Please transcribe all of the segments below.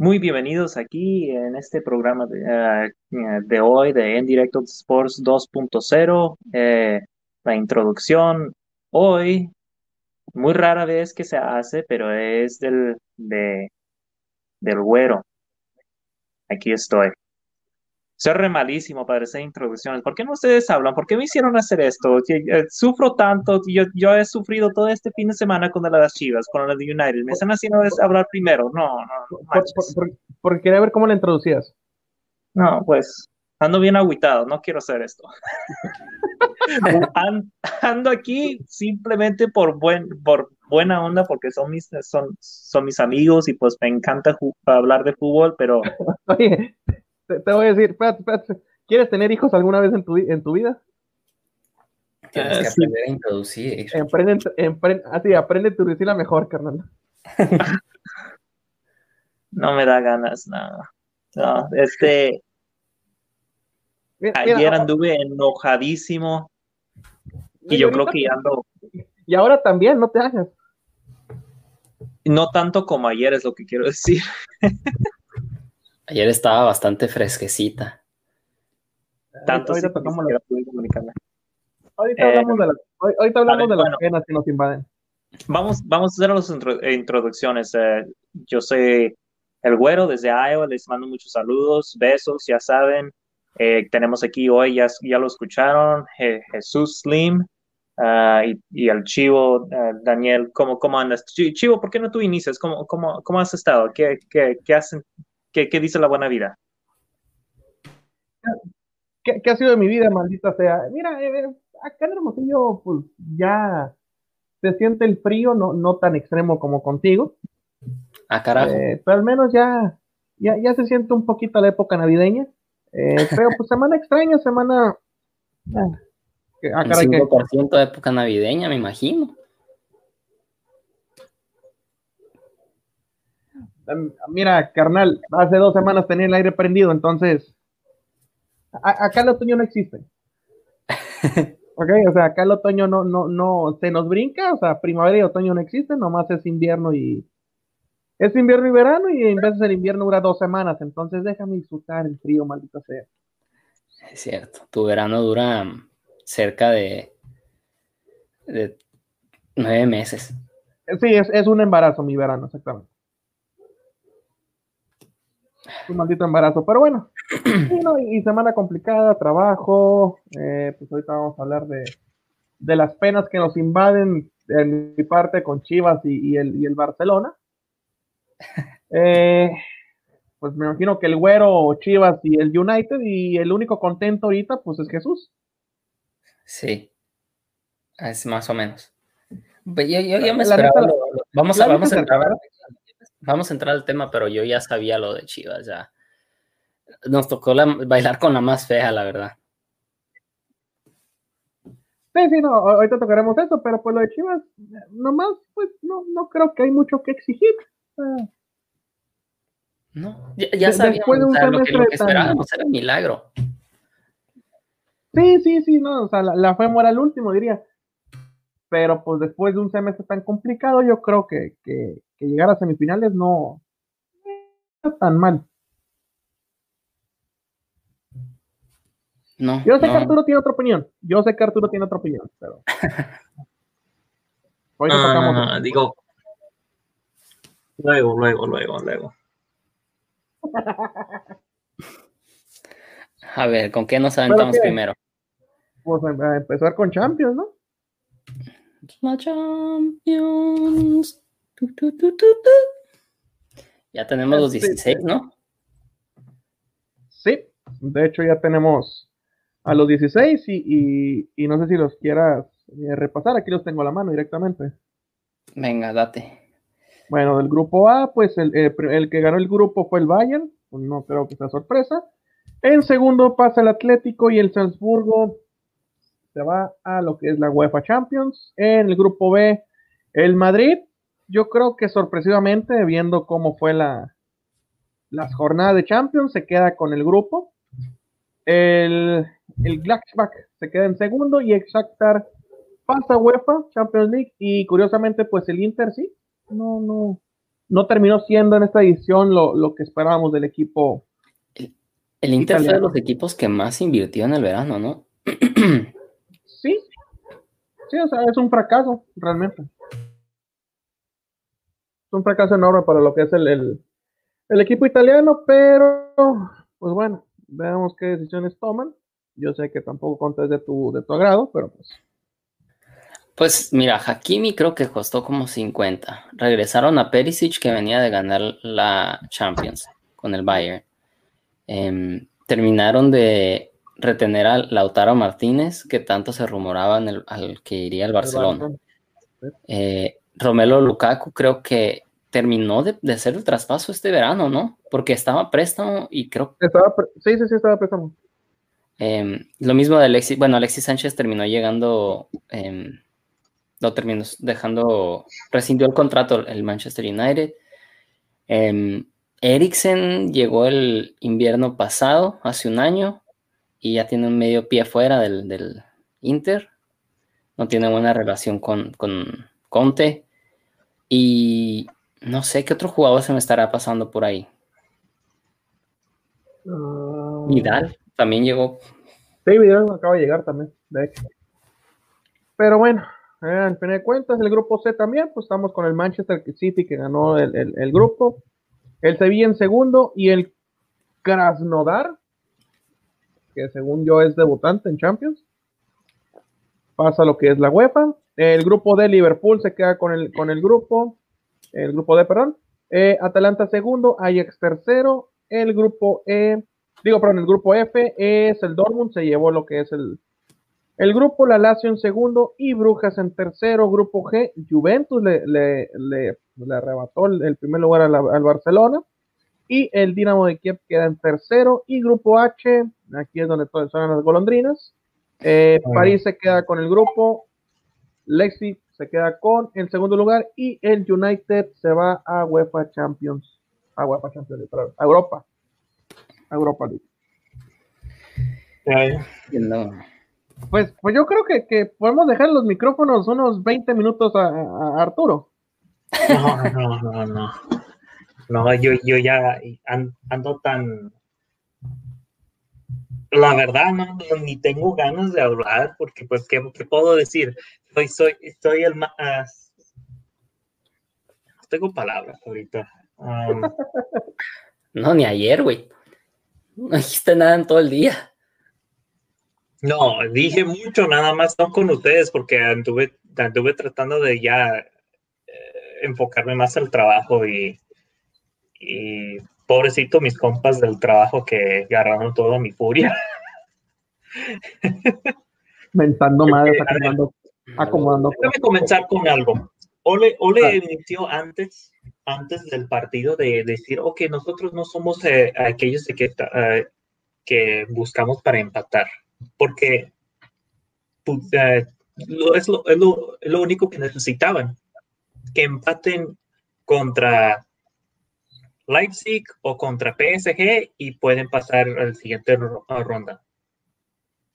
Muy bienvenidos aquí en este programa de, eh, hoy de En Directo Sports 2.0. Eh, la introducción hoy, muy rara vez que se hace, pero es del, de, del güero. Aquí estoy. Soy re malísimo para hacer introducciones. ¿Por qué no ustedes hablan? ¿Por qué me hicieron hacer esto? Eh, sufro tanto. Yo, yo he sufrido todo este fin de semana con las Chivas, con las de United. Me están haciendo hablar primero. No, no. Por, porque quería ver cómo la introducías. No, pues ando bien aguitado. No quiero hacer esto. ando aquí simplemente por, buen, por buena onda, porque son mis, son, son mis amigos y pues me encanta hablar de fútbol, pero... Oye, te, voy a decir, espérate, ¿quieres tener hijos alguna vez en tu, en tu vida? Tienes que ah, aprender a introducir. Aprende, así, aprende a introducirla mejor, carnal. no me da ganas, nada. No, este. ayer anduve enojadísimo. Y yo creo que ya ando. Y ahora también, no te hagas. No tanto como ayer, es lo que quiero decir. Ayer estaba bastante fresquecita. Tanto ahorita, tocamos la... ahorita hablamos de, ahorita hablamos de las penas que nos invaden. Vamos, vamos a hacer las introducciones. Eh, yo soy el güero desde Iowa, les mando muchos saludos, besos, ya saben. Eh, tenemos aquí hoy, ya, ya lo escucharon, Jesús Slim ah, y, y, el Chivo, eh, Daniel, ¿cómo, ¿cómo andas? Chivo, ¿por qué no tú inicias? ¿Cómo, cómo, cómo has estado? ¿Qué, qué, qué, hacen, ¿Qué, dice la buena vida? ¿Qué, ha sido de mi vida, maldita sea? Mira, eh, acá en Hermosillo, pues ya se siente el frío, no, no tan extremo como contigo. Ah, carajo. Eh, pero al menos ya, ya, ya, se siente un poquito la época navideña. Eh, pero pues semana extraña, semana. Ah, ah, 5% de época navideña, me imagino. Mira, carnal, hace dos semanas tenía el aire prendido, entonces. acá el otoño no existe. ok, o sea, acá el otoño no, no, no se nos brinca, o sea, primavera y otoño no existen, nomás es invierno y. Es invierno y verano, y en vez de el invierno dura dos semanas, entonces déjame disfrutar el frío, maldito sea. Es cierto, tu verano dura cerca de, de nueve meses. Sí, es, es un embarazo mi verano, exactamente un maldito embarazo. Pero bueno, y, semana complicada, trabajo. Eh, pues ahorita vamos a hablar de, las penas que nos invaden en mi parte con Chivas y, el, el, Barcelona. Eh, pues me imagino que el güero, Chivas y el United, y el único contento ahorita, pues es Jesús. Sí, es más o menos. Pues yo, yo, me esperaba. vamos a, vamos a vamos a entrar al tema, pero yo ya sabía lo de Chivas, ya. Nos tocó bailar con la más fea, la verdad. Sí, sí, no, ahorita tocaremos eso, pero pues lo de Chivas, nomás, pues no, no creo que hay mucho que exigir. no, ya, sabíamos lo, que, esperábamos era milagro. Sí, sí, sí, no, o sea, la, la fe muera al último, diría pero pues después de un semestre tan complicado, yo creo que, que, llegar a semifinales no, está tan mal. No. Yo sé que Arturo tiene otra opinión. Yo sé que Arturo tiene otra opinión, pero. Hoy ah, digo. Luego, luego, luego, luego. A ver, ¿con qué nos aventamos primero? Pues a empezar con Champions, ¿no? La Champions. Ya tenemos los 16, ¿no? Sí, de hecho ya tenemos a los 16 y, no sé si los quieras eh, repasar, aquí los tengo a la mano directamente. Venga, date. Bueno, del grupo A, pues el, el, que ganó el grupo fue el Bayern, pues no creo que sea sorpresa. En segundo pasa el Atlético y el Salzburgo se va a lo que es la UEFA Champions. En el grupo B, el Madrid. Yo creo que sorpresivamente, viendo cómo fue la, las jornadas de Champions, se queda con el grupo. El, el se queda en segundo y Exactar pasa UEFA Champions League y curiosamente pues el Inter sí, no, no, no terminó siendo en esta edición lo, que esperábamos del equipo. El, Inter fue de los equipos que más invirtió en el verano, ¿no? sí, sí, o sea, es un fracaso, realmente. Es un fracaso enorme para lo que es el, el equipo italiano, pero pues bueno, veamos qué decisiones toman. Yo sé que tampoco contes de tu, de tu agrado, pero pues. Pues mira, Hakimi creo que costó como 50. Regresaron a Perisic que venía de ganar la Champions con el Bayern. Em, terminaron de retener a Lautaro Martínez, que tanto se rumoraba al que iría al Barcelona. Eh, Romelo Lukaku creo que terminó de, hacer el traspaso este verano, ¿no? Porque estaba préstamo y creo... Estaba sí, sí, sí, estaba préstamo. Em, lo mismo de Alexis, bueno, Alexis Sánchez terminó llegando, eh, lo terminó dejando, rescindió el contrato el Manchester United. Eh, Eriksen llegó el invierno pasado, hace un año, y ya tiene un medio pie fuera del, Inter. No tiene buena relación con, con Conte. Y no sé qué otro jugador se me estará pasando por ahí. Uh... Vidal también llegó. Sí, Vidal acaba de llegar también, de hecho. Pero bueno, eh, al final de cuentas, el grupo C también, pues estamos con el Manchester City que ganó el, grupo, el Sevilla en segundo y el Krasnodar, que según yo es debutante en Champions, pasa lo que es la UEFA. El grupo D, Liverpool se queda con el, con el grupo el grupo D, perdón. Eh, Atalanta segundo, Ajax tercero. El grupo E, digo, perdón, el grupo F es el Dortmund, se llevó lo que es el, el grupo, la Lazio en segundo y Brujas en tercero. Grupo G, Juventus le, le, le, arrebató el, primer lugar al Barcelona. Y el Dinamo de Kiev queda en tercero. Y grupo H, aquí es donde todas son las golondrinas. Eh, París se queda con el grupo. Lexi se queda con el segundo lugar y el United se va a UEFA Champions. A UEFA Champions, perdón, a Europa. A Europa League. Pues, pues yo creo que, podemos dejar los micrófonos unos 20 minutos a, Arturo. No, no, no, no. No, yo, yo ya ando tan la verdad no, ni tengo ganas de hablar porque pues qué, puedo decir soy soy soy el más no tengo palabras ahorita. Um, no ni ayer güey. No dijiste nada en todo el día. No dije mucho nada más no con ustedes porque anduve anduve tratando de ya eh, enfocarme más al trabajo y y pobrecito mis compas del trabajo que agarraron toda mi furia. Mentando madres, acomodando, acomodando. Déjame comenzar con algo. Ole, Ole inició antes, antes del partido de decir, ok, nosotros no somos eh, aquellos que, uh, que buscamos para empatar, porque pues, eh, es, lo, es, lo, es lo único que necesitaban, que empaten contra Leipzig o contra PSG y pueden pasar a la siguiente ronda.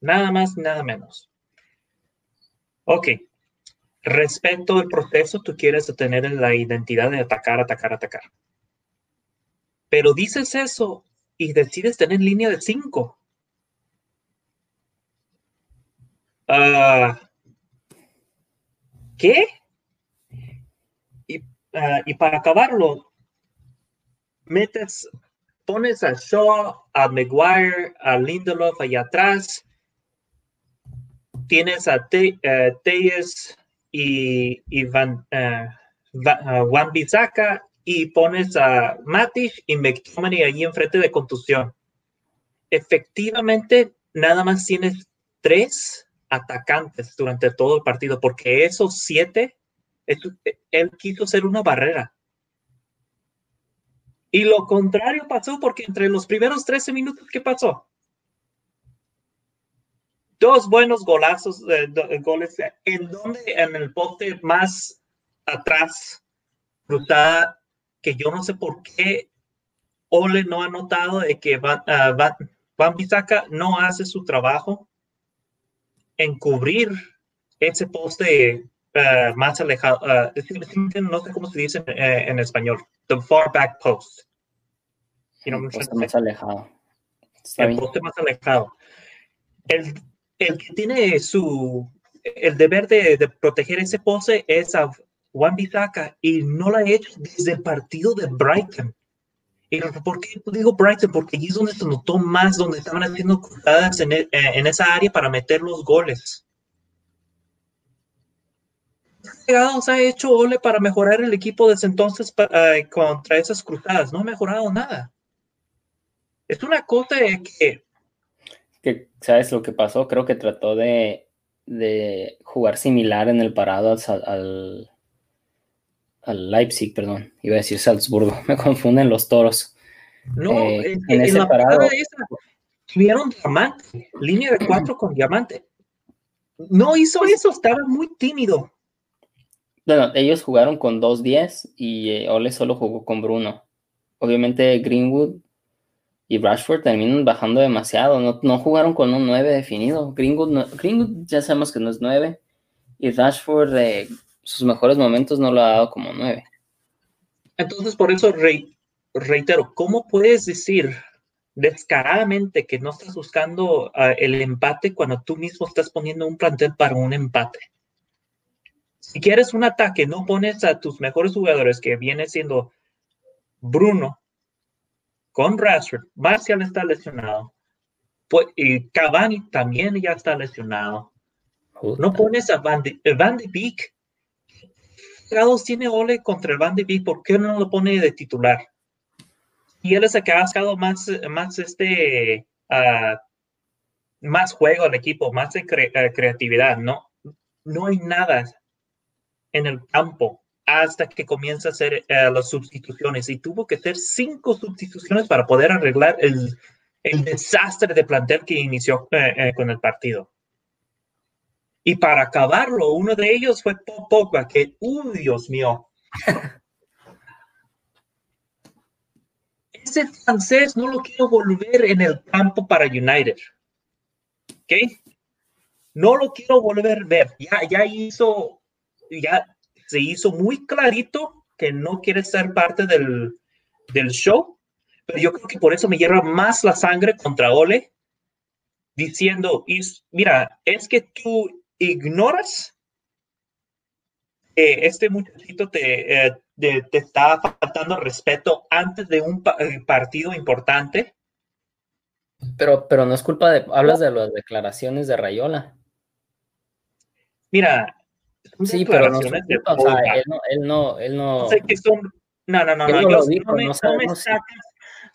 Nada más, nada menos. Ok. Respecto al proceso, tú quieres tener la identidad de atacar, atacar, atacar. Pero dices eso y decides tener línea de 5. Ah, ¿Qué? Y, ah, y para acabarlo, metes, pones a Shaw, a Maguire, a Lindelof allá atrás, tienes a Te, y, y Van, Bizaca y pones a Matic y McTominay allí enfrente de contusión. Efectivamente, nada más tienes tres atacantes durante todo el partido, porque esos siete, él quiso ser una barrera. Y lo contrario pasó porque entre los primeros 13 minutos, ¿qué pasó? Dos buenos golazos, eh, goles, en donde en el poste más atrás, frutada, que yo no sé por qué Ole no ha notado de que Van, uh, Van, no hace su trabajo en cubrir ese poste uh, más alejado, uh, no sé cómo se dice en, eh, en español, the far back post. You know, el poste más alejado. Está el bien. poste más alejado. El, el, que tiene su, el deber de, proteger ese poste es a Juan Bisaca y no lo ha hecho desde el partido de Brighton. Y ¿por qué digo Brighton? Porque allí es donde se notó más, donde estaban haciendo cruzadas en, el, eh, en esa área para meter los goles. se ha hecho Ole para mejorar el equipo desde entonces uh, contra esas cruzadas. No ha mejorado nada. Es una cosa que... que ¿Sabes lo que pasó? Creo que trató de, de jugar similar en el parado al, al, al, Leipzig, perdón. Iba a decir Salzburgo. Me confunden los toros. No, eh, en, en, ese la parado... Esa, tuvieron diamante, línea de cuatro con diamante. No hizo eso, estaba muy tímido. Bueno, ellos jugaron con 2-10 y eh, Ole solo jugó con Bruno. Obviamente Greenwood y Rashford terminan bajando demasiado. No, no jugaron con un 9 definido. Greenwood, no, ya sabemos que no es 9. Y Rashford, eh, sus mejores momentos no lo ha dado como 9. Entonces, por eso re, reitero, ¿cómo puedes decir descaradamente que no estás buscando uh, el empate cuando tú mismo estás poniendo un plantel para un empate? Si quieres un ataque, no pones a tus mejores jugadores, que viene siendo Bruno con Rashford. Marcial está lesionado. Pues, y Cavani también ya está lesionado. No pones a Van de, Van de Beek. tiene Ole contra el Van de Beek? ¿Por qué no lo pone de titular? Y él es el que ha sacado más, más este, uh, más juego al equipo, más de cre uh, creatividad. No, no hay nada en el campo hasta que comienza a hacer uh, las sustituciones y tuvo que hacer cinco sustituciones para poder arreglar el, el desastre de plantel que inició uh, uh, con el partido. Y para acabarlo, uno de ellos fue Pogba, que, ¡uh, Dios mío! Ese francés no lo quiero volver en el campo para United. ¿Ok? No lo quiero volver a ver. Ya, ya hizo ya se hizo muy clarito que no quiere ser parte del, del show, pero yo creo que por eso me hierva más la sangre contra Ole, diciendo, mira, es que tú ignoras eh, este muchachito te, eh, te, te, está faltando respeto antes de un pa eh, partido importante. Pero, pero no es culpa de, hablas de las declaraciones de Rayola. Mira, Sí, pero no, de o sea, él no, él no, él no. no sé que son, no, no, no, no, no, yo, dijo, no, me, no, no, me sacas,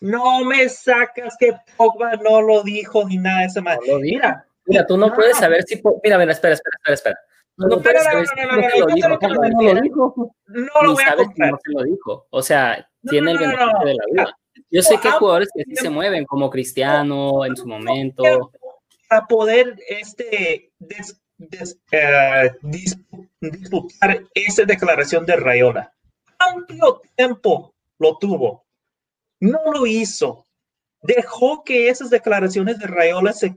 no me sacas que Pogba no lo dijo ni nada de esa manera. Mira, mira, tú no, puedes saber si, mira, mira, espera, espera, espera, espera. No, no, puedes saber si no, lo dijo, no lo dijo. No lo voy a comprar. No se lo dijo. O sea, tiene el beneficio de la duda. Yo sé que hay jugadores que sí se mueven, como Cristiano en su momento. A poder este, des, uh, disputar esa declaración de Rayola. Amplio tiempo lo tuvo. No lo hizo. Dejó que esas declaraciones de Rayola se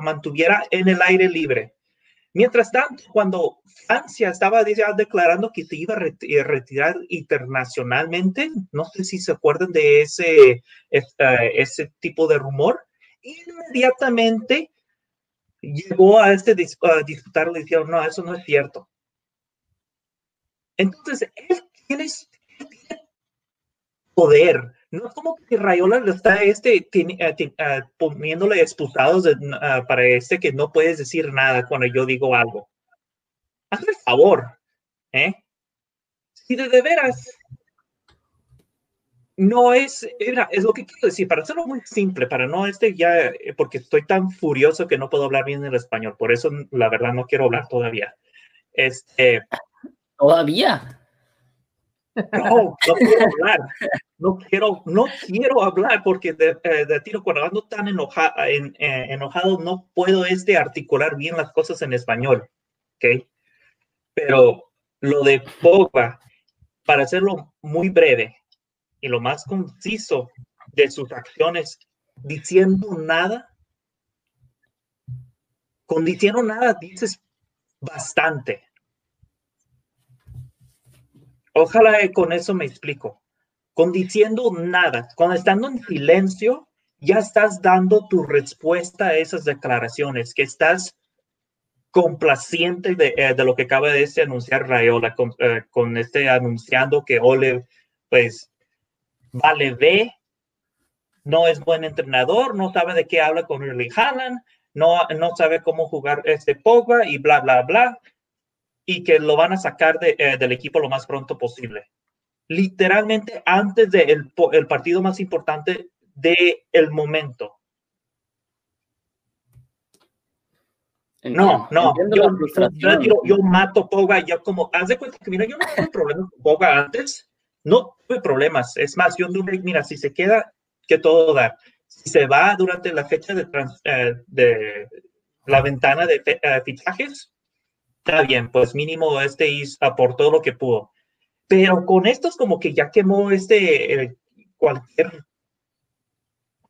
mantuviera en el aire libre. Mientras tanto, cuando Francia estaba declarando que se iba a retirar internacionalmente, no sé si se acuerdan de ese, ese tipo de rumor, inmediatamente llegó a este a disputar y dijeron, no, eso no es cierto. Entonces, él tiene, tiene poder. No es como que Rayola lo está este, tiene, uh, poniéndole expulsados de, uh, para este que no puedes decir nada cuando yo digo algo. Hazme el favor, ¿eh? Si de, de veras no es, era, es lo que quiero decir, para hacerlo muy simple, para no este ya, eh, porque estoy tan furioso que no puedo hablar bien el español, por eso la verdad no quiero hablar todavía. Este, ¿Todavía? No, no quiero hablar, no quiero, no quiero hablar porque de, eh, de tiro cuando ando tan enoja, en, eh, enojado no puedo este articular bien las cosas en español, ¿ok? Pero lo de Pogba, para hacerlo muy breve, y lo más conciso de sus acciones, diciendo nada. Con diciendo nada dices bastante. ojalá con eso me explico. Con diciendo nada, cuando estando en silencio, ya estás dando tu respuesta a esas declaraciones, que estás complaciente de, eh, lo que acaba de este anunciar Rayola, con, eh, con, este anunciando que Ole, pues, vale ve, no es buen entrenador, no sabe de qué habla con Erling Haaland, no, no sabe cómo jugar este Pogba y bla, bla, bla, y que lo van a sacar de, eh, del equipo lo más pronto posible. Literalmente antes del de el partido más importante del el momento. No, no, yo, yo, mato Pogba, yo como, haz de cuenta que mira, yo no tuve problemas con Pogba antes, no tuve problemas, es más, yo tuve, mira, si se queda, que todo da, si se va durante la fecha de, eh, la ventana de eh, fichajes, está bien, pues mínimo este aportó lo que pudo, pero con estos como que ya quemó este, eh, cualquier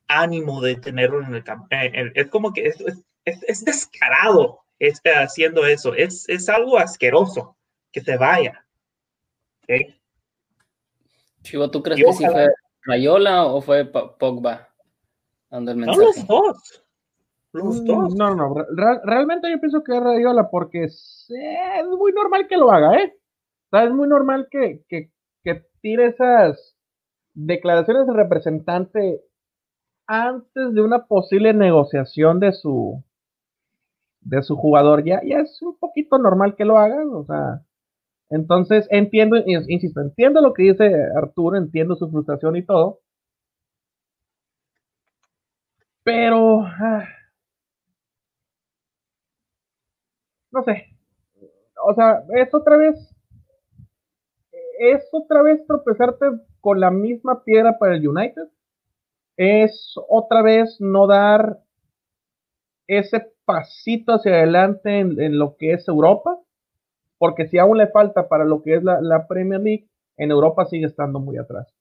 ánimo de tenerlo en el campo, es como que es, es es, descarado este, haciendo eso. Es, es algo asqueroso que se vaya. Chivo, ¿tú crees que sí fue Rayola o fue Pogba? Dando el mensaje? No, los dos. Los mm, dos. No, no, realmente yo pienso que es Rayola porque es, muy normal que lo haga, ¿eh? O sea, es muy normal que, que, que tire esas declaraciones de representante antes de una posible negociación de su, de su jugador, ya, ya es un poquito normal que lo hagan, o sea, entonces entiendo, insisto, entiendo lo que dice Arturo, entiendo su frustración y todo, pero, ah, no sé, o sea, es otra vez, es otra vez tropezarte con la misma piedra para el United, es otra vez no dar ese pasito hacia adelante en, lo que es Europa, porque si aún le falta para lo que es la, Premier League, en Europa sigue estando muy atrás.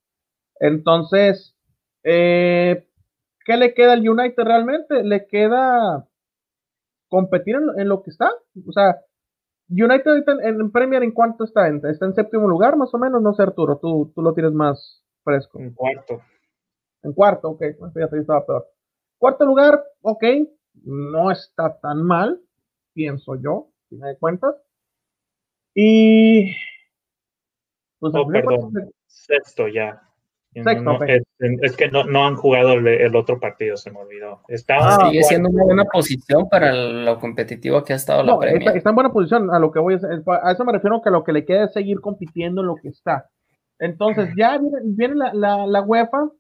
Entonces, eh, ¿qué le queda al United realmente? Le queda competir en, lo que está. O sea, United en, Premier, ¿en cuánto está? ¿Está en séptimo lugar más o menos? No sé, Arturo, tú, tú lo tienes más fresco. En cuarto. En cuarto, ok, estaba peor. Cuarto lugar, ok, no está tan mal, pienso yo, si me doy cuenta. Y. Pues, oh, perdón, sexto ya. Sexto, es, que no, no han jugado el, otro partido, se me olvidó. Está ah, sigue siendo una buena posición para lo competitivo que ha estado la Premier. Está, en buena posición, a lo que voy a, a eso me refiero que lo que le queda es seguir compitiendo en lo que está. Entonces, ya viene, la, la, la, UEFA.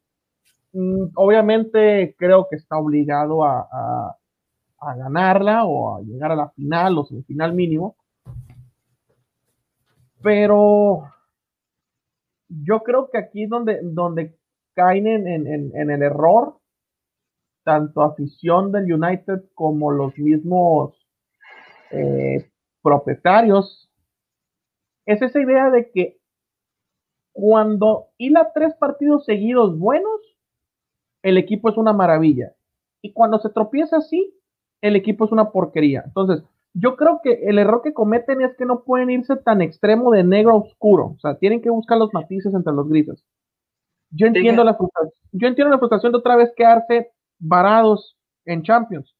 Mm, obviamente, creo que está obligado a a ganarla o a llegar a la final o semifinal mínimo. Pero yo creo que aquí donde, donde caen en, el error, tanto afición del United como los mismos eh, propietarios, es esa idea de que cuando hila tres partidos seguidos buenos, el equipo es una maravilla. Y cuando se tropieza así, el equipo es una porquería. Entonces, yo creo que el error que cometen es que no pueden irse tan extremo de negro a oscuro. O sea, tienen que buscar los matices entre los grises. Yo entiendo, la frustración, yo entiendo la frustración de otra vez quedarse varados en Champions.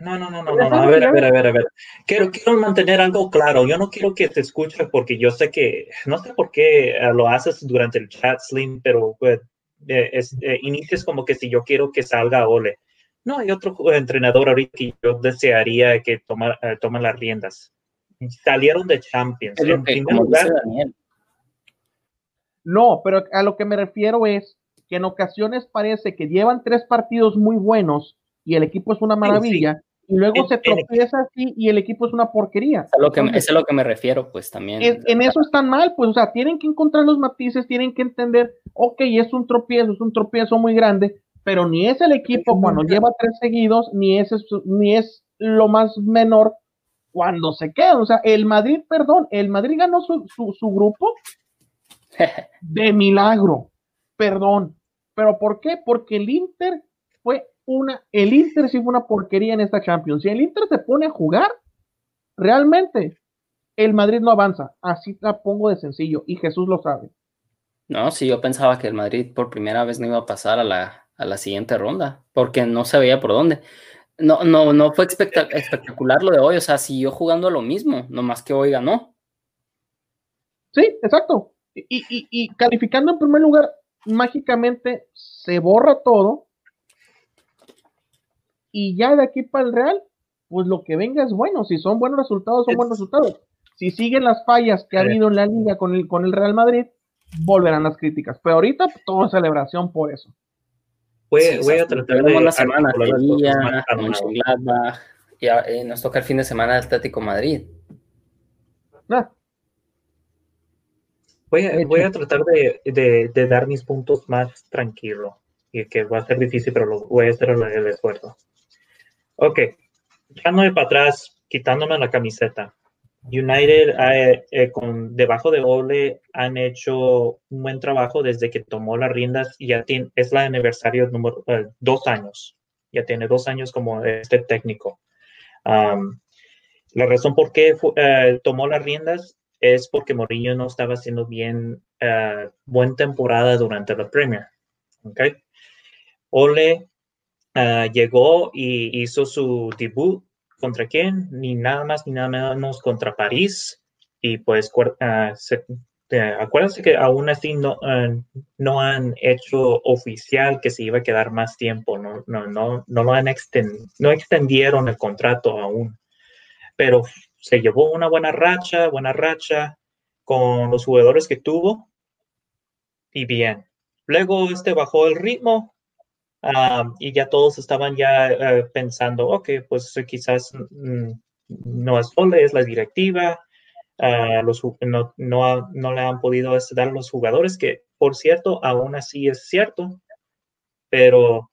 No, no, no, no, no, a ver, a ver, a ver, a ver. Quiero, quiero mantener algo claro. Yo no quiero que te escuches porque yo sé que, no sé por qué eh, lo haces durante el chat, Slim, pero pues, eh, es, eh, inicias como que si yo quiero que salga Ole. No hay otro entrenador ahorita que yo desearía que toma, eh, las riendas. Salieron de Champions. No, pero a lo que me refiero es que en ocasiones parece que llevan tres partidos muy buenos y el equipo es una maravilla. Y luego se tropieza así y el equipo es una porquería. Es a lo que, es a lo que me refiero, pues también. en eso están mal, pues, o sea, tienen que encontrar los matices, tienen que entender, ok, es un tropiezo, es un tropiezo muy grande, pero ni es el equipo cuando lleva tres seguidos, ni es, ni es lo más menor cuando se queda. O sea, el Madrid, perdón, el Madrid ganó su, su, grupo de milagro, perdón. ¿Pero por qué? Porque el Inter fue una, el Inter sí fue una porquería en esta Champions. Si el Inter se pone a jugar, realmente el Madrid no avanza. Así la pongo de sencillo y Jesús lo sabe. No, sí, yo pensaba que el Madrid por primera vez no iba a pasar a la, a la siguiente ronda, porque no se veía por dónde. No, no, no fue espectacular lo de hoy, o sea, siguió jugando lo mismo, nomás que hoy ganó. Sí, exacto. Y, y, calificando en primer lugar, mágicamente se borra todo. Y ya de aquí para el Real, pues lo que venga es bueno. Si son buenos resultados, son buenos resultados. Si siguen las fallas que ha habido en la liga con el, con el Real Madrid, volverán las críticas. Pero ahorita pues, todo celebración por eso. Voy, a tratar de... Una semana, ya eh, nos toca el fin de semana Atlético Madrid. Ah. Voy, a, voy a tratar de, de, dar mis puntos más tranquilo. Y que va a ser difícil, pero lo, voy a hacer el, esfuerzo. Ok. Echándome para atrás, quitándome la camiseta. United eh, eh, con debajo de Ole han hecho un buen trabajo desde que tomó las riendas y ya tiene, es la aniversario número eh, dos años. Ya tiene dos años como este técnico. la razón por qué tomó las riendas es porque Mourinho no estaba haciendo bien buena temporada durante la Premier. Okay. Ole llegó y hizo su debut ¿Contra quién? Ni nada más ni nada menos contra París. Y pues uh, acuérdense que aún así no, ah, no han hecho oficial que se iba a quedar más tiempo. No, no, no, no lo han no extendieron el contrato aún. Pero se llevó una buena racha, buena racha con los jugadores que tuvo. Y bien. Luego este bajó el ritmo y ya todos estaban ya eh, pensando, ok, pues quizás mm, no es Ole, es la directiva, no, no, le han podido dar a los jugadores, que por cierto, aún así es cierto, pero,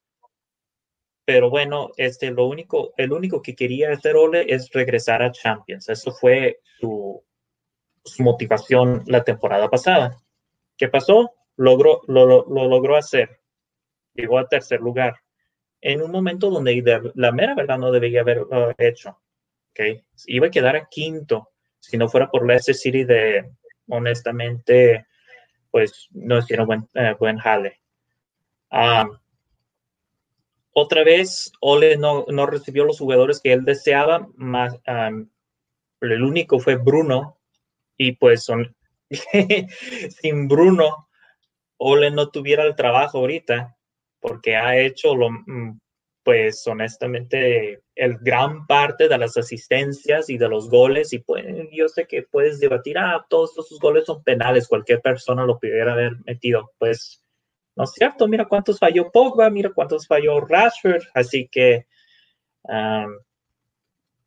pero bueno, este, lo único, el único que quería hacer Ole es regresar a Champions. Eso fue su, motivación la temporada pasada. ¿Qué pasó? Logró, lo, lo logró hacer llegó a tercer lugar en un momento donde la mera verdad no debería haber uh, hecho. Okay. Iba a quedar a quinto si no fuera por Leicester City de, honestamente, pues no hicieron buen, uh, buen jale. Um, otra vez, Ole no, no, recibió los jugadores que él deseaba, más um, el único fue Bruno, y pues son, sin Bruno, Ole no tuviera el trabajo ahorita, porque ha hecho lo, mm, pues honestamente, el gran parte de las asistencias y de los goles. Y pues, yo sé que puedes debatir, ah, todos esos goles son penales, cualquier persona lo pudiera haber metido. Pues no es cierto, mira cuántos falló Pogba, mira cuántos falló Rashford. Así que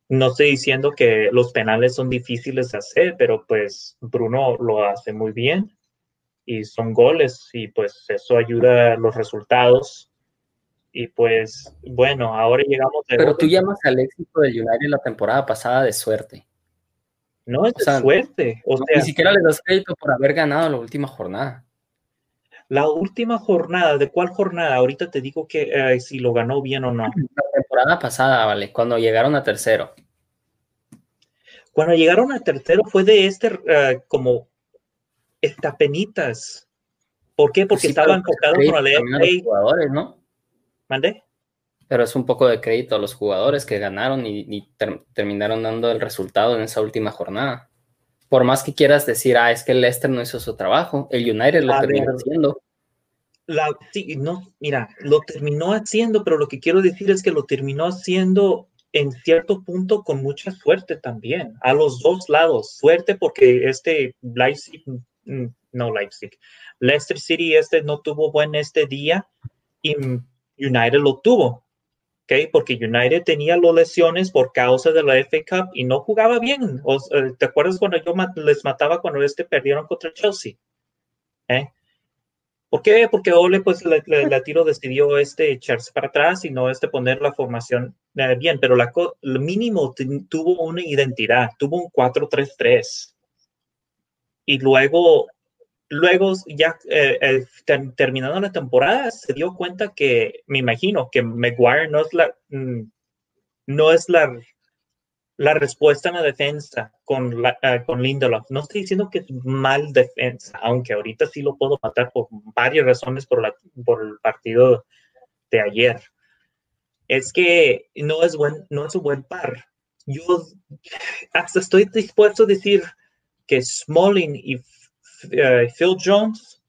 no estoy diciendo que los penales son difíciles de hacer, pero pues Bruno lo hace muy bien y son goles y pues eso ayuda a los resultados. Y pues bueno, ahora llegamos Pero tú llamas al éxito del United la temporada pasada de suerte. No es de suerte. O ni siquiera le das crédito por haber ganado la última jornada. La última jornada, ¿de cuál jornada? Ahorita te digo que eh, si lo ganó bien o no. La temporada pasada, vale, cuando llegaron a tercero. Cuando llegaron a tercero fue de este uh, como penitas. ¿Por qué? Porque estaban enfocados con la jugadores, ¿no? ¿Mande? Pero es un poco de crédito a los jugadores que ganaron y, terminaron dando el resultado en esa última jornada. Por más que quieras decir, ah, es que el Leicester no hizo su trabajo, el United lo terminó haciendo. La, sí, no, mira, lo terminó haciendo, pero lo que quiero decir es que lo terminó haciendo en cierto punto con mucha suerte también, a los dos lados. Suerte porque este Leipzig no Leipzig. Leicester City este no tuvo buen este día y United lo tuvo. Porque United tenía las lesiones por causa de la FA Cup y no jugaba bien. Eh, ¿Te acuerdas cuando yo les mataba cuando este perdieron contra Chelsea? ¿Eh? ¿Por qué? Porque Ole, pues, la, tiro decidió este echarse para atrás y no este poner la formación eh, bien, pero la, lo mínimo tuvo una identidad, tuvo un 4-3-3 y luego, luego ya eh, terminando la temporada, se dio cuenta que, me imagino, que Maguire no es la, mm, no es la, la respuesta en la defensa con, uh, con Lindelof. No estoy diciendo que es mal defensa, aunque ahorita sí lo puedo matar por varias razones por, la, por el partido de ayer. Es que no es, buen, no es un buen par. Yo hasta estoy dispuesto a decir que Smalling y uh, Phil Jones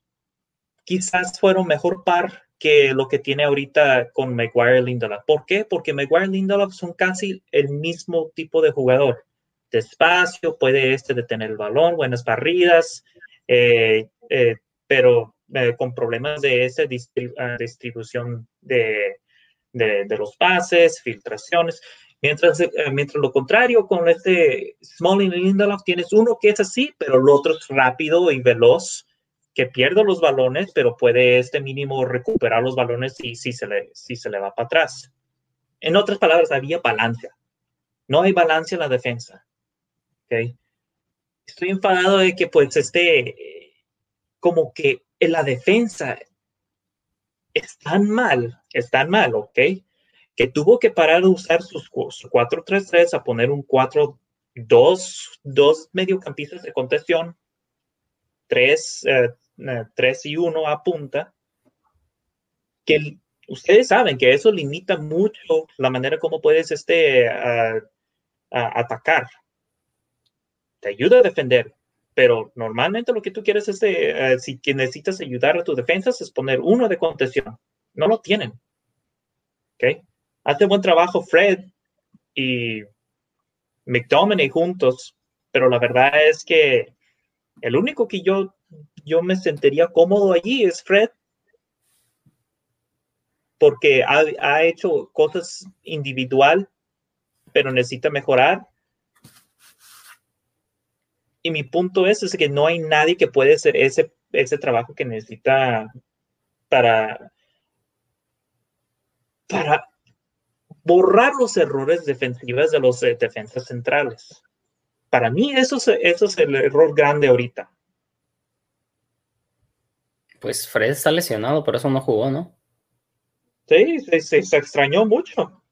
quizás fueron mejor par que lo que tiene ahorita con Maguire Lindelof. ¿Por qué? Porque Maguire Lindelof son casi el mismo tipo de jugador. Despacio, puede este detener el balón, buenas barridas, eh, eh, pero con problemas de esa ah, distribución de, los pases, filtraciones. Mientras, mientras lo contrario, con este Smalling y Lindelof tienes uno que es así, pero el otro es rápido y veloz que pierde los balones, pero puede este mínimo recuperar los balones si, si, se, le, si se le va para atrás. En otras palabras, había balance. No hay balance en la defensa. ¿okay? Estoy enfadado de que pues este, como que en la defensa es tan mal, es tan mal, ¿ok? Que tuvo que parar de usar sus 4-3-3 a poner un 4-2, dos mediocampistas de contención, tres, eh, 3 y 1 apunta, que ustedes saben que eso limita mucho la manera como puedes este, atacar. Te ayuda a defender, pero normalmente lo que tú quieres es, de, si necesitas ayudar a tus defensas, es poner uno de contención. No lo tienen. ¿Ok? Hace buen trabajo Fred y McDominay juntos, pero la verdad es que el único que yo yo me sentiría cómodo allí es Fred, porque ha, hecho cosas individual, pero necesita mejorar. Y mi punto es, es que no hay nadie que puede hacer ese, ese trabajo que necesita para, para borrar los errores defensivos de los eh, defensas centrales. Para mí eso eso es el error grande ahorita. Pues Fred está lesionado, por eso no jugó, ¿no? Sí, se, extrañó mucho.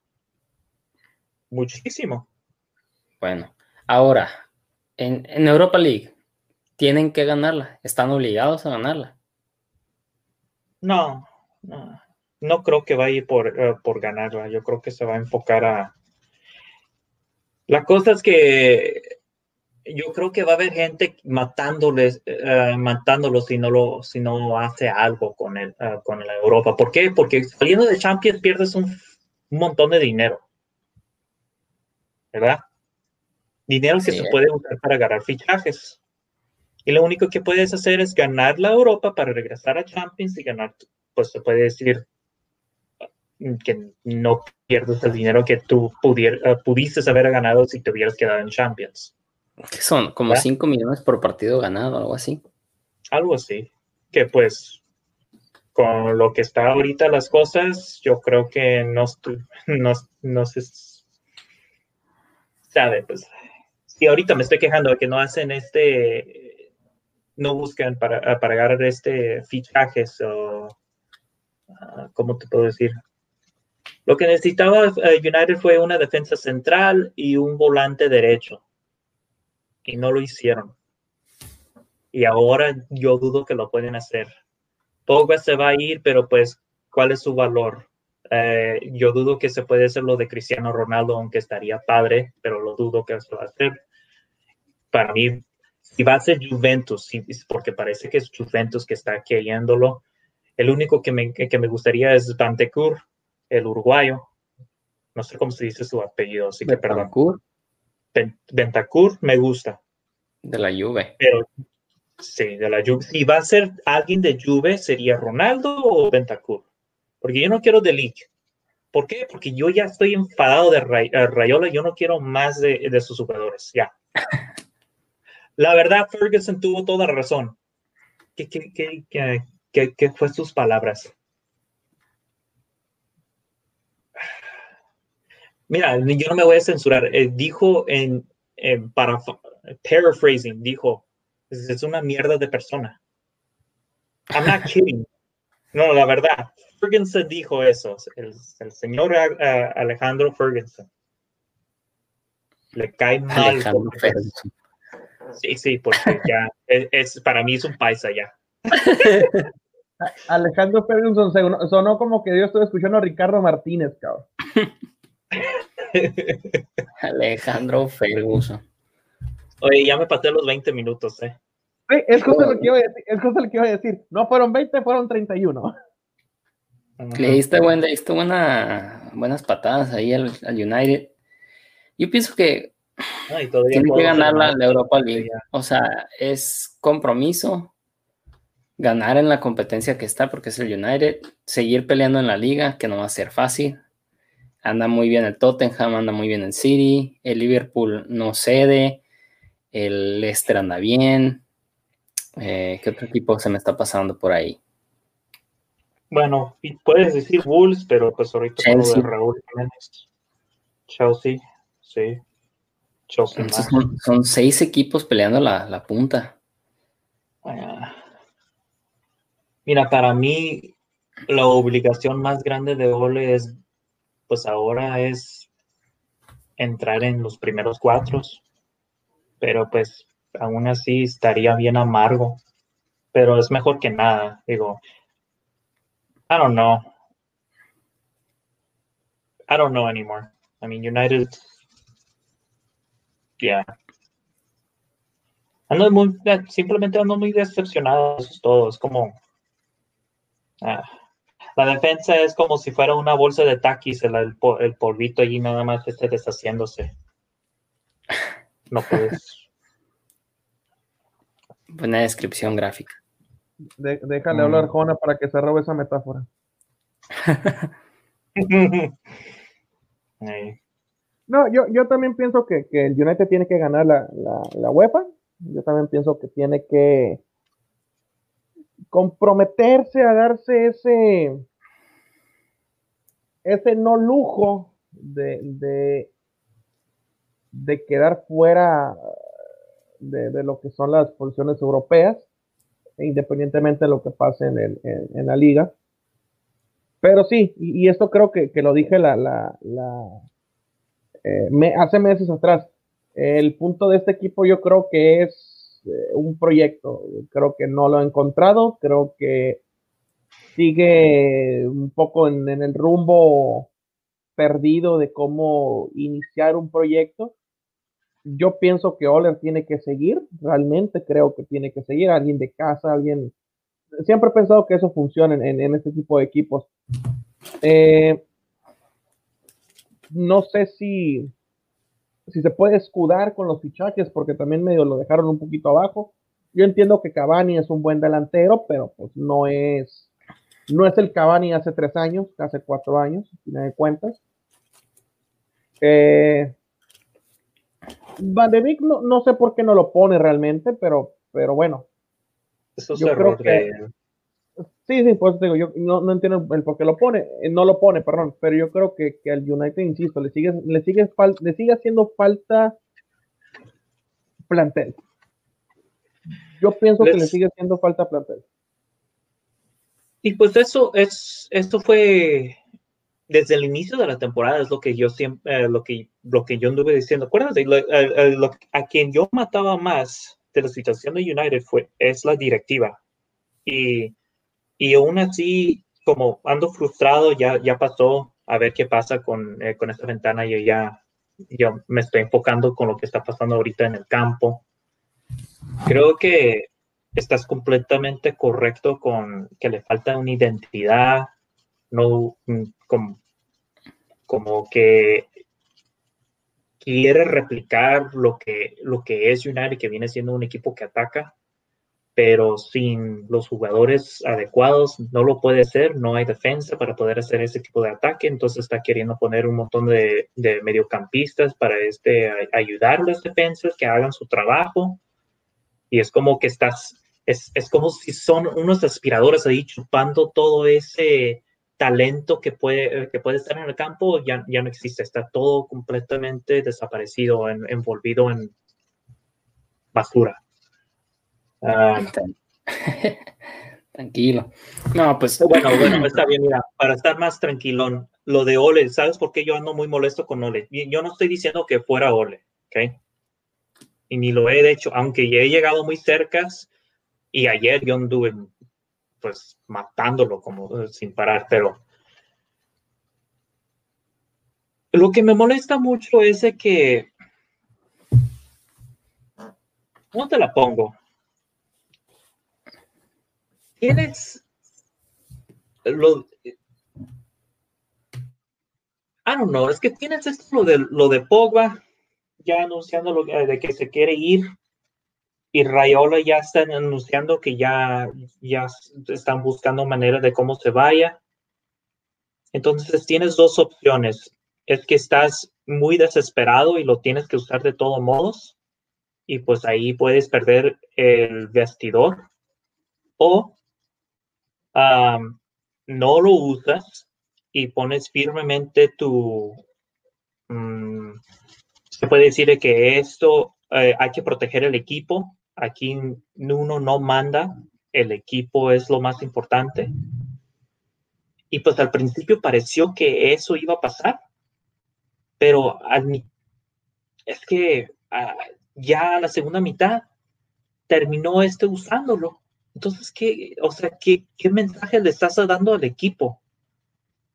Muchísimo. Bueno, ahora, en, Europa League, tienen que ganarla, están obligados a ganarla. No, no, creo que vaya por, eh, por ganarla, yo creo que se va a enfocar a... La cosa es que yo creo que va a haber gente matándoles, uh, matándolos si no lo, si no hace algo con el, uh, con la Europa. ¿Por qué? Porque saliendo de Champions pierdes un, un montón de dinero, ¿verdad? Dinero que se puede usar para ganar fichajes. Y lo único que puedes hacer es ganar la Europa para regresar a Champions y ganar, pues se puede decir que no pierdes el dinero que tú pudier, uh, pudiste haber ganado si te hubieras quedado en Champions. Que son como 5 millones por partido ganado, algo así. Algo así. Que pues, con lo que está ahorita las cosas, yo creo que no, no, no se sabe, pues. Si ahorita me estoy quejando de que no hacen este, no buscan para, para ganar este fichajes o, uh, ¿cómo te puedo decir? Lo que necesitaba uh, United fue una defensa central y un volante derecho y no lo hicieron. Y ahora yo dudo que lo pueden hacer. Pogba se va a ir, pero pues, ¿cuál es su valor? Eh, yo dudo que se puede hacer lo de Cristiano Ronaldo, aunque estaría padre, pero lo dudo que se va a hacer. Para mí, si va a ser Juventus, porque parece que es Juventus que está queriéndolo, el único que me, que me gustaría es Bantecur, el uruguayo. No sé cómo se dice su apellido, así que perdón. Bentancur me gusta. De la Juve. Pero sí, de la Juve. Si va a ser alguien de Juve, ¿sería Ronaldo o Bentancur? Porque yo no quiero de League. ¿Por qué? Porque yo ya estoy enfadado de eh, Rayola, yo no quiero más de, de sus jugadores, ya. la verdad, Ferguson tuvo toda razón. ¿Qué, qué, qué, qué, qué fue sus palabras? Mira, yo no me voy a censurar. Eh, dijo en, para paraphrasing, dijo, es una mierda de persona. I'm not kidding. No, la verdad. Ferguson dijo eso, el, señor Alejandro Ferguson. Le cae mal. Sí, sí, porque ya es, para mí es un paisa ya. Alejandro Ferguson sonó, como que yo estoy escuchando a Ricardo Martínez, cabrón. Alejandro Ferguson. Oye, ya me pasé los 20 minutos, eh. es justo lo que iba a decir, es justo lo que iba a decir. No fueron 20, fueron 31. Le diste, buena, buenas patadas ahí al, United. Yo pienso que tiene que ganar la, Europa League. O sea, es compromiso ganar en la competencia que está, porque es el United, seguir peleando en la liga, que no va a ser fácil. Anda muy bien el Tottenham, anda muy bien el City, el Liverpool no cede, el Leicester anda bien. Eh, ¿Qué otro equipo se me está pasando por ahí? Bueno, puedes decir Wolves, pero pues ahorita Chelsea. de Raúl Jiménez. Chelsea, sí. Chelsea son, seis equipos peleando la, punta. Mira, para mí la obligación más grande de Ole es, pues ahora es entrar en los primeros cuatro, pero pues aún así estaría bien amargo, pero es mejor que nada, digo, I don't know. I don't know anymore. I mean, United. Yeah. Ando muy, simplemente ando muy decepcionado. Eso es todo. Es como. Ah, la defensa es como si fuera una bolsa de taquis, el, el, polvito allí nada más esté deshaciéndose. No puedes. Buena descripción gráfica déjale hablar Jona para que se robe esa metáfora. no, yo, yo también pienso que, el United tiene que ganar la, la, UEFA. Yo también pienso que tiene que comprometerse a darse ese ese no lujo de, de, de quedar fuera de, de, lo que son las posiciones europeas independientemente de lo que pase en, la liga. Pero sí, y, esto creo que, lo dije la, la, eh, hace meses atrás. El punto de este equipo yo creo que es un proyecto. Creo que no lo he encontrado. Creo que sigue un poco en, en el rumbo perdido de cómo iniciar un proyecto yo pienso que Oler tiene que seguir, realmente creo que tiene que seguir, alguien de casa, alguien... Siempre he pensado que eso funciona en, este tipo de equipos. Eh, no sé si, si se puede escudar con los fichajes, porque también medio lo dejaron un poquito abajo. Yo entiendo que Cavani es un buen delantero, pero pues no es, no es el Cavani hace tres años, hace cuatro años, si me de cuentas. Eh, Van de Beek no, sé por qué no lo pone realmente, pero, pero bueno. Eso yo creo que. Sí, sí, pues digo, yo no, entiendo el por qué lo pone, eh, no lo pone, perdón, pero yo creo que, que al United, insisto, le sigue, le sigue, le sigue haciendo falta plantel. Yo pienso que le sigue haciendo falta plantel. Y pues eso es, esto fue desde el inicio de la temporada es lo que yo siempre, eh, lo que, lo que yo anduve diciendo. Acuérdate, a quien yo mataba más de la situación de United fue, es la directiva. Y, y aún así, como ando frustrado, ya, ya pasó a ver qué pasa con, eh, con esta ventana. y ya, yo me estoy enfocando con lo que está pasando ahorita en el campo. Creo que estás completamente correcto con que le falta una identidad, no mm, como, como que quiere replicar lo que, lo que es United, que viene siendo un equipo que ataca, pero sin los jugadores adecuados no lo puede hacer, no hay defensa para poder hacer ese tipo de ataque, entonces está queriendo poner un montón de, mediocampistas para este, ayudar a las defensas que hagan su trabajo, y es como que estás, es, es como si son unos aspiradores ahí chupando todo ese talento que puede, que puede estar en el campo ya, ya no existe, está todo completamente desaparecido, envolvido en basura. Ah, tranquilo. No, pues. Bueno, bueno, está bien, mira, para estar más tranquilón, lo de Ole, ¿sabes por qué yo ando muy molesto con Ole? Yo no estoy diciendo que fuera Ole, ¿Ok? Y ni lo he hecho, aunque ya he llegado muy cerca y ayer yo anduve pues matándolo como sin parar, pero lo que me molesta mucho es de que ¿Cómo te la pongo? Tienes lo I don't es que tienes esto lo de lo de Pogba ya anunciando lo, de que se quiere ir y Rayola ya están anunciando que ya, ya están buscando manera de cómo se vaya. Entonces tienes dos opciones. Es que estás muy desesperado y lo tienes que usar de todos modos y pues ahí puedes perder el vestidor o no lo usas y pones firmemente tu... Mm, se puede decir que esto eh, hay que proteger el equipo. Aquí uno no manda, el equipo es lo más importante. Y pues al principio pareció que eso iba a pasar, pero es que ah, ya la segunda mitad terminó este usándolo. Entonces, ¿qué, o sea, qué, qué mensaje le estás dando al equipo?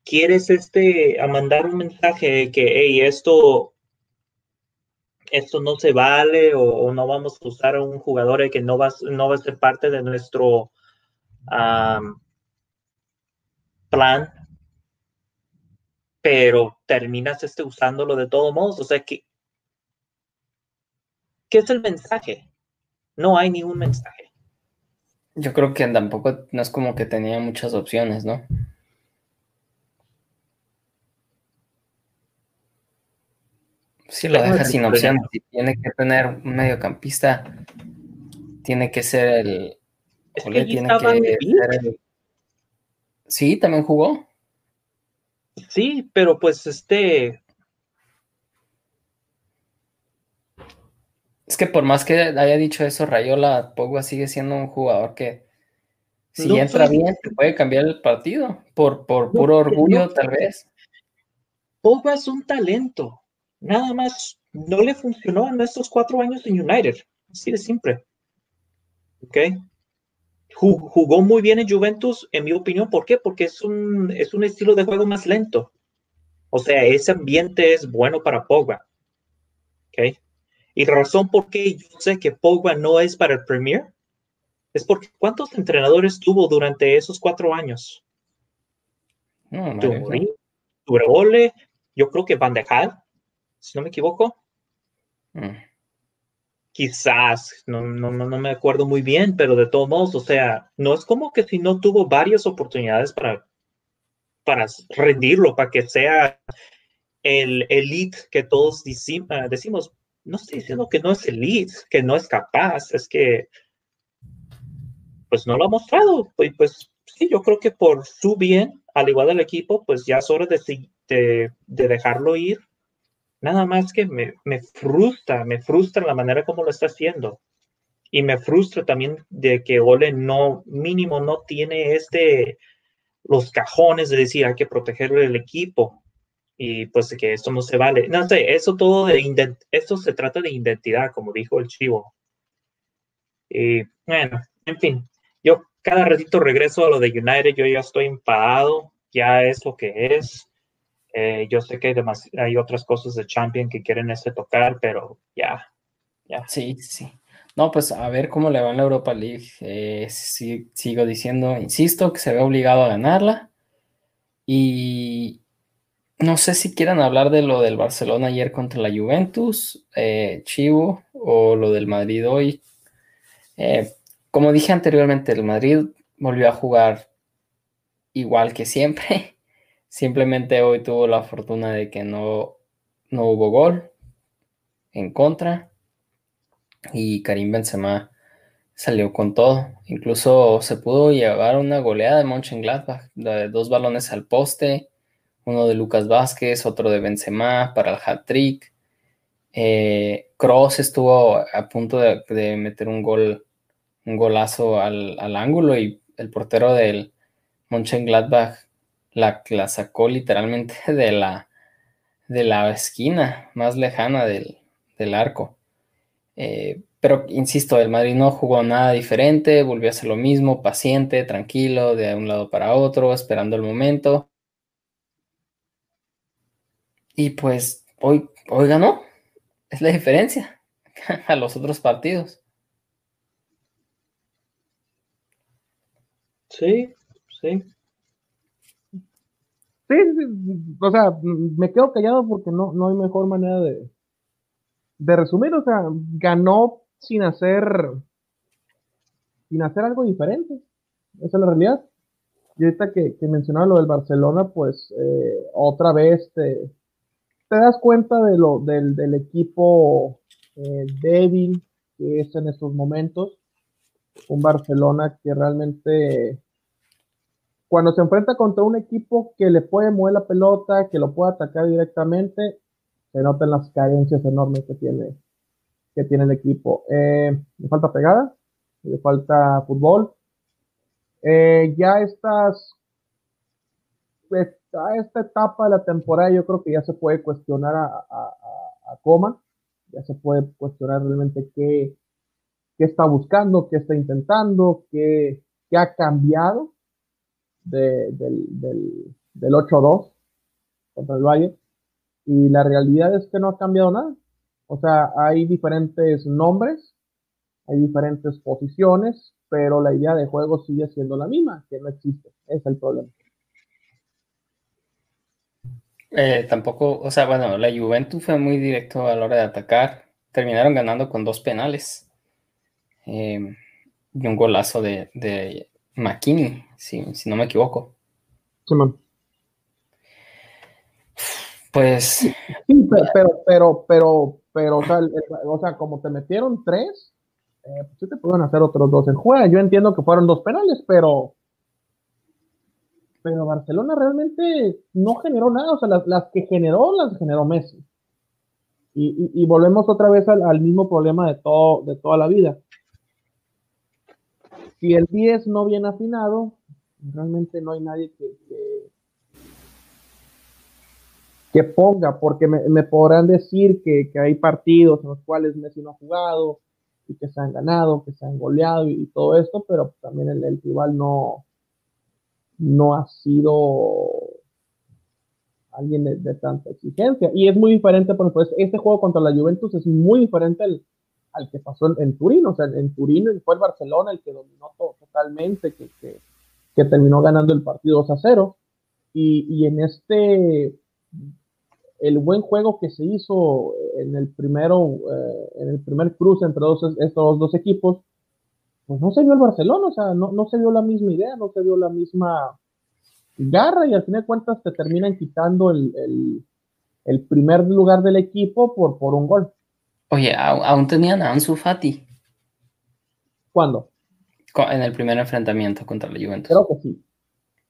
¿Quieres este, a mandar un mensaje de que, hey, esto, esto no se vale o, no vamos a usar a un jugador que no va, no va a ser parte de nuestro plan? Pero terminas este, usándolo de todos modos. O sea, que ¿Qué es el mensaje? No hay ningún mensaje. Yo creo que tampoco no es como que tenía muchas opciones, ¿no? Si lo deja sin opciones, si tiene que tener un mediocampista, tiene que ser el. tiene que Sí, también jugó. Sí, pero pues este Es que por más que haya dicho eso, Rayola, Pogba sigue siendo un jugador que si entra bien, te puede cambiar el partido. Por, por puro orgullo, tal vez. Pogba es un talento. Nada más no le funcionó en estos cuatro años en United. Así de simple. ¿Ok? Jugó muy bien en Juventus, en mi opinión. ¿Por qué? Porque es un, es un estilo de juego más lento. O sea, ese ambiente es bueno para Pogba. ¿Ok? Y la razón por qué yo sé que Pogba no es para el Premier es porque ¿cuántos entrenadores tuvo durante esos cuatro años? No, Ole, yo creo que Van de Gaal, si no me equivoco. Mm. Quizás, no, no, no me acuerdo muy bien, pero de todos modos, o sea, no es como que si no tuvo varias oportunidades para, para rendirlo, para que sea el elite que todos ah, decimos, no estoy diciendo que no es elite, que no es capaz, es que pues no lo ha mostrado. Y pues sí, yo creo que por su bien, al igual del equipo, pues ya es hora de, de, dejarlo ir. Nada más que me, me, frustra, me frustra la manera como lo está haciendo. Y me frustra también de que Ole no, mínimo, no tiene este, los cajones de decir hay que proteger el equipo y pues que esto no se vale. No sé, eso todo de esto se trata de identidad, como dijo el chivo. Y bueno, en fin, yo cada ratito regreso a lo de United, yo ya estoy enfadado, ya es lo que es. Eh, yo sé que hay, hay otras cosas de Champion que quieren ese tocar, pero ya, ya. Sí, sí. No, pues a ver cómo le va en la Europa League. Eh, sigo diciendo, insisto, que se ve obligado a ganarla. Y, no sé si quieran hablar de lo del Barcelona ayer contra la Juventus, eh, Chivo, o lo del Madrid hoy. Eh, como dije anteriormente, el Madrid volvió a jugar igual que siempre. Simplemente hoy tuvo la fortuna de que no, no hubo gol en contra. Y Karim Benzema salió con todo. Incluso se pudo llevar una goleada de Mönchengladbach, de dos balones al poste uno de Lucas Vázquez, otro de Benzema para el hat-trick. Eh, Cross estuvo a punto de, meter un gol, un golazo al, ángulo y el portero del Mönchengladbach la, la sacó literalmente de la, de la esquina más lejana del, del arco. Eh, pero insisto, el Madrid no jugó nada diferente, volvió a hacer lo mismo, paciente, tranquilo, de un lado para otro, esperando el momento. Y pues hoy, hoy ganó, es la diferencia a los otros partidos. Sí, sí. Sí, o sea, me quedo callado porque no, no hay mejor manera de, de resumir. O sea, ganó sin hacer, sin hacer algo diferente. Esa es la realidad. Y ahorita que, que mencionaba lo del Barcelona, pues eh, otra vez te, te, das cuenta de lo, del, del equipo eh, débil que es en estos momentos. Un Barcelona que realmente cuando se enfrenta contra un equipo que le puede mover la pelota, que lo puede atacar directamente, se notan las carencias enormes que tiene, que tiene el equipo. Eh, le falta pegada, le falta fútbol. Eh, ya estas, a esta etapa de la temporada yo creo que ya se puede cuestionar a, a, a Coma, ya se puede cuestionar realmente qué, qué está buscando, qué está intentando, qué, qué ha cambiado del, del, del 8-2 contra el Valle. Y la realidad es que no ha cambiado nada. O sea, hay diferentes nombres, hay diferentes posiciones, pero la idea de juego sigue siendo la misma, que no existe. es el problema. Eh, tampoco, o sea, bueno, la Juventus fue muy directo a la hora de atacar. Terminaron ganando con dos penales eh, y un golazo de, de McKinney, si, no me equivoco. Sí, Pues. Sí, pero, pero, pero, pero, o, sea, como te metieron tres, eh, pues sí te pueden hacer otros dos en juego. Yo entiendo que fueron dos penales, pero. Pero Barcelona realmente no generó nada. O sea, las, que generó, las generó Messi. Y, volvemos otra vez al, al, mismo problema de, todo, de toda la vida si el 10 no viene afinado, realmente no hay nadie que, que, ponga, porque me, podrán decir que, hay partidos en los cuales Messi no ha jugado y que se han ganado, que se han goleado y, todo esto, pero también el, rival no, no ha sido alguien de, tanta exigencia. Y es muy diferente, por ejemplo, este juego contra la Juventus es muy diferente al, que pasó en, Turín, o sea, en Turín fue el Barcelona el que dominó totalmente, que, que, terminó ganando el partido 2 a 0, y, en este, el buen juego que se hizo en el primero, eh, en el primer cruce entre dos, estos dos equipos, pues no se vio el Barcelona, o sea, no, no se vio la misma idea, no se vio la misma garra, y al fin de cuentas te terminan quitando el, el, el primer lugar del equipo por, por un gol. Oye, aún tenían a Ansu Fati. ¿Cuándo? En el primer enfrentamiento contra la Juventus. Creo que sí.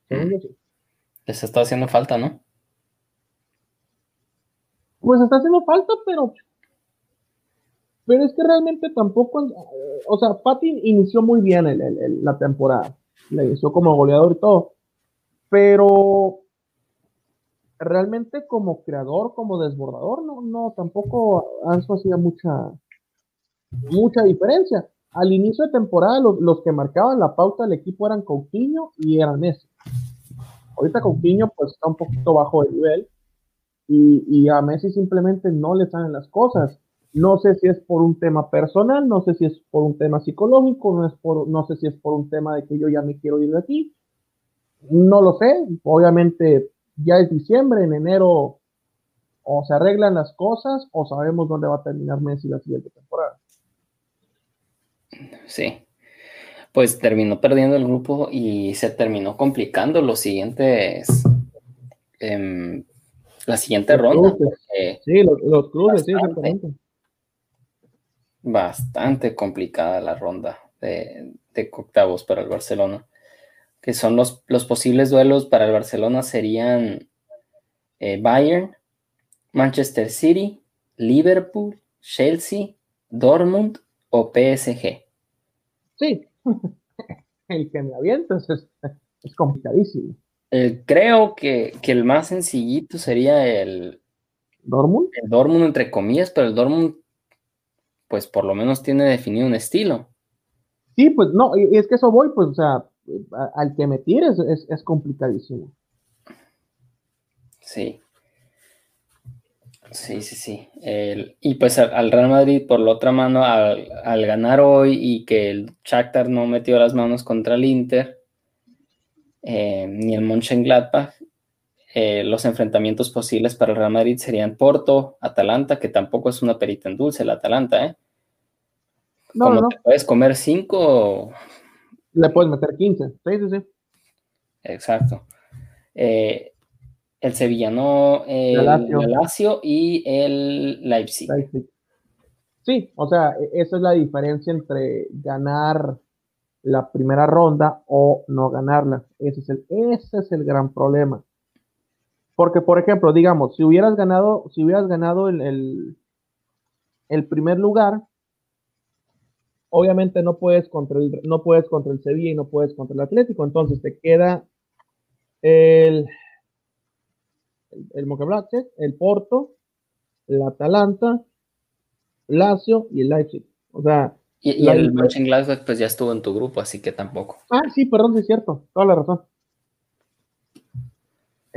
Mm. Les está haciendo falta, ¿no? Pues está haciendo falta, pero. Pero es que realmente tampoco. O sea, Fati inició muy bien la temporada. Le inició como goleador y todo. Pero realmente como creador, como desbordador, no, no, tampoco Ansu hacía mucha, mucha diferencia. Al inicio de temporada, los, que marcaban la pauta del equipo eran Coutinho y eran Messi. Ahorita Coutinho pues está un poquito bajo de nivel y, a Messi simplemente no le salen las cosas. No sé si es por un tema personal, no sé si es por un tema psicológico, no, es por, no sé si es por un tema de que yo ya me quiero ir de aquí. No lo sé. Obviamente ya es diciembre, en enero o se arreglan las cosas o sabemos dónde va a terminar Messi la siguiente temporada. Sí, pues terminó perdiendo el grupo y se terminó complicando los siguientes, em, la siguiente ronda. Sí, los, cruces, sí, exactamente. Bastante complicada la ronda de, de octavos para el Barcelona que son los, los posibles duelos para el Barcelona serían eh, Bayern, Manchester City, Liverpool, Chelsea, Dortmund o PSG. Sí, el que me aviento es, es complicadísimo. Eh, creo que, el más sencillito sería el Dortmund. El Dortmund entre comillas, pero el Dortmund pues por lo menos tiene definido un estilo. Sí, pues no, y es que eso voy, pues, o sea, al que me tires es, complicadísimo. Sí. Sí, sí, sí. y pues al, Real Madrid, por la otra mano, al, ganar hoy y que el Shakhtar no metió las manos contra el Inter, eh, ni el Mönchengladbach, eh, los enfrentamientos posibles para el Real Madrid serían Porto, Atalanta, que tampoco es una perita en dulce el Atalanta, ¿eh? No, no. puedes comer cinco. Le puedes meter 15. Sí, sí, sí. Exacto. Eh, el Sevillano, el, Lazio. y el Leipzig. Sí, o sea, e, esa es la diferencia entre ganar la primera ronda o no ganarla. Ese es el, ese es el gran problema. Porque, por ejemplo, digamos, si hubieras ganado, si hubieras ganado el, el, primer lugar, obviamente no puedes contra el, no puedes contra el Sevilla y no puedes contra el Atlético. Entonces te queda el, el, el el Porto, el Atalanta, Lazio y el Leipzig. O sea. Y, el Mönchengladbach pues ya estuvo en tu grupo, así que tampoco. Ah, sí, perdón, sí es cierto. Toda la razón.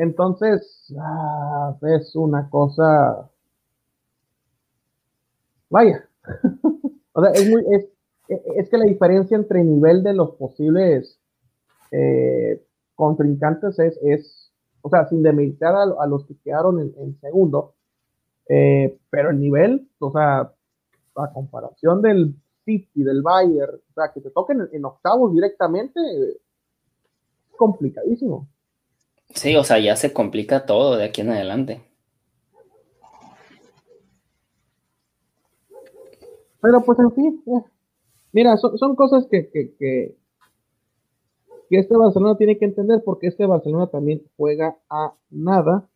Entonces, ah, es una cosa. Vaya. o sea, es, muy, es, que la diferencia entre nivel de los posibles eh, contrincantes es, es, o sea, sin demeritar a, los que quedaron en, segundo, eh, pero el nivel, o sea, a comparación del City, del Bayern, o sea, que te toquen en, octavos directamente, es complicadísimo. Sí, o sea, ya se complica todo de aquí en adelante. Pero pues en fin, mira, son, cosas que, que, que, este Barcelona tiene que entender porque este Barcelona también juega a nada.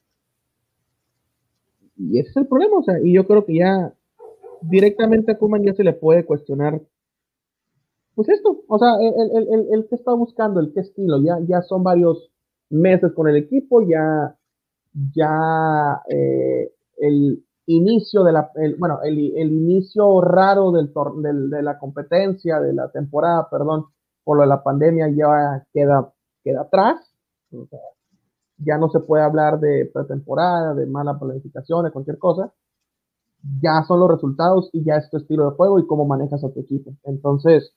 Y ese es el problema, o sea, y yo creo que ya directamente a Kuman ya se le puede cuestionar pues esto, o sea, el, el, el, que está buscando, el qué estilo, ya, ya son varios meses con el equipo, ya, ya eh, el inicio de la, bueno, el, inicio raro del, de la competencia, de la temporada, perdón, por lo de la pandemia ya queda, queda atrás. ya no se puede hablar de pretemporada, de mala planificación, de cualquier cosa. Ya son los resultados y ya es tu estilo de juego y cómo manejas a tu equipo. Entonces,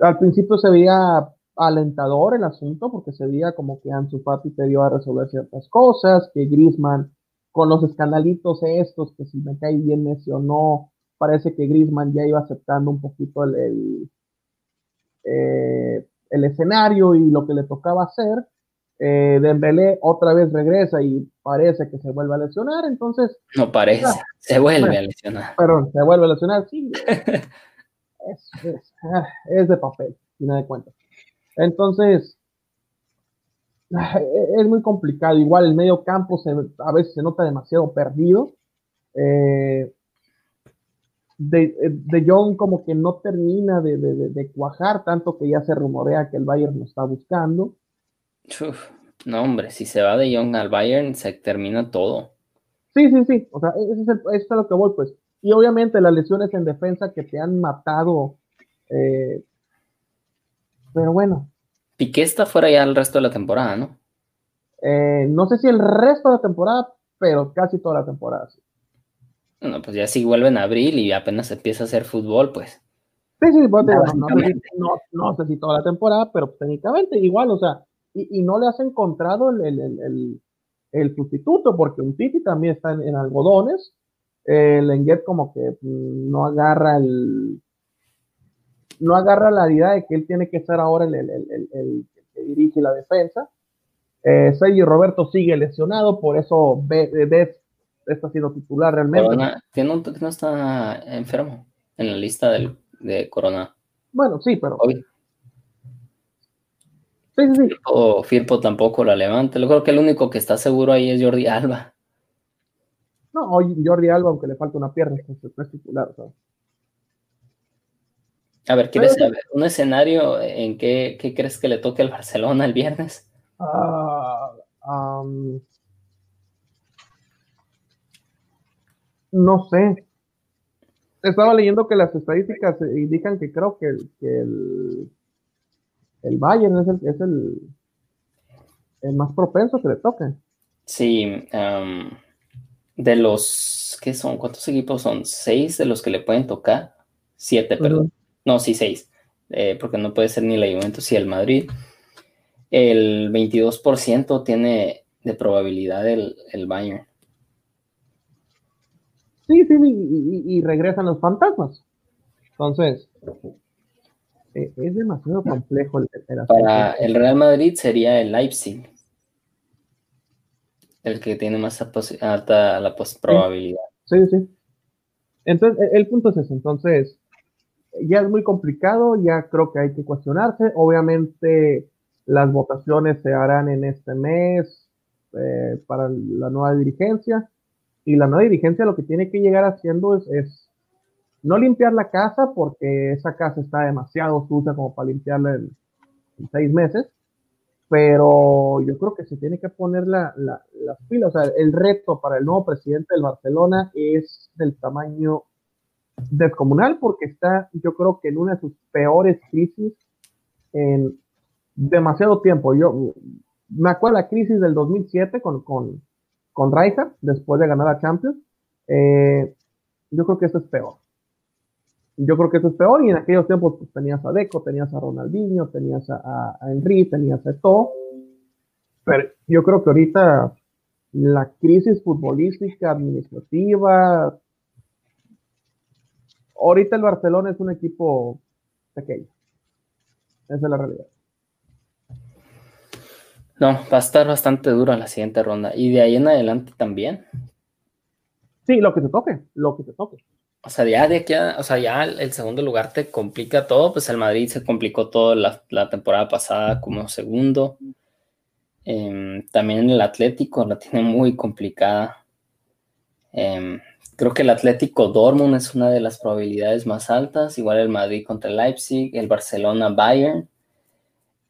al principio se veía alentador el asunto porque se veía como que Ansu Fati te dio a resolver ciertas cosas, que Griezmann con los escandalitos estos, que si me cae bien Messi o no, parece que Griezmann ya iba aceptando un poquito el, el, eh, escenario y lo que le tocaba hacer. Eh, Dembélé otra vez regresa y parece que se vuelve a lesionar, entonces... No parece, ah, se vuelve a lesionar. Perdón, se vuelve a lesionar, sí. es, es, de papel, sin de cuenta. Entonces, es muy complicado. Igual el medio campo se, a veces se nota demasiado perdido. Eh, de, de Jong como que no termina de, cuajar, tanto que ya se rumorea que el Bayern lo está buscando. no, hombre, si se va de Jong al Bayern, se termina todo. Sí, sí, sí. O sea, eso es, lo que voy, pues. Y obviamente las lesiones en defensa que te han matado eh, pero bueno. Piqué está fuera ya el resto de la temporada, ¿no? Eh, no sé si el resto de la temporada, pero casi toda la temporada, sí. Bueno, pues ya si vuelve en abril y apenas empieza a hacer fútbol, pues. Sí, sí, no, no, sé si toda la temporada, pero técnicamente igual, o sea, y, no le has encontrado el, sustituto, porque un Titi también está en, algodones, el Enguet como que mm, no agarra el, no agarra la idea de que él tiene que ser ahora el, que dirige la defensa. Eh, Sergio Roberto sigue lesionado, por eso Beth está siendo titular realmente. Corona, no está enfermo en la lista de Corona. Bueno, sí, pero. Sí, sí, O Firpo tampoco la levanta. Yo creo que el único que está seguro ahí es Jordi Alba. No, Jordi Alba, aunque le falta una pierna, es titular. ¿sabes? A ver, ¿quieres saber un escenario en qué, crees que le toque al Barcelona el viernes? Ah, no sé. estaba leyendo que las estadísticas indican que creo que el, que el, el Bayern es el, es el, el más propenso que le toque. Sí, de los, ¿qué son? ¿Cuántos equipos son? ¿Seis de los que le pueden tocar? Siete, perdón. No, sí, seis. Eh, porque no puede ser ni la Juventus y el Madrid. El 22% tiene de probabilidad el, el Bayern. Sí, sí, y, regresan los fantasmas. Entonces, e, es demasiado complejo el, Para el Real Madrid sería el Leipzig el que tiene más alta la probabilidad. Sí, sí. Entonces, el punto es ese. Entonces, ya es muy complicado, ya creo que hay que cuestionarse. Obviamente, las votaciones se harán en este mes eh, para la nueva dirigencia. Y la nueva dirigencia lo que tiene que llegar haciendo es, no limpiar la casa, porque esa casa está demasiado sucia como para limpiarla en seis meses pero yo creo que se tiene que poner la, la, las pilas. O sea, el reto para el nuevo presidente del Barcelona es del tamaño descomunal porque está, yo creo que en una de sus peores crisis en demasiado tiempo. Yo me acuerdo la crisis del 2007 con, con, con Rijkaard, después de ganar a Champions. Eh, yo creo que eso es peor. Yo creo que eso es peor y en aquellos tiempos pues, tenías a Deco, tenías a Ronaldinho, tenías a, a, Henry, tenías a todo. Pero yo creo que ahorita la crisis futbolística, administrativa, ahorita el Barcelona es un equipo pequeño. Esa es la realidad. No, va a estar bastante duro en la siguiente ronda. Y de ahí en adelante también. Sí, lo que se toque, lo que se toque. O sea, ya de aquí o sea, ya el segundo lugar te complica todo, pues el Madrid se complicó todo la, temporada pasada como segundo. Em, también el Atlético la tiene muy complicada. Em, creo que el Atlético Dortmund es una de las probabilidades más altas, igual el Madrid contra Leipzig, el Barcelona Bayern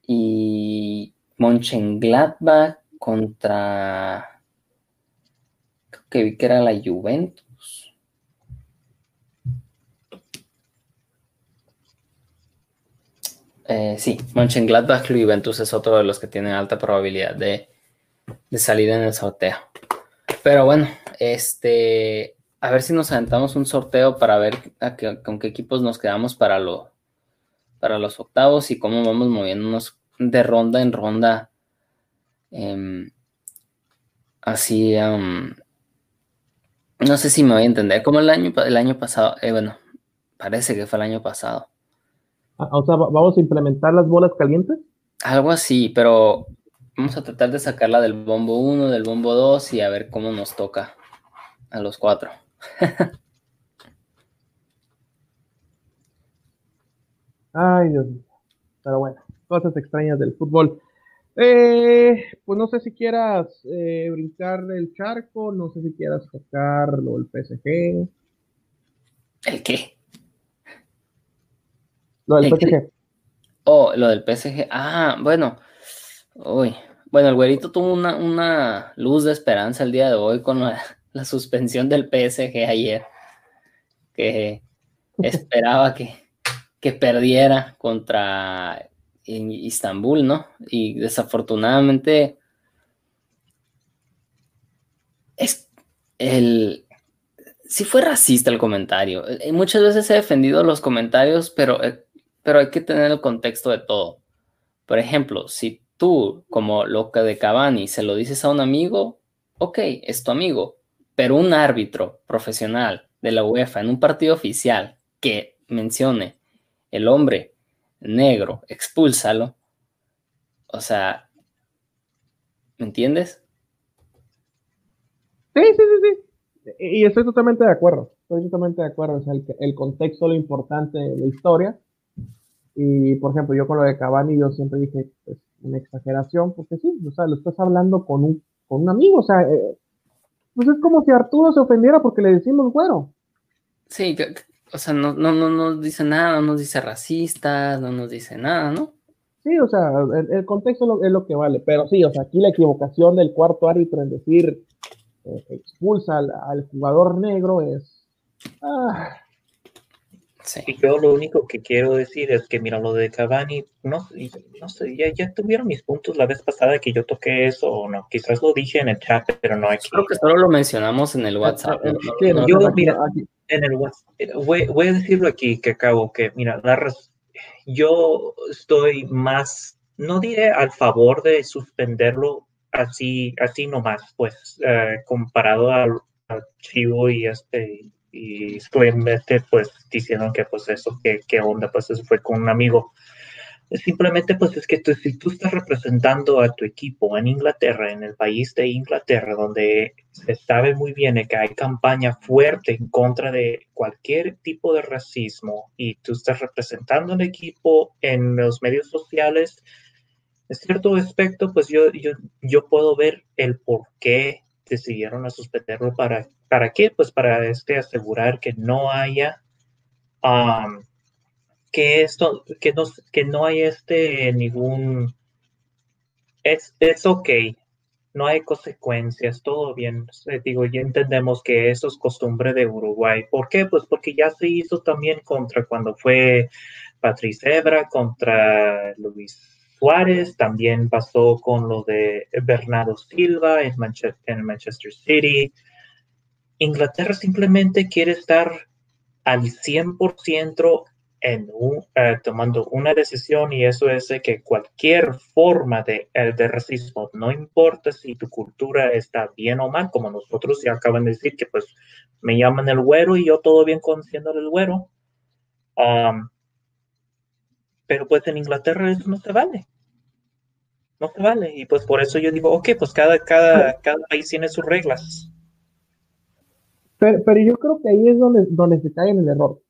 y Mönchengladbach contra creo que vi que era la Juventus Eh, sí, Mönchengladbach y Juventus es otro de los que tienen alta probabilidad de, salir en el sorteo. Pero bueno, este, a ver si nos aventamos un sorteo para ver con qué equipos nos quedamos para, lo, para los octavos y cómo vamos moviéndonos de ronda en ronda. Em, así, no sé si me voy a entender. Como el año, el año pasado, eh, bueno, parece que fue el año pasado Ah, o sea, ¿vamos a implementar las bolas calientes? Algo así, pero vamos a tratar de sacarla del bombo 1, del bombo 2 y a ver cómo nos toca a los cuatro. Ay, Dios mío. Pero bueno, cosas extrañas del fútbol. Eh, pues no sé si quieras eh, brincar el charco, no sé si quieras tocar lo del PSG. ¿El qué? Lo del PSG. Oh, lo del PSG. Ah, bueno. Uy. Bueno, el güerito tuvo una, luz de esperanza el día de hoy con la, suspensión del PSG ayer. Que esperaba que, que perdiera contra Istambul, ¿no? Y desafortunadamente es el sí fue racista el comentario. Muchas veces he defendido los comentarios, pero eh, pero hay que tener el contexto de todo. Por ejemplo, si tú, como loca de Cavani, se lo dices a un amigo, ok, es tu amigo, pero un árbitro profesional de la UEFA en un partido oficial que mencione el hombre negro, expúlsalo. O sea, ¿me entiendes? Sí, sí, sí, sí. Y estoy totalmente de acuerdo. Estoy totalmente de acuerdo. O sea, el, el contexto, lo importante de la historia. Y por ejemplo, yo con lo de Cavani, yo siempre dije, pues, una exageración, porque sí, o sea, lo estás hablando con un, con un amigo, o sea, eh, pues es como si Arturo se ofendiera porque le decimos güero. Sí, o sea, no, no, no nos dice nada, no nos dice racista, no nos dice nada, ¿no? Sí, o sea, el, contexto es lo, que vale, pero sí, o sea, aquí la equivocación del cuarto árbitro en decir eh, expulsa al, jugador negro es... Ah, Y yo lo único que quiero decir es que, mira, lo de Cavani, no, no sé, ya, ya, tuvieron mis puntos la vez pasada que yo toqué eso o no. Quizás lo dije en el chat, pero no aquí. Creo que solo lo mencionamos en el WhatsApp. yo, mira, en el WhatsApp, voy, voy, a decirlo aquí, que acabo, que, mira, la, yo estoy más, no diré al favor de suspenderlo así, así nomás, pues, eh, comparado al, al Chivo y este y simplemente pues diciendo que pues eso, que, qué onda, pues eso fue con un amigo. Simplemente pues es que tú, si tú estás representando a tu equipo en Inglaterra, en el país de Inglaterra, donde se sabe muy bien que hay campaña fuerte en contra de cualquier tipo de racismo y tú estás representando al equipo en los medios sociales, en cierto aspecto pues yo, yo, yo puedo ver el por qué decidieron a suspenderlo para ¿Para qué? Pues para este, asegurar que no haya, que esto, que no, que no hay este ningún, es, es ok, no hay consecuencias, todo bien. Digo, ya entendemos que eso es costumbre de Uruguay. ¿Por qué? Pues porque ya se hizo también contra cuando fue Patrice Ebra, contra Luis Suárez, también pasó con lo de Bernardo Silva en Manchester City. Inglaterra simplemente quiere estar al 100% en eh, tomando una decisión y eso es que cualquier forma de, eh, de, racismo, no importa si tu cultura está bien o mal, como nosotros ya acaban de decir que pues me llaman el güero y yo todo bien conociendo el güero. Pero pues en Inglaterra eso no se vale. No se vale. Y pues por eso yo digo, ok, pues cada, cada, cada país tiene sus reglas. Pero, yo creo que ahí es donde, donde se cae en el error,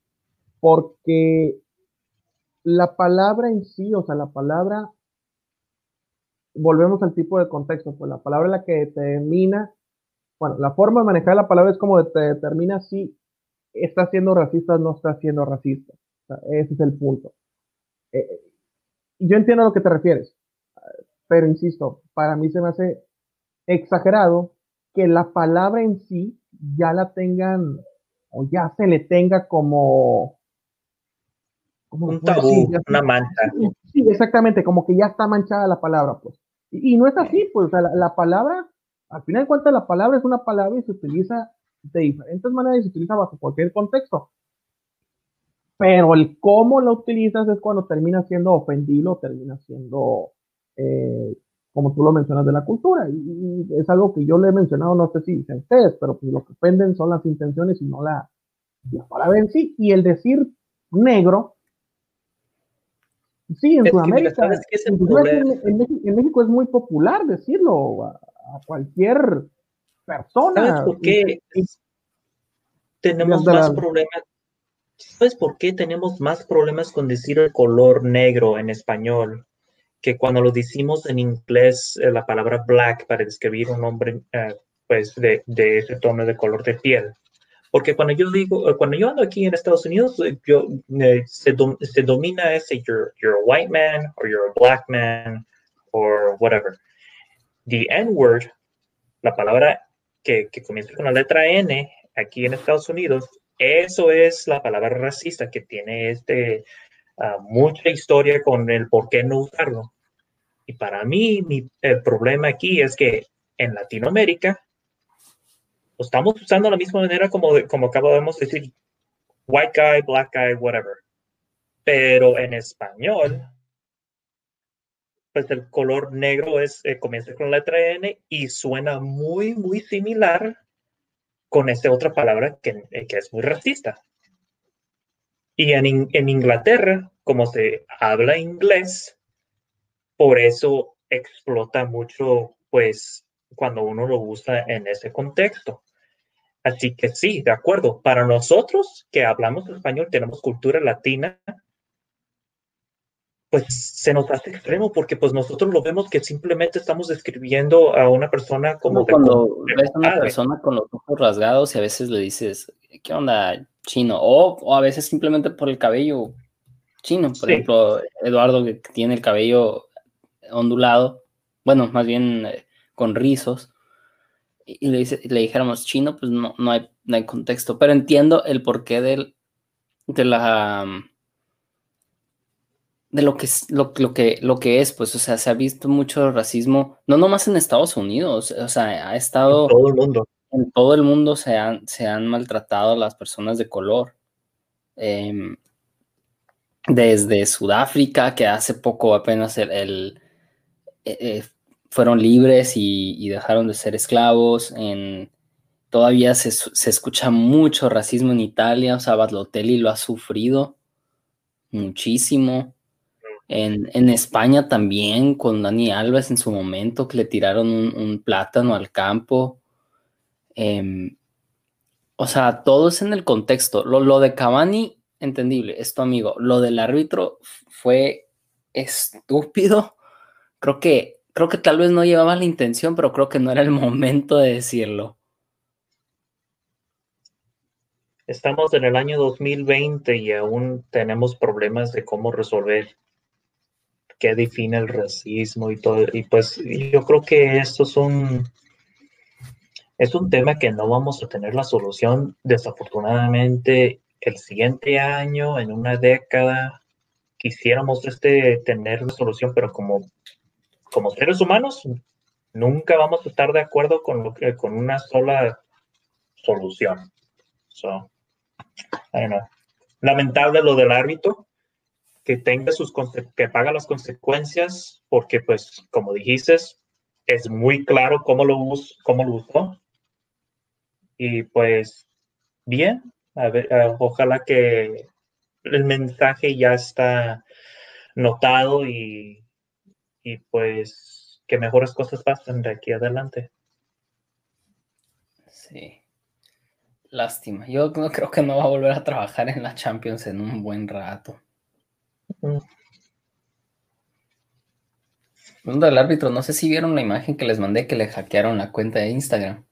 porque la palabra en sí, o sea, la palabra, volvemos al tipo de contexto, pues la palabra es la que determina, bueno, la forma de manejar la palabra es como te determina si está siendo racista o no está siendo racista. ese es el punto. Eh, yo entiendo a lo que te refieres, pero insisto, para mí se me hace exagerado que la palabra en sí ya la tengan o ya se le tenga como, un tabú, una mancha. Sí, exactamente, como que ya está manchada la palabra, pues. Y, no es así, pues, la, palabra, al final de cuentas, la palabra es una palabra y se utiliza de diferentes maneras y se utiliza bajo cualquier contexto. Pero el cómo la utilizas es cuando termina siendo ofendido, termina siendo eh, como tú lo mencionas, de la cultura. Y, es algo que yo le he mencionado, no sé si a ustedes, pero pues lo que ofenden son las intenciones y no la, la palabra en sí. Y el decir negro, sí, en Sudamérica, en, México, es muy popular decirlo a, cualquier persona. ¿Sabes por qué tenemos más problemas? ¿Sabes por qué tenemos más problemas con decir el color negro en español? Que cuando lo decimos en inglés, eh, la palabra black para describir un hombre eh, pues de, de, ese tono de color de piel. Porque cuando yo digo, eh, cuando yo ando aquí en Estados Unidos, yo, se, se, domina ese you're, you're, a white man or you're a black man or whatever. The N-word, la palabra que, que comienza con la letra N aquí en Estados Unidos, eso es la palabra racista que tiene este, uh, mucha historia con el por qué no usarlo. Y para mí, el problema aquí es que en Latinoamérica lo estamos usando de la misma manera como, como acabamos de decir, white guy, black guy, whatever. Pero en español, pues el color negro es, eh, comienza con la letra N y suena muy, muy similar con esta otra palabra que, eh, que es muy racista. Y en, en Inglaterra, como se habla inglés, por eso explota mucho, pues, cuando uno lo usa en ese contexto. Así que sí, de acuerdo. Para nosotros que hablamos español, tenemos cultura latina, pues se nos hace extremo porque pues nosotros lo vemos que simplemente estamos describiendo a una persona como... cuando ves a una persona con los ojos rasgados y a veces le dices, ¿qué onda, chino? O, o a veces simplemente por el cabello chino. Por ejemplo, Eduardo que tiene el cabello ondulado, bueno, más bien eh, con rizos, y le, le dijéramos chino, pues no, no, hay, no hay contexto, pero entiendo el porqué del, de la de lo que, lo, lo, que, lo que es, pues, o sea, se ha visto mucho racismo, no nomás en Estados Unidos, o sea, ha estado... En todo el mundo. En todo el mundo se han, se han maltratado a las personas de color. Em, desde Sudáfrica, que hace poco apenas el, eh, fueron libres y, dejaron de ser esclavos. En, todavía se, se, escucha mucho racismo en Italia, o sea, Batlotelli lo ha sufrido muchísimo. En, España también, con Dani Alves en su momento, que le tiraron un, plátano al campo. Em, o sea, todo es en el contexto. Lo, lo de Cavani, entendible, es tu amigo. Lo del árbitro fue estúpido. Creo que, creo que tal vez no llevaba la intención, pero creo que no era el momento de decirlo. Estamos en el año 2020 y aún tenemos problemas de cómo resolver qué define el racismo y todo. Y pues yo creo que esto es un, es un tema que no vamos a tener la solución, desafortunadamente, el siguiente año, en una década. Quisiéramos este, tener una solución, pero como, como seres humanos, nunca vamos a estar de acuerdo con, lo que, con una sola solución. So, Lamentable lo del árbitro, que tenga sus que paga las consecuencias, porque pues como dijiste, es muy claro cómo lo, cómo lo usó. Y pues bien, a ver, ojalá que el mensaje ya está notado y, y pues que mejores cosas pasen de aquí adelante. Sí. Lástima. Yo no creo que no va a volver a trabajar en la Champions en un buen rato. Mundo del árbitro, no sé si vieron la imagen que les mandé que le hackearon la cuenta de Instagram.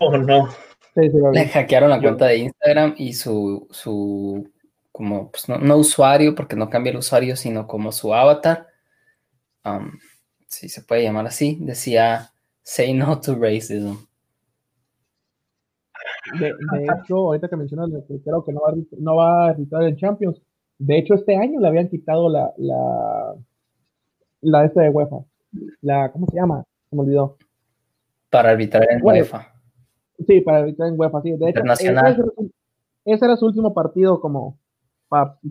Oh, no. le hackearon la cuenta de Instagram y su, su como, pues no, usuario, porque no cambia el usuario, sino como su avatar, um, si se puede llamar así, decía, say no to racism. De, hecho, ahorita que mencionas, creo que no va, no va a arbitrar en Champions, de hecho, este año le habían quitado la, la, la esta de UEFA. La, ¿cómo se llama? Se me olvidó. Para arbitrar en UEFA. Sí, para arbitrar en UEFA, sí. De hecho, Internacional. Ese, era su último partido como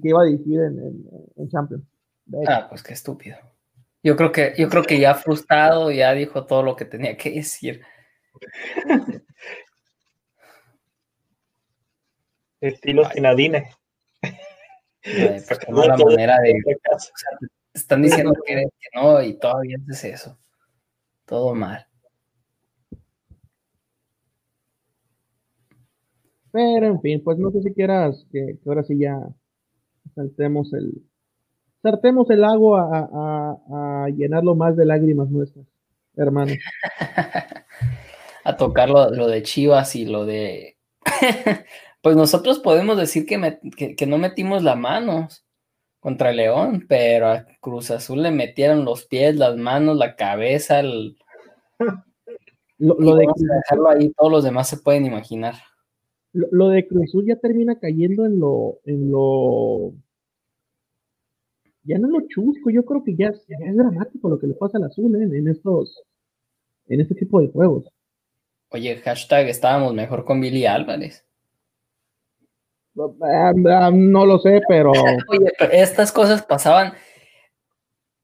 que iba a dirigir en, en, Champions. Ah, pues qué estúpido. Yo creo que, yo creo que ya frustrado, ya dijo todo lo que tenía que decir. Estilo Sinadine. Pues, la manera de. están diciendo que, no y todavía es eso. Todo mal. Pero en fin, pues no sé si quieras que, ahora sí ya saltemos el. Saltemos el agua a, a, llenarlo más de lágrimas nuestras, hermano. a tocar lo, lo de Chivas y lo de pues nosotros podemos decir que, no metimos la mano contra León, pero a Cruz Azul le metieron los pies, las manos, la cabeza, el... Lo, de dejarlo ahí, todos los demás se pueden imaginar. Lo, de Cruz Azul ya termina cayendo en lo, en lo, ya no lo chusco, yo creo que ya, es dramático lo que le pasa al azul ¿eh? en estos, en este tipo de juegos. Oye, hashtag estábamos mejor con Billy Álvarez. No lo sé, pero. Oye, estas cosas pasaban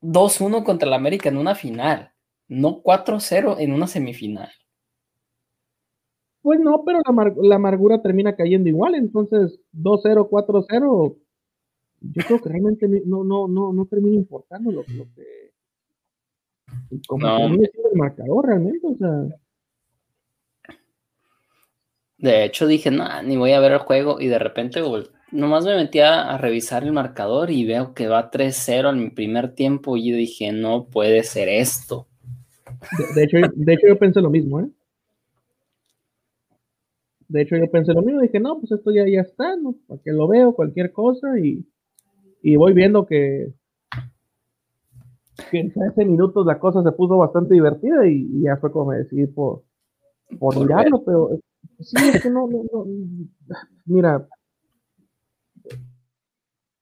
2-1 contra el América en una final, no 4-0 en una semifinal. Pues no, pero la, amargura termina cayendo igual, entonces 2-0, 4-0, yo creo que realmente no, no, no, no termina importando lo, que. Como no. el marcador realmente, o sea. De hecho dije, no, ni voy a ver el juego y de repente nomás me metí a, revisar el marcador y veo que va 3-0 en mi primer tiempo y dije, no puede ser esto. De, hecho, de hecho yo pensé lo mismo, ¿eh? De hecho yo pensé lo mismo, dije, no, pues esto ya, ya está, ¿no? Porque lo veo, cualquier cosa y, voy viendo que, que en 13 minutos la cosa se puso bastante divertida y, ya fue como me decidí por, por, mirarlo, pero Sí, es que no, no, no, Mira,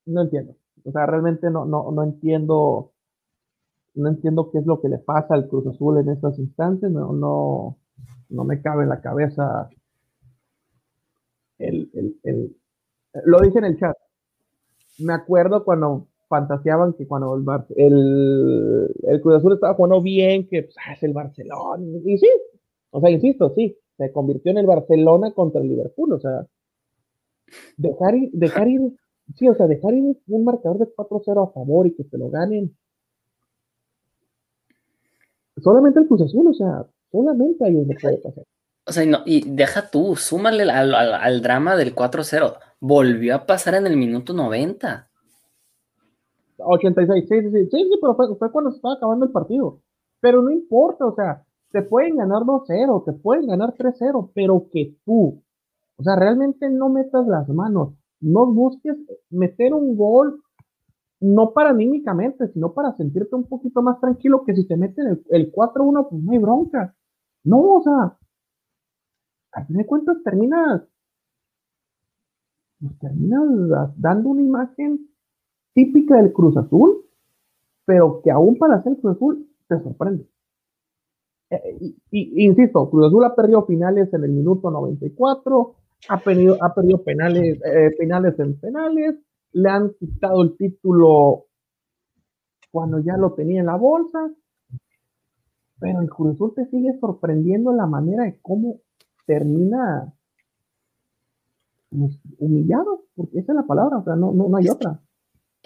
no entiendo. O sea, realmente no, no, no entiendo, no entiendo qué es lo que le pasa al Cruz Azul en estas instancias, no, no, no me cabe en la cabeza el, el, el, lo dice en el chat. Me acuerdo cuando fantaseaban que cuando el, el, Cruz Azul estaba jugando bien, que pues, ah, es el Barcelona. Y sí, o sea, insisto, sí, se convirtió en el Barcelona contra el Liverpool. O sea, dejar ir, dejar sí, o sea, dejar ir un marcador de 4-0 a favor y que se lo ganen. Solamente el Cruz Azul, o sea, solamente ahí donde puede pasar. O sea, no, y deja tú, súmale al, al, al drama del 4-0. Volvió a pasar en el minuto 90. 86, sí, sí, sí, sí, pero fue, fue, cuando se estaba acabando el partido. Pero no importa, o sea, te pueden ganar 2-0, te pueden ganar 3-0, pero que tú, o sea, realmente no metas las manos, no busques meter un gol, no para anímicamente, sino para sentirte un poquito más tranquilo que si te meten el, el 4-1, pues no hay bronca. No, o sea, al fin de cuentas terminas, pues terminas dando una imagen típica del Cruz Azul, pero que aún para ser Cruz Azul te sorprende. Eh, y, insisto, Cruz Azul ha perdido finales en el minuto 94, ha perdido, ha perdido penales, eh, penales en penales, le han quitado el título cuando ya lo tenía en la bolsa, pero el Cruz Azul te sigue sorprendiendo la manera de cómo termina humillado, porque esa es la palabra, o sea, no, no, no hay otra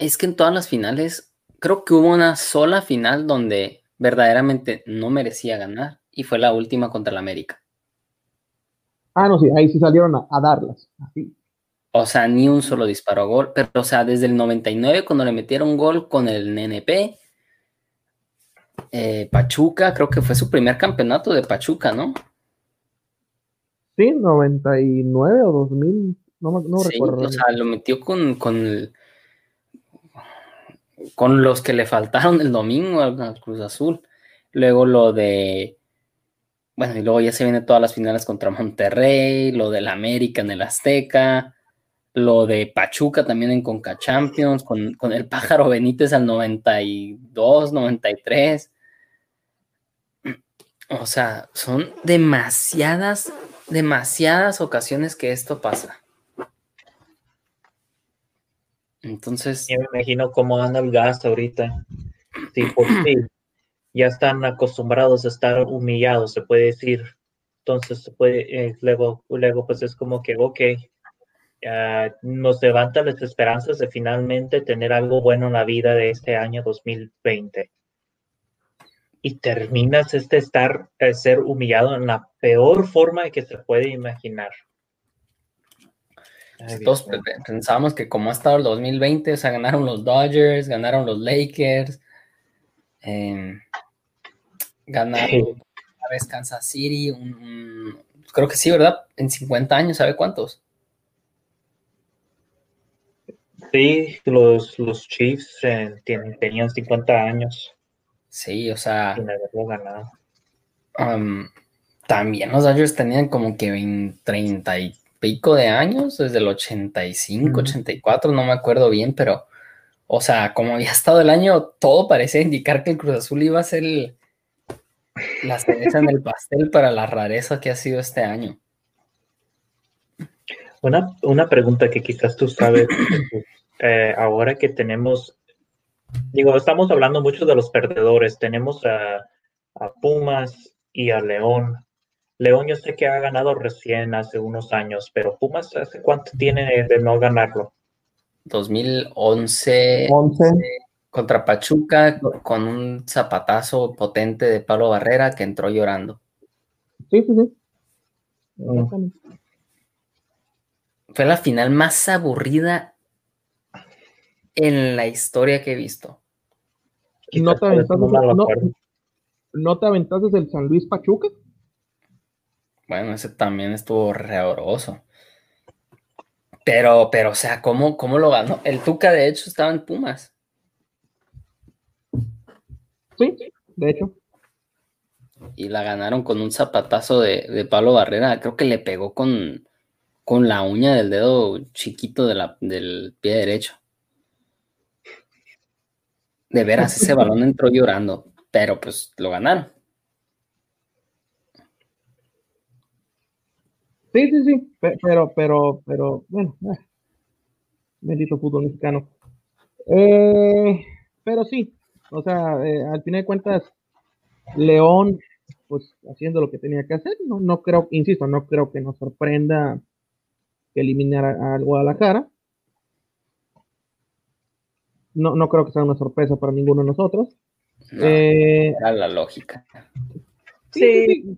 es que en todas las finales, creo que hubo una sola final donde verdaderamente no merecía ganar y fue la última contra el América. Ah, no, sí, ahí sí salieron a, darlas. Así. O sea, ni un solo disparo a gol, pero o sea, desde el 99 cuando le metieron gol con el NNP, eh, Pachuca, creo que fue su primer campeonato de Pachuca, ¿no? Sí, 99 o 2000, no, no recuerdo. O sea, lo metió con, con el, con los que le faltaron el domingo al, Cruz Azul. Luego lo de, bueno, y luego ya se vienen todas las finales contra Monterrey, lo del América en el Azteca, lo de Pachuca también en Conca Champions, con, con el pájaro Benítez al 92, 93. O sea, son demasiadas, demasiadas ocasiones que esto pasa. Entonces. Yo me imagino cómo anda el gas ahorita. Sí, por sí. Ya están acostumbrados a estar humillados, se puede decir. Entonces, se puede, eh, luego, luego, pues es como que, ok, nos levanta las esperanzas de finalmente tener algo bueno en la vida de este año 2020. Y terminas este estar, eh, ser humillado en la peor forma que se puede imaginar. Todos pensábamos que como ha estado el 2020, o sea, ganaron los Dodgers, ganaron los Lakers, em, ganaron una vez Kansas City, creo que sí, ¿verdad? En 50 años, ¿sabe cuántos? Sí, los, los Chiefs eh, tenían 50 años. Sí, o sea. también los Dodgers tenían como que 20, 30 y pico de años, desde el 85, 84, no me acuerdo bien, pero, o sea, como había estado el año, todo parecía indicar que el Cruz Azul iba a ser la cereza en el pastel para la rareza que ha sido este año. Una, una pregunta que quizás tú sabes, eh, ahora que tenemos, digo, estamos hablando mucho de los perdedores, tenemos a, a Pumas y a León, León yo sé que ha ganado recién hace unos años, pero Pumas hace cuánto tiene de no ganarlo? 2011 contra Pachuca con un zapatazo potente de Pablo Barrera que entró llorando. Sí, sí, sí. Mm. Fue la final más aburrida en la historia que he visto. ¿No te aventaste, no, ¿no te aventaste el San Luis Pachuca? Bueno, ese también estuvo rehoroso. Pero, pero, o sea, ¿cómo, ¿cómo lo ganó? El Tuca, de hecho, estaba en Pumas. Sí, de hecho. Y la ganaron con un zapatazo de, Pablo Barrera. Creo que le pegó con, con la uña del dedo chiquito de la, del pie derecho. De veras, ese balón entró llorando, pero pues lo ganaron. Sí, sí, sí, pero, pero, pero, bueno, eh, bendito fútbol mexicano. Eh, pero sí, o sea, eh, al final de cuentas, León, pues haciendo lo que tenía que hacer, no, no creo, insisto, no creo que nos sorprenda que eliminara al Guadalajara. No, no creo que sea una sorpresa para ninguno de nosotros. era la lógica. Sí,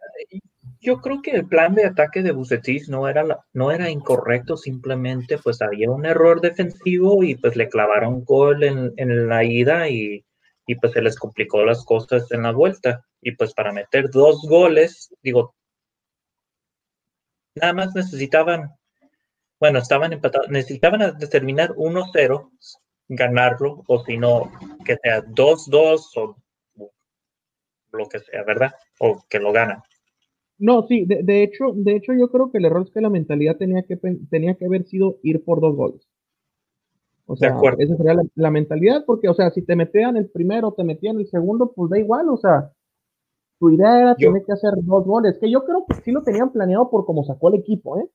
yo creo que el plan de ataque de Bucetis no era, no era incorrecto, simplemente pues había un error defensivo y pues le clavaron gol en, en la ida y, y, pues se les complicó las cosas en la vuelta. Y pues para meter dos goles, digo, nada más necesitaban, bueno, estaban empatados, necesitaban determinar 1-0, ganarlo, o si no, que sea 2-2 o lo que sea, ¿verdad? O que lo ganan. No, sí, de, hecho, de hecho yo creo que el error es que la mentalidad tenía que, tenía que haber sido ir por dos goles. O sea, esa sería la, mentalidad, porque, o sea, si te metían el primero, te metían el segundo, pues da igual, o sea, tu idea era tener que hacer dos goles, que yo creo que sí lo tenían planeado por cómo sacó el equipo, ¿eh?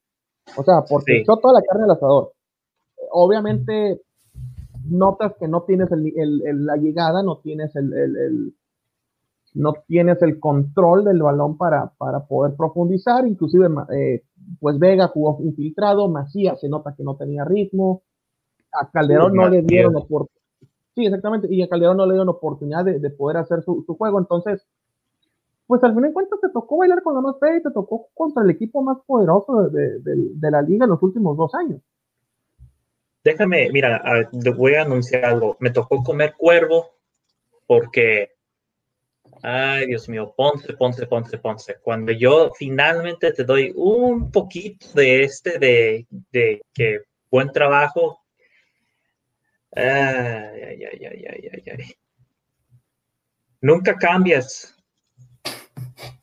O sea, porque echó toda la carne al asador. Obviamente, notas que no tienes la llegada, no tienes el, no tienes el control del balón para, para poder profundizar, inclusive eh, pues Vega jugó infiltrado, Macías se nota que no tenía ritmo, a Calderón no le dieron oportunidad, sí, exactamente, y a Calderón no le dieron oportunidad de, poder hacer su, juego, entonces, pues al fin de cuentas te tocó bailar con la más fea y te tocó contra el equipo más poderoso de, de la liga en los últimos dos años. Déjame, mira, voy a anunciar algo, me tocó comer cuervo porque Ay, Dios mío, Ponce, Ponce, Ponce, Ponce. Cuando yo finalmente te doy un poquito de este, de, de que buen trabajo. Ay, ay, ay, ay, ay, ay, Nunca cambias.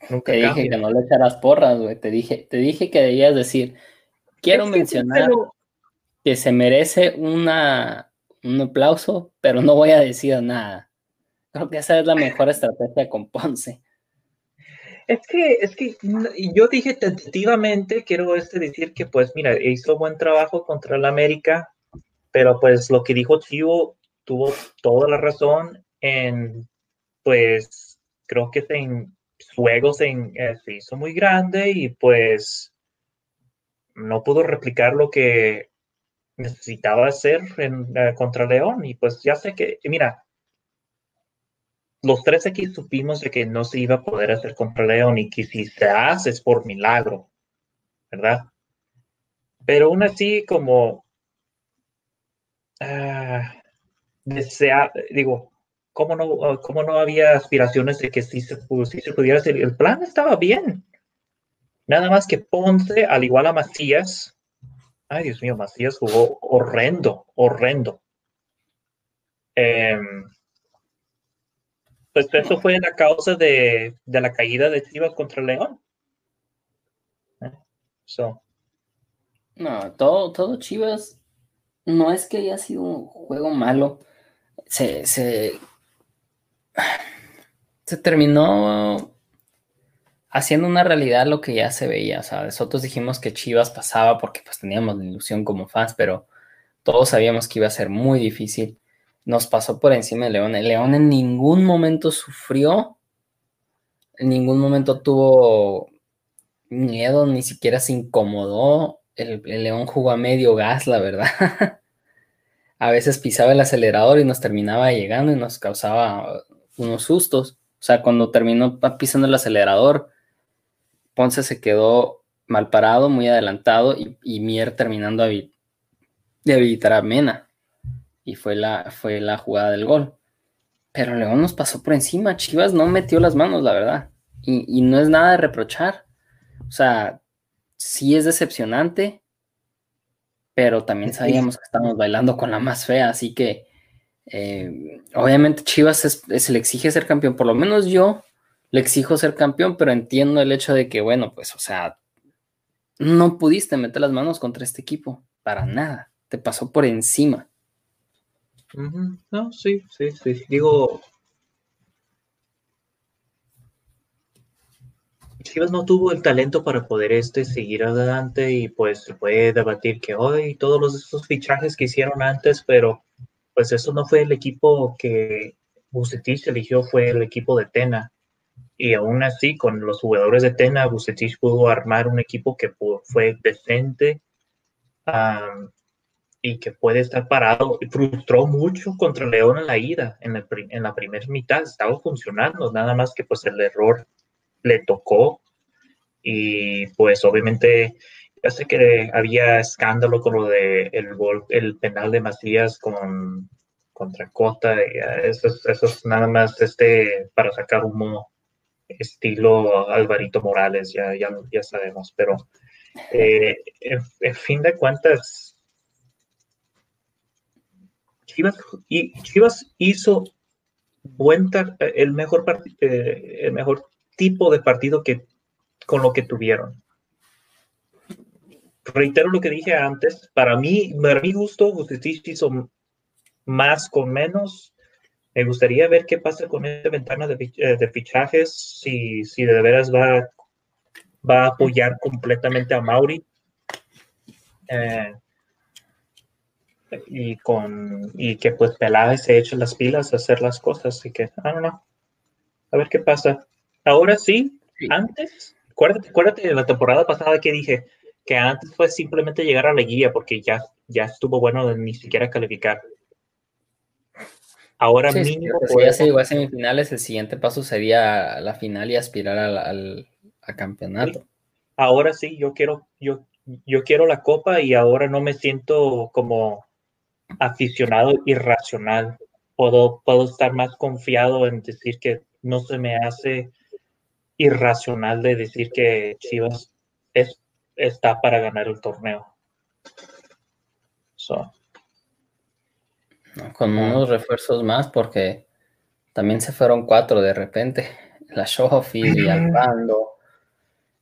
Nunca te dije que no le echaras porras, güey. Te dije, te dije que debías decir, quiero mencionar que se merece una, un aplauso, pero no voy a decir nada. Creo que esa es la mejor estrategia con Ponce. Es que, es que yo dije tentativamente, quiero este decir que pues mira, hizo buen trabajo contra el América, pero pues lo que dijo Chivo tuvo toda la razón en, pues creo que en juegos en, eh, se hizo muy grande y pues no pudo replicar lo que necesitaba hacer en, eh, contra León y pues ya sé que, mira, los tres aquí supimos de que no se iba a poder hacer contra León y que si se hace es por milagro, ¿verdad? Pero aún así, como ah, desea, digo, ¿cómo no, cómo no había aspiraciones de que sí se, se pudiera hacer? El plan estaba bien. Nada más que Ponce, al igual a Macías, ay Dios mío, Macías jugó horrendo, horrendo. Eh, pues eso fue la causa de, la caída de Chivas contra León. Eh, no, todo, todo Chivas no es que haya sido un juego malo. Se, se, se terminó haciendo una realidad lo que ya se veía. O sea, nosotros dijimos que Chivas pasaba porque pues teníamos la ilusión como fans, pero todos sabíamos que iba a ser muy difícil nos pasó por encima de León. El León en ningún momento sufrió, en ningún momento tuvo miedo, ni siquiera se incomodó. El, León jugó a medio gas, la verdad. a veces pisaba el acelerador y nos terminaba llegando y nos causaba unos sustos. O sea, cuando terminó pisando el acelerador, Ponce se quedó mal parado, muy adelantado y, Mier terminando de habilitar a Mena y fue la, fue la jugada del gol. Pero León nos pasó por encima, Chivas no metió las manos, la verdad. Y, no es nada de reprochar. O sea, sí es decepcionante, pero también sabíamos que estamos bailando con la más fea, así que eh, obviamente Chivas se le exige ser campeón, por lo menos yo le exijo ser campeón, pero entiendo el hecho de que, bueno, pues, o sea, no pudiste meter las manos contra este equipo, para nada, te pasó por encima. No, sí, sí, sí. Digo, Chivas no tuvo el talento para poder este seguir adelante y pues se puede debatir que hoy todos los, esos fichajes que hicieron antes, pero pues eso no fue el equipo que Bucetich eligió, fue el equipo de Tena. Y aún así, con los jugadores de Tena, Bucetich pudo armar un equipo que fue decente y que puede estar parado. Frustró mucho contra León en la ida, en, en la primera mitad, estaba funcionando, nada más que pues el error le tocó y pues obviamente ya sé que había escándalo con lo de el, el penal de Macías con contra Cota, eso, eso es nada más este para sacar humo estilo Alvarito Morales, ya, ya, ya sabemos, pero eh, en, fin de cuentas, Chivas, y Chivas hizo buen el mejor eh, el mejor tipo de partido que con lo que tuvieron. Reitero lo que dije antes, para mí, para mi gusto, Bucetich hizo más con menos. Me gustaría ver qué pasa con esta ventana de, eh, fichajes, si, si de veras va, va a apoyar completamente a Mauri. Eh, y con y que pues Peláez se eche las pilas a hacer las cosas. Así que, I don't A ver qué pasa. Ahora sí, antes, acuérdate, de la temporada pasada que dije que antes fue simplemente llegar a la guía porque ya, ya estuvo bueno de ni siquiera calificar. Ahora mínimo. si ya se llegó a semifinales, el siguiente paso sería la final y aspirar al, campeonato. Ahora sí, yo quiero, yo, yo quiero la copa y ahora no me siento como aficionado irracional. Puedo, puedo estar más confiado en decir que no se me hace irracional de decir que Chivas es, está para ganar el torneo. con unos refuerzos más, porque también se fueron cuatro de repente. La Shofi, Albando,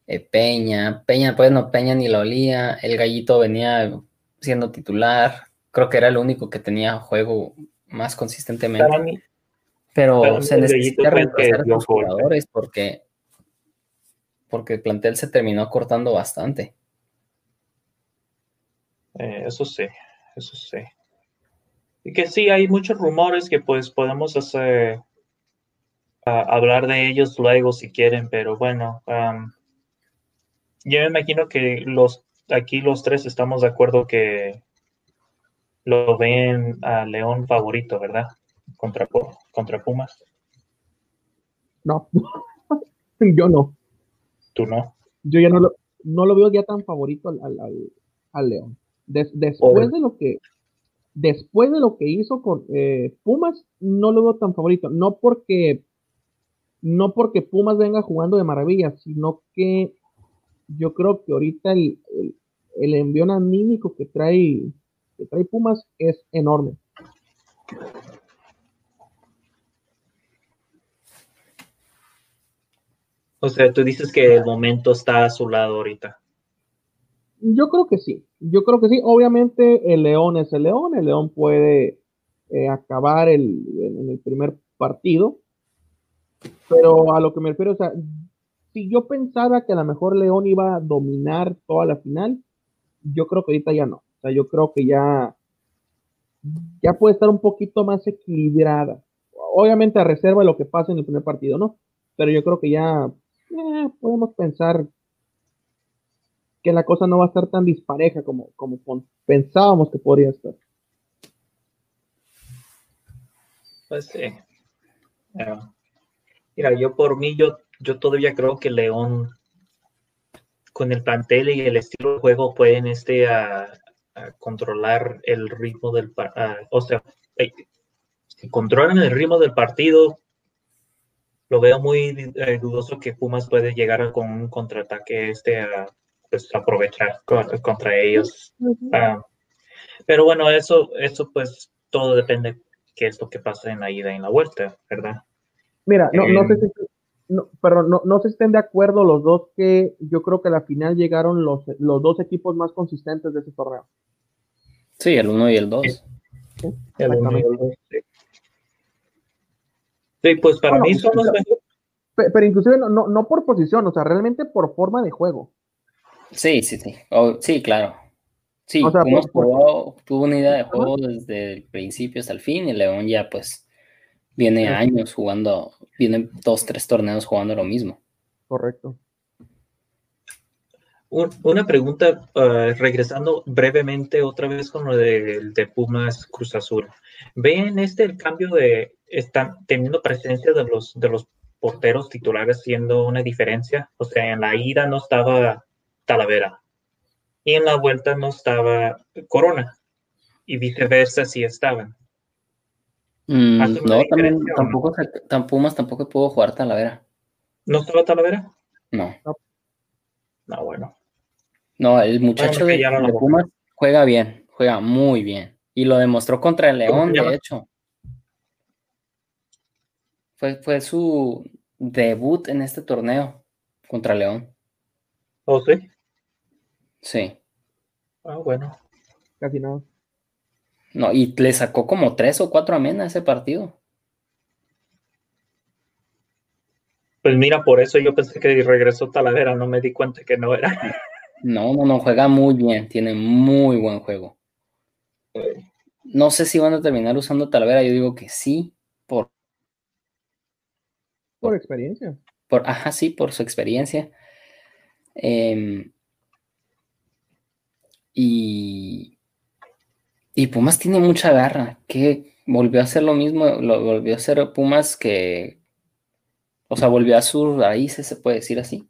eh, Peña. Peña, pues no, Peña ni lo olía. El gallito venía siendo titular. Creo que era el único que tenía juego más consistentemente. pero se necesita reemplazar los jugadores porque porque el plantel se terminó cortando bastante. Eh, eso sí, eso sí. Y que sí, hay muchos rumores que pues podemos hacer, hablar de ellos luego si quieren, pero bueno, yo me imagino que los aquí los tres estamos de acuerdo que lo ven a León favorito, ¿verdad? Contra, contra Pumas. No, yo no. Tú no. Yo ya no lo, no lo veo ya tan favorito al, León. después de lo que después de lo que hizo con eh, Pumas, no lo veo tan favorito. No porque no porque Pumas venga jugando de maravilla, sino que yo creo que ahorita el, el, envión anímico que trae, que trae Pumas es enorme. O sea, tú dices que el momento está a su lado ahorita. Yo creo que sí, yo creo que sí. Obviamente el León es el León, el León puede eh, acabar el, en el primer partido, pero a lo que me refiero, o sea, si yo pensaba que a lo mejor León iba a dominar toda la final, yo creo que ahorita ya no. Sea, yo creo que ya, ya puede estar un poquito más equilibrada. Obviamente a reserva de lo que pasa en el primer partido, ¿no? Pero yo creo que ya eh, podemos pensar que la cosa no va a estar tan dispareja como, como pensábamos que podría estar. Pues sí. mira, yo por mí, yo, yo todavía creo que León, con el plantel y el estilo de juego, pueden este, a, controlar el ritmo del partido. O sea, si controlan el ritmo del partido, lo veo muy eh, dudoso que Pumas puede llegar con un contraataque este a pues, aprovechar contra ellos. Ah, pero bueno, eso, eso pues todo depende qué es lo que pasa en la ida y en la vuelta, ¿verdad? Mira, no, no sé si, no, perdón, no, no se estén de acuerdo los dos que yo creo que a la final llegaron los, los dos equipos más consistentes de ese torneo. Sí, el uno y el dos. Sí, pues para mí son los mejores. Pero, inclusive no, no, por posición, o sea, realmente por forma de juego. Sí, sí, sí. sí, claro. Sí, tuvo una idea de juego desde el principio hasta el fin y León ya pues viene años jugando, viene dos, tres torneos jugando lo mismo. Correcto. Una pregunta, ah, regresando brevemente otra vez con lo de, de, Pumas Cruz Azul. ¿Ven este el cambio de, están teniendo presencia de los, de los porteros titulares siendo una diferencia? O sea, en la ida no estaba Talavera y en la vuelta no estaba Corona y viceversa si estaban. Mm, no, también, tampoco, Pumas tampoco pudo jugar Talavera. ¿No estaba Talavera? No. No, bueno. No, el muchacho de, Pumas juega bien, juega muy bien. Y lo demostró contra el León, de hecho. Fue, fue su debut en este torneo contra León. ¿Oh, sí? Sí. Ah, bueno. Casi nada. No, y le sacó como tres o cuatro a ese partido. Pues mira, por eso yo pensé que regresó Talavera, no me di cuenta que no era. No, no, no, juega muy bien, tiene muy buen juego. No sé si van a terminar usando Talavera, yo digo que sí, por... Por experiencia. Por, ajá, sí, por su experiencia. Eh, y, y Pumas tiene mucha garra, que volvió a hacer lo mismo, lo volvió a hacer Pumas que, o sea, volvió a sus raíces, se puede decir así.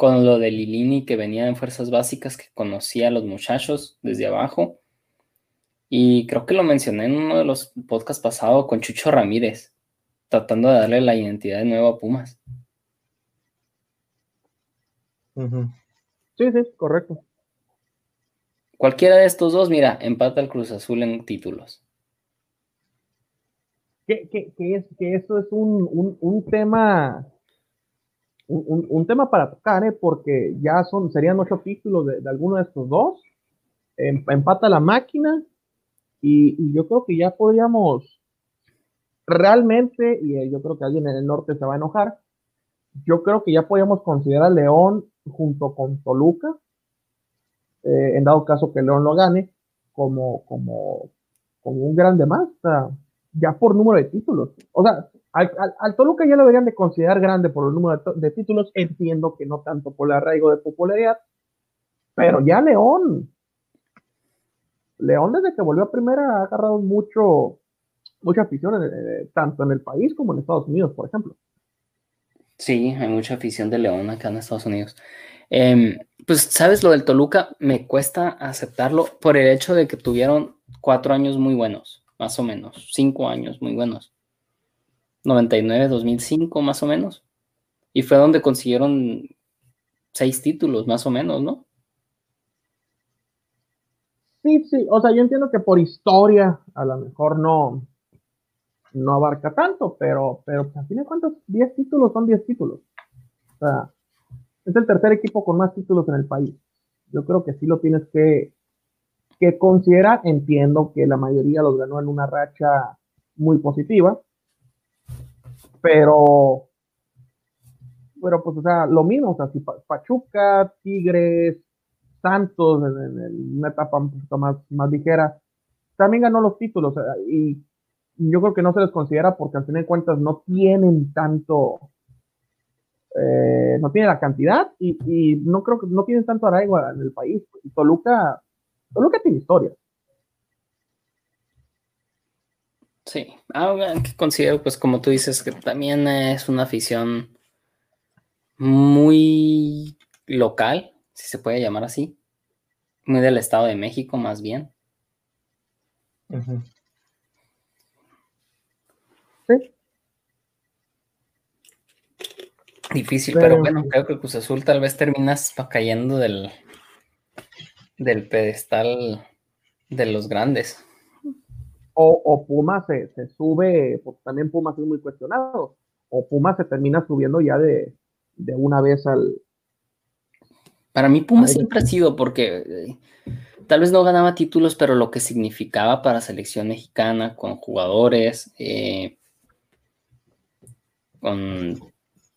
Con lo de Lilini que venía en fuerzas básicas, que conocía a los muchachos desde abajo. Y creo que lo mencioné en uno de los podcasts pasados con Chucho Ramírez, tratando de darle la identidad de nuevo a Pumas. Sí, sí, correcto. Cualquiera de estos dos, mira, empata el Cruz Azul en títulos. Que, que, que, que eso es un, un, tema un, un, tema para tocar, ¿eh? porque ya son, serían ocho títulos de, de alguno de estos dos. Em, empata la máquina y, y, yo creo que ya podríamos realmente, y eh, yo creo que alguien en el norte se va a enojar, yo creo que ya podríamos considerar León junto con Toluca eh, en dado caso que León lo gane, como, como, como un grande más, ya por número de títulos. O sea, al, Toluca ya lo deberían de considerar grande por el número de, títulos, entiendo que no tanto por el arraigo de popularidad, pero ya León, León desde que volvió a primera ha agarrado mucho, mucha afición, eh, tanto en el país como en Estados Unidos, por ejemplo. Sí, hay mucha afición de León acá en Estados Unidos. Em, pues, ¿sabes? Lo del Toluca me cuesta aceptarlo por el hecho de que tuvieron cuatro años muy buenos, más o menos, cinco años muy buenos. 99, 2005, más o menos. Y fue donde consiguieron seis títulos, más o menos, ¿no? Sí, sí, o sea, yo entiendo que por historia a lo mejor no, no abarca tanto, pero, pero a fin de cuentas, 10 títulos son 10 títulos. O sea, es el tercer equipo con más títulos en el país. Yo creo que sí lo tienes que, que considerar. Entiendo que la mayoría los ganó en una racha muy positiva, pero, pero pues, o sea, lo mismo, o sea, si Pachuca, Tigres, Santos, en, una etapa un poquito más, más ligera, también ganó los títulos, y yo creo que no se les considera porque al fin de cuentas no tienen tanto, eh, no tiene la cantidad y, no creo que no tienen tanto arraigo en el país. Toluca, Toluca tiene historia. Sí, que considero, pues como tú dices, que también es una afición muy local, si se puede llamar así, muy del Estado de México más bien. Sí. Difícil, pero, bueno, creo que Cruz Azul tal vez terminas cayendo del, del pedestal de los grandes. O, o Puma se, sube, porque también Puma es muy cuestionado, o Puma se termina subiendo ya de, una vez al... Para mí Puma siempre ha sido porque tal vez no ganaba títulos, pero lo que significaba para selección mexicana con jugadores, eh,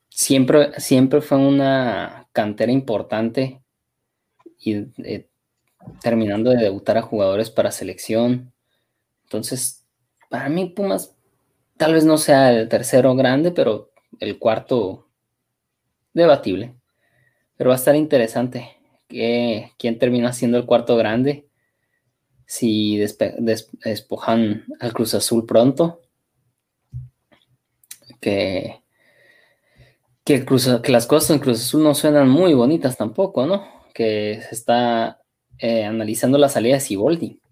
siempre, siempre fue una cantera importante y eh, terminando de debutar a jugadores para selección. Entonces, para mí Pumas tal vez no sea el tercero grande, pero el cuarto debatible. Pero va a estar interesante que, quién termina siendo el cuarto grande. Si despojan al Cruz Azul pronto. Que, que, las cosas en Cruz Azul no suenan muy bonitas tampoco, ¿no? Que se está eh, analizando la salida de Siboldi.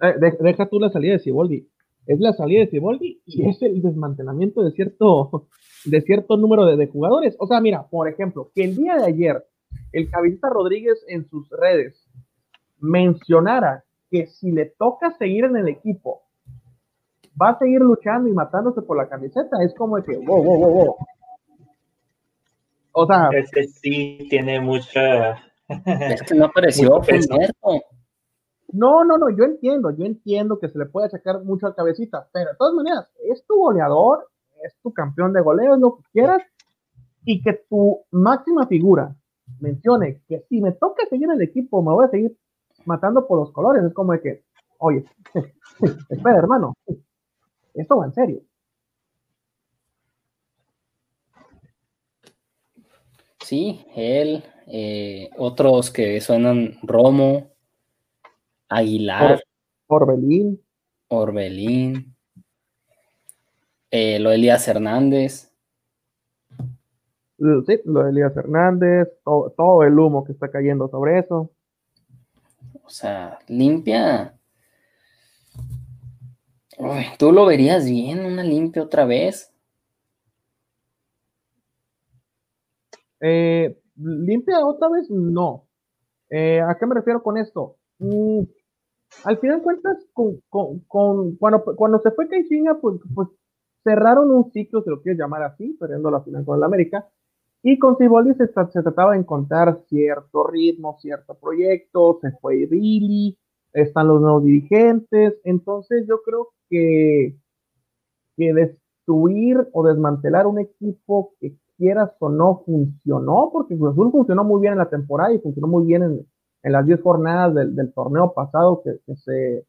Eh, deja tú la salida de Siboldi. Es la salida de Siboldi y es el desmantelamiento de cierto, de cierto número de, jugadores. O sea, mira, por ejemplo, que el día de ayer el Cabecita Rodríguez en sus redes mencionara que si le toca seguir en el equipo, va a seguir luchando y matándose por la camiseta, es como de que, wow, wow, wow, wow. O sea, este sí tiene mucha es que no apareció No, no, no, yo entiendo, yo entiendo que se le puede sacar mucho al cabecita, pero de todas maneras, es tu goleador, es tu campeón de goleo, lo que quieras, y que tu máxima figura mencione que si me toca seguir en el equipo, me voy a seguir matando por los colores, es como de que, oye, espera, hermano, esto va en serio. Sí, él, eh, otros que suenan Romo, Aguilar, Orbelín, Orbelín, eh, lo de Elías Hernández. Sí, lo de Elías Hernández, todo, el humo que está cayendo sobre eso. O sea, limpia. ¿Tú lo verías bien, una limpia otra vez? Eh, limpia otra vez, no. Eh, ¿A qué me refiero con esto? Mm, al final de cuentas, cuando, se fue Caixinha, pues, pues cerraron un ciclo, si lo quieres llamar así, perdiendo la final con el América, y con Ciboldi se, trataba de encontrar cierto ritmo, cierto proyecto, se fue Billy, están los nuevos dirigentes, entonces yo creo que, que destruir o desmantelar un equipo que quieras o no, funcionó, porque Cruz Azul funcionó muy bien en la temporada y funcionó muy bien en, las 10 jornadas del, torneo pasado que, se,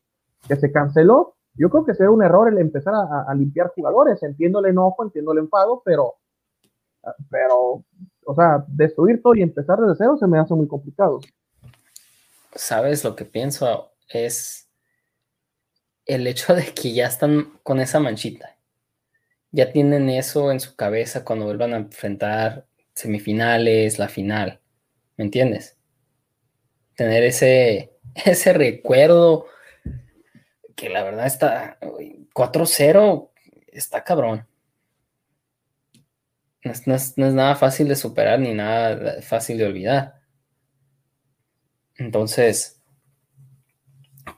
que se canceló. Yo creo que sería un error el empezar a, limpiar jugadores. Entiendo el enojo, entiendo el enfado, pero, pero, o sea, destruir todo y empezar desde cero se me hace muy complicado. ¿Sabes lo que pienso? Es el hecho de que ya están con esa manchita ya tienen eso en su cabeza cuando vuelvan a enfrentar semifinales, la final. ¿Me entiendes? Tener ese, ese recuerdo que la verdad está 4-0, está cabrón. No es, no es, nada fácil de superar ni nada fácil de olvidar. Entonces,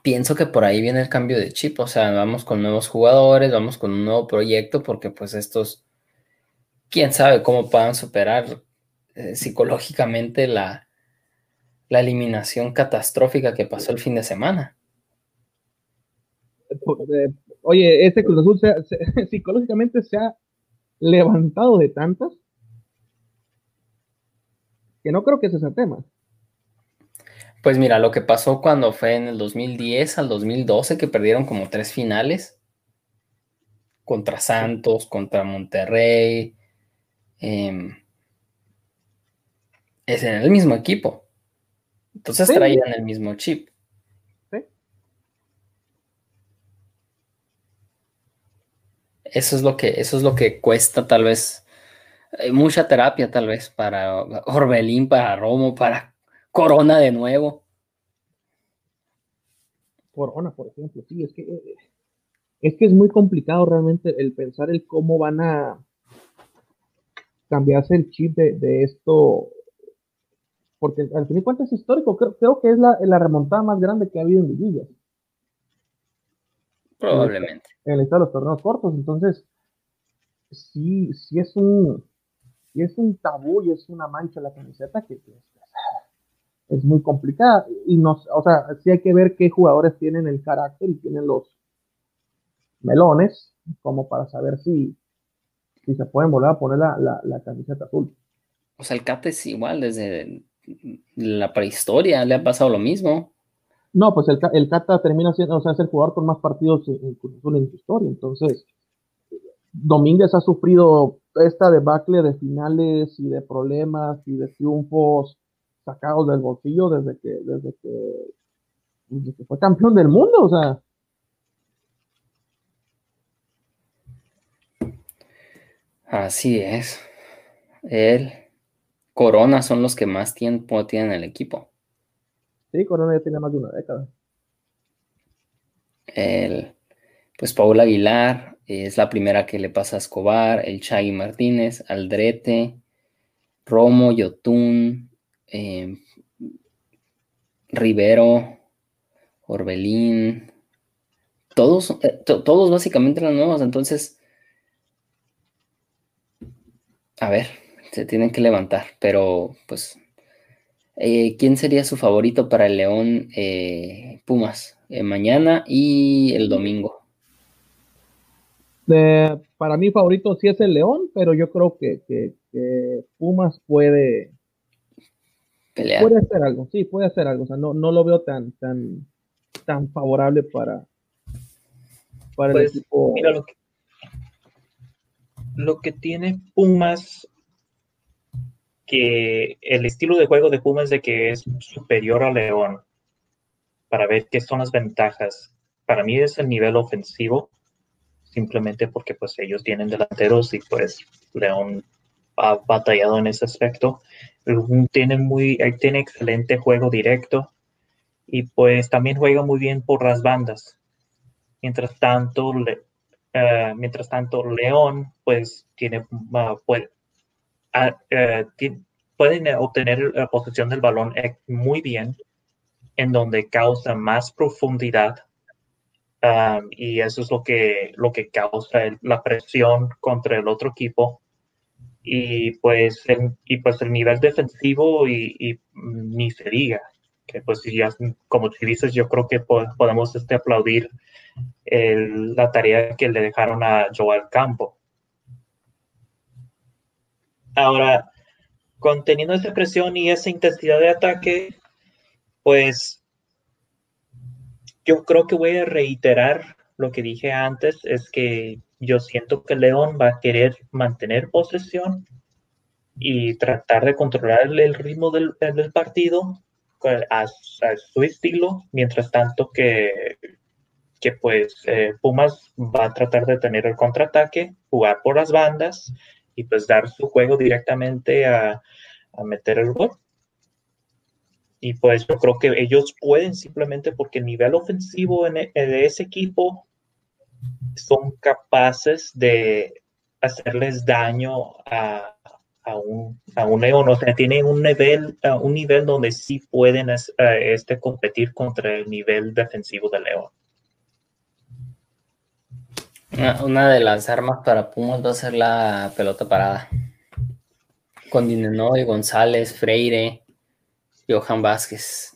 pienso que por ahí viene el cambio de chip, o sea, vamos con nuevos jugadores, vamos con un nuevo proyecto, porque pues estos, quién sabe cómo puedan superar eh, psicológicamente la, la eliminación catastrófica que pasó el fin de semana. Eh, oye, este Cruz Azul psicológicamente se ha levantado de tantas que no creo que ese sea el tema. Pues mira, lo que pasó cuando fue en el 2010 al 2012, que perdieron como tres finales contra Santos, contra Monterrey. Em, es en el mismo equipo. Entonces traían el mismo chip. Eso es lo que, eso es lo que cuesta tal vez, eh, mucha terapia tal vez para Orbelín, para Romo, para Corona de nuevo. Corona, por ejemplo, sí, es que es que es muy complicado realmente el pensar el cómo van a cambiarse el chip de, esto, porque al fin y cuentas es histórico, creo, que es la, remontada más grande que ha habido en Liguilla. Probablemente. En el estado de los torneos cortos, entonces, sí, sí es un, sí es un tabú y es una mancha la camiseta que, que es muy complicada. Y nos, o sea, sí hay que ver qué jugadores tienen el carácter y tienen los melones, como para saber si, si se pueden volver a poner la, la, la camiseta azul. O sea, el Cate es igual desde la prehistoria, le ha pasado lo mismo. No, pues el, el Cata termina siendo, o sea, es el jugador con más partidos en, en, en su historia. Entonces, Domínguez ha sufrido esta debacle de finales y de problemas y de triunfos sacados del bolsillo desde que, desde que, desde que fue campeón del mundo, o sea. Así es. Él, Corona son los que más tiempo tienen el equipo. Sí, Corona ya tiene más de una década. El, pues Paul Aguilar es la primera que le pasa a Escobar, el Chagui Martínez, Aldrete, Romo, Yotun, eh, Rivero, Orbelín, todos, eh, todos básicamente eran nuevos, entonces, a ver, se tienen que levantar, pero pues, eh, ¿quién sería su favorito para el León Pumas? mañana y el domingo. para mí favorito sí es el León, pero yo creo que Pumas puede, Puede hacer algo, sí, puede hacer algo. O sea, no, no lo veo tan, tan, tan favorable para, para el pues, equipo. Mira, lo que, lo que tiene Pumas, que el estilo de juego de Pumas es de que es superior a León, para ver qué son las ventajas. Para mí es el nivel ofensivo, simplemente porque pues ellos tienen delanteros y pues León ha batallado en ese aspecto. Tiene, muy, tiene excelente juego directo y pues también juega muy bien por las bandas. Mientras tanto, eh, mientras tanto León pues tiene, uh, puede, pueden obtener la posesión del balón eh, muy bien, en donde causa más profundidad um, y eso es lo que, lo que causa la presión contra el otro equipo. Y pues el, y pues el nivel defensivo y, ni se diga que pues ya como tú dices yo creo que podemos este, aplaudir la tarea que le dejaron a Joel Campo ahora conteniendo esa presión y esa intensidad de ataque pues yo creo que voy a reiterar lo que dije antes es que yo siento que León va a querer mantener posesión y tratar de controlar el ritmo del, partido a, su estilo, mientras tanto que, que pues eh, Pumas va a tratar de tener el contraataque, jugar por las bandas y pues dar su juego directamente a, a meter el gol. Y pues yo creo que ellos pueden simplemente porque el nivel ofensivo en, en ese equipo son capaces de hacerles daño a, un, león, o sea, tienen un nivel, un nivel donde sí pueden este, competir contra el nivel defensivo del león. Una, de las armas para Pumas va a ser la pelota parada. Con y González, Freire, Johan Vázquez.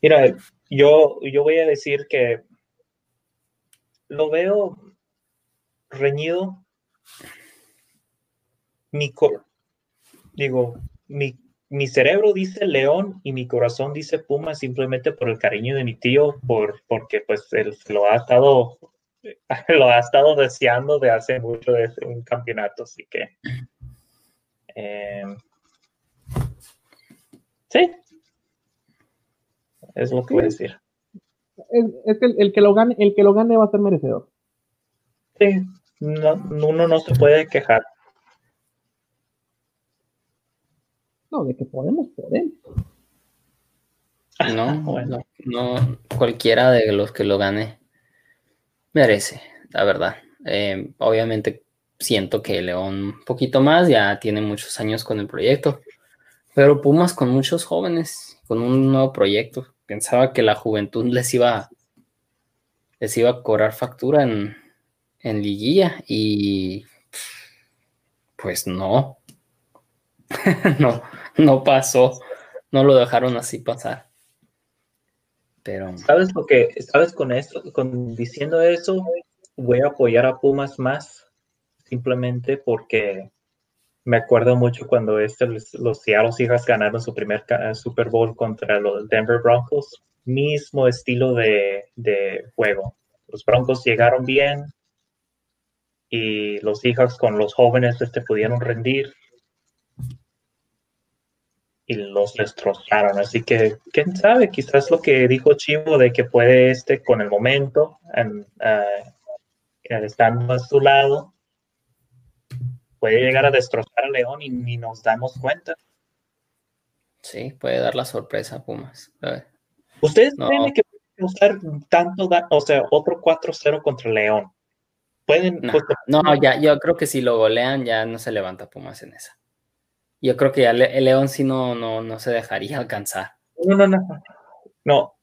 Mira, yo, yo voy a decir que lo veo reñido. Mi digo, mi, mi, cerebro dice león y mi corazón dice puma simplemente por el cariño de mi tío, por, porque pues él lo ha estado lo ha estado deseando de hace mucho de un campeonato, así que eh, sí, es lo que voy a decir. Es, que el, que lo gane, el que lo gane va a ser merecedor. Sí, uno no se puede quejar. No, de que podemos, podemos. No, bueno, no, cualquiera de los que lo gane merece, la verdad. Eh, obviamente siento que León un poquito más, ya tiene muchos años con el proyecto, pero Pumas con muchos jóvenes, con un nuevo proyecto pensaba que la juventud les iba, les iba a cobrar factura en, en liguilla y pues no. no, no pasó. No lo dejaron así pasar. Pero. ¿Sabes lo que, sabes con esto, con diciendo eso, voy a apoyar a Pumas más, simplemente porque me acuerdo mucho cuando este, los Seattle Seahawks ganaron su primer Super Bowl contra los Denver Broncos. Mismo estilo de, de juego. Los Broncos llegaron bien y los Seahawks con los jóvenes este, pudieron rendir y los destrozaron. Así que, quién sabe, quizás lo que dijo Chivo de que puede este con el momento, en, uh, estando a su lado, puede llegar a destrozar a León y ni nos damos cuenta. Sí, puede dar la sorpresa Pumas. ¿Ustedes creen que pueden usar tanto, o sea, otro 4-0 contra León? Pueden. No, pues, no, ya, yo creo que si lo golean ya no se levanta Pumas en esa. Yo creo que el León sí no, no, no se dejaría alcanzar. No, no, no. No.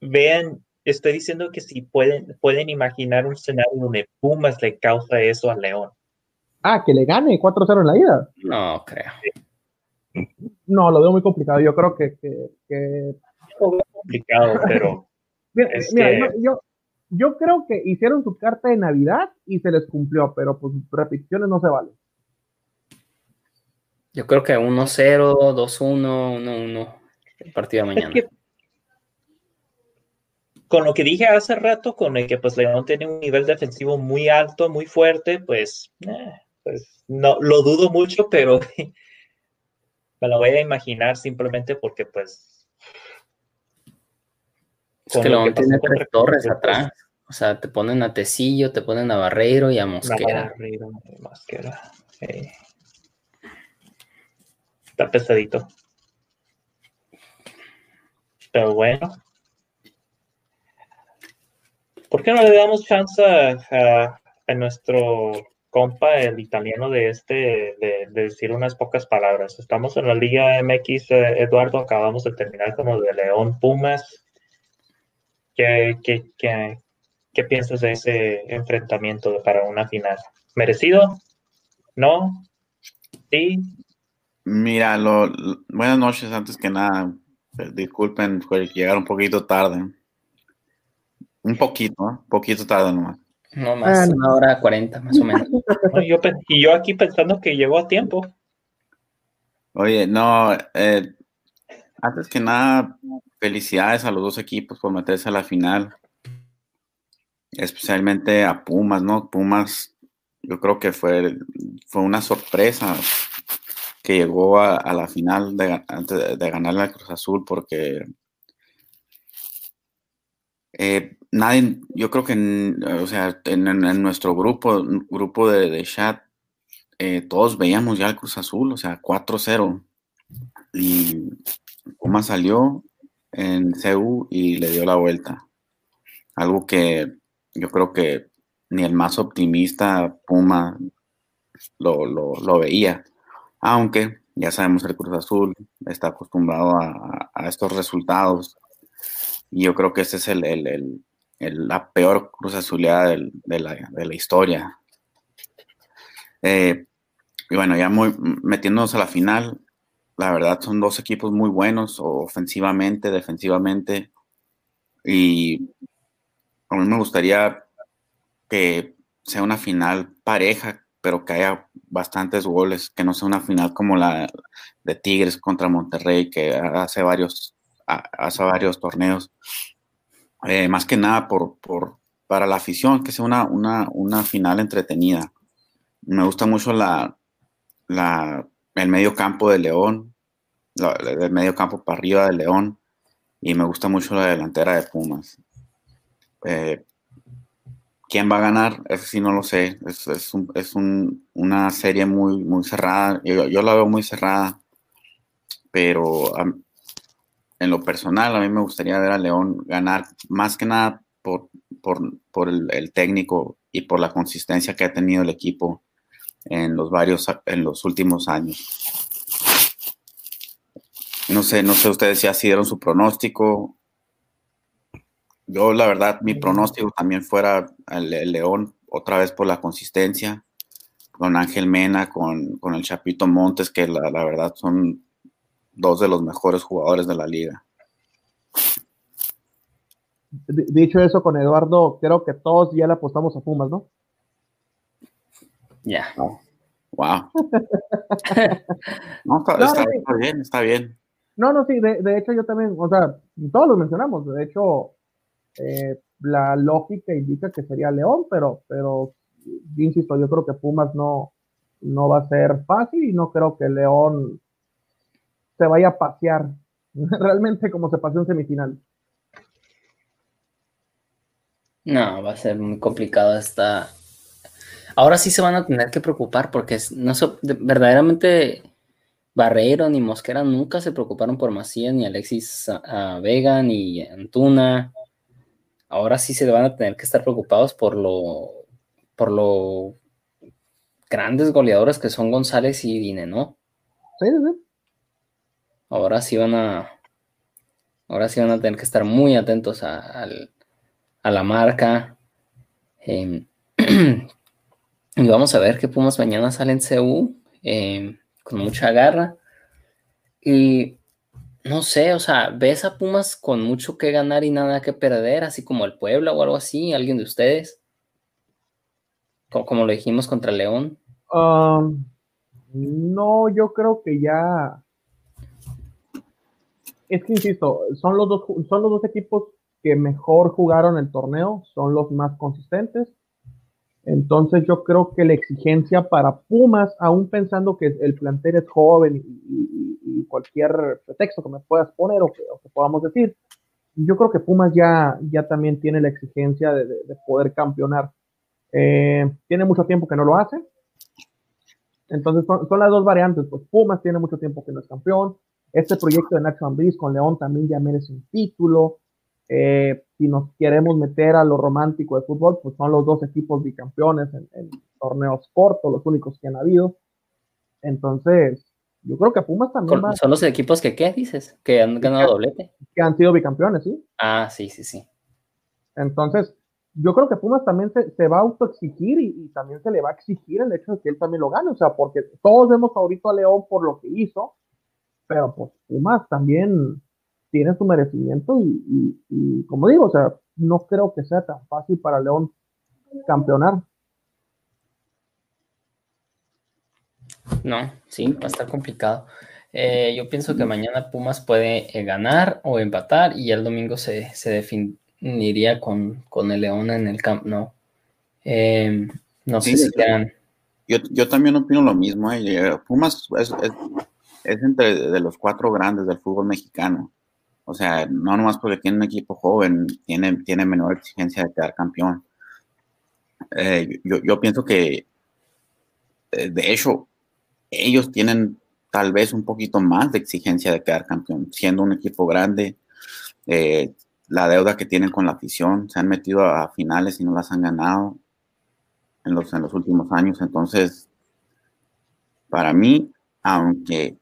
Vean, estoy diciendo que si pueden, pueden imaginar un escenario donde Pumas le causa eso a León. Ah, que le gane 4-0 en la ida. No, creo. No, lo veo muy complicado. Yo creo que. que, Lo veo complicado, pero. mira, yo, yo, creo que hicieron su carta de Navidad y se les cumplió, pero pues repeticiones no se valen. Yo creo que 1-0, 2-1, 1-1 el partido de mañana. con lo que dije hace rato, con el que pues León tiene un nivel defensivo muy alto, muy fuerte, pues, eh, pues no lo dudo mucho, pero me lo voy a imaginar simplemente porque pues es que León tiene tres torres pues, atrás. O sea, te ponen a Tecillo, te ponen a Barreiro y a Mosquera. Barreiro, Mosquera. Está pesadito. Pero bueno. ¿Por qué no le damos chance a, nuestro compa, el italiano de este, de, decir unas pocas palabras? Estamos en la Liga MX, eh, Eduardo, acabamos de terminar como de León Pumas. ¿Qué, qué piensas de ese enfrentamiento para una final? ¿Merecido? ¿No? ¿Sí? Mira, lo, buenas noches antes que nada. Eh, disculpen por llegar un poquito tarde. Un poquito, un poquito tarde nomás. No más, ah, una hora cuarenta más o menos. y yo aquí pensando que llegó a tiempo. Oye, no, eh, antes que nada, felicidades a los dos equipos por meterse a la final. Especialmente a Pumas, ¿no? Pumas, yo creo que fue, fue una sorpresa que llegó a, la final de, antes de, ganar la Cruz Azul porque eh, nadie, yo creo que, o sea, en, nuestro grupo, grupo de, chat, eh, todos veíamos ya el Cruz Azul, o sea, 4-0. Y Puma salió en CU y le dio la vuelta. Algo que yo creo que ni el más optimista Puma lo, lo veía. Aunque ya sabemos el Cruz Azul está acostumbrado a, estos resultados. Y yo creo que esta es el, la peor Cruz Azuleada de, la, historia. Eh, y bueno, ya muy, metiéndonos a la final, la verdad son dos equipos muy buenos, ofensivamente, defensivamente. Y a mí me gustaría que sea una final pareja, pero que haya bastantes goles, que no sea una final como la de Tigres contra Monterrey, que hace varios, hace varios torneos. Eh, más que nada por, por, para la afición, que sea una, una, una final entretenida. Me gusta mucho la, la, el medio campo de León, el medio campo para arriba de León, y me gusta mucho la delantera de Pumas. Eh, ¿Quién va a ganar? Eso sí no lo sé. Es, una serie muy, muy cerrada. Yo, la veo muy cerrada. Pero en lo personal, a mí me gustaría ver a León ganar más que nada por, por, el, técnico y por la consistencia que ha tenido el equipo en los varios, en los últimos años. No sé, no sé ustedes si dieron su pronóstico yo, la verdad, mi pronóstico también fuera el, León, otra vez por la consistencia, con Ángel Mena, con, con, el Chapito Montes, que la, la, verdad son dos de los mejores jugadores de la liga. Dicho eso con Eduardo, creo que todos ya le apostamos a Pumas, ¿no? Ya. Wow. no, está, bien, está bien. No, no, sí, de, de, hecho yo también, o sea, todos lo mencionamos, de hecho, eh, la lógica indica que sería León, pero, pero, insisto, yo creo que Pumas no, no va a ser fácil y no creo que León se vaya a pasear realmente como se paseó en semifinal. No, va a ser muy complicado esta. Ahora sí se van a tener que preocupar porque no verdaderamente Barrero ni Mosquera nunca se preocuparon por Macías, ni Alexis Vega, ni Antuna. Ahora sí se van a tener que estar preocupados por lo, por lo grandes goleadores que son González y Dine, ¿no? Sí, sí. Ahora sí van a. Ahora sí van a tener que estar muy atentos a, la marca. Em, y vamos a ver qué Pumas mañana sale en CU. Em, con mucha garra. Y no sé, o sea, ¿ves a Pumas con mucho que ganar y nada que perder, así como el Puebla o algo así? ¿Alguien de ustedes? Como, lo dijimos contra León. Um, no, yo creo que ya. Es que insisto, son los dos, son los dos equipos que mejor jugaron el torneo, son los más consistentes. Entonces yo creo que la exigencia para Pumas, aún pensando que el plantel es joven y, cualquier pretexto que me puedas poner o que, podamos decir, yo creo que Pumas ya, ya también tiene la exigencia de, poder campeonar. Eh, tiene mucho tiempo que no lo hace. Entonces son, las dos variantes. Pues Pumas tiene mucho tiempo que no es campeón. Este proyecto de Nacho Ambriz con León también ya merece un título. Eh, si nos queremos meter a lo romántico de fútbol, pues son los dos equipos bicampeones en, torneos cortos, los únicos que han habido. Entonces, yo creo que Pumas también. ¿Son los equipos que qué dices? Que han ganado doblete. Que han sido bicampeones, sí. Ah, sí, sí, sí. Entonces, yo creo que Pumas también se, va a autoexigir y, y, también se le va a exigir el hecho de que él también lo gane. O sea, porque todos vemos ahorita a León por lo que hizo, pero pues Pumas también tiene su merecimiento y, como digo, o sea, no creo que sea tan fácil para León campeonar. No, sí, va a estar complicado. Eh, yo pienso que mañana Pumas puede eh, ganar o empatar y el domingo se, definiría con, el León en el camp, no. Em, no sé si quedan. Yo, yo, también opino lo mismo. Eh. Pumas es, es, entre de los cuatro grandes del fútbol mexicano. O sea, no nomás porque tiene un equipo joven, tiene, tiene menor exigencia de quedar campeón. Eh, yo, pienso que, eh, de hecho, ellos tienen tal vez un poquito más de exigencia de quedar campeón, siendo un equipo grande. Eh, la deuda que tienen con la afición, se han metido a, finales y no las han ganado en los, en los últimos años. Entonces, para mí, aunque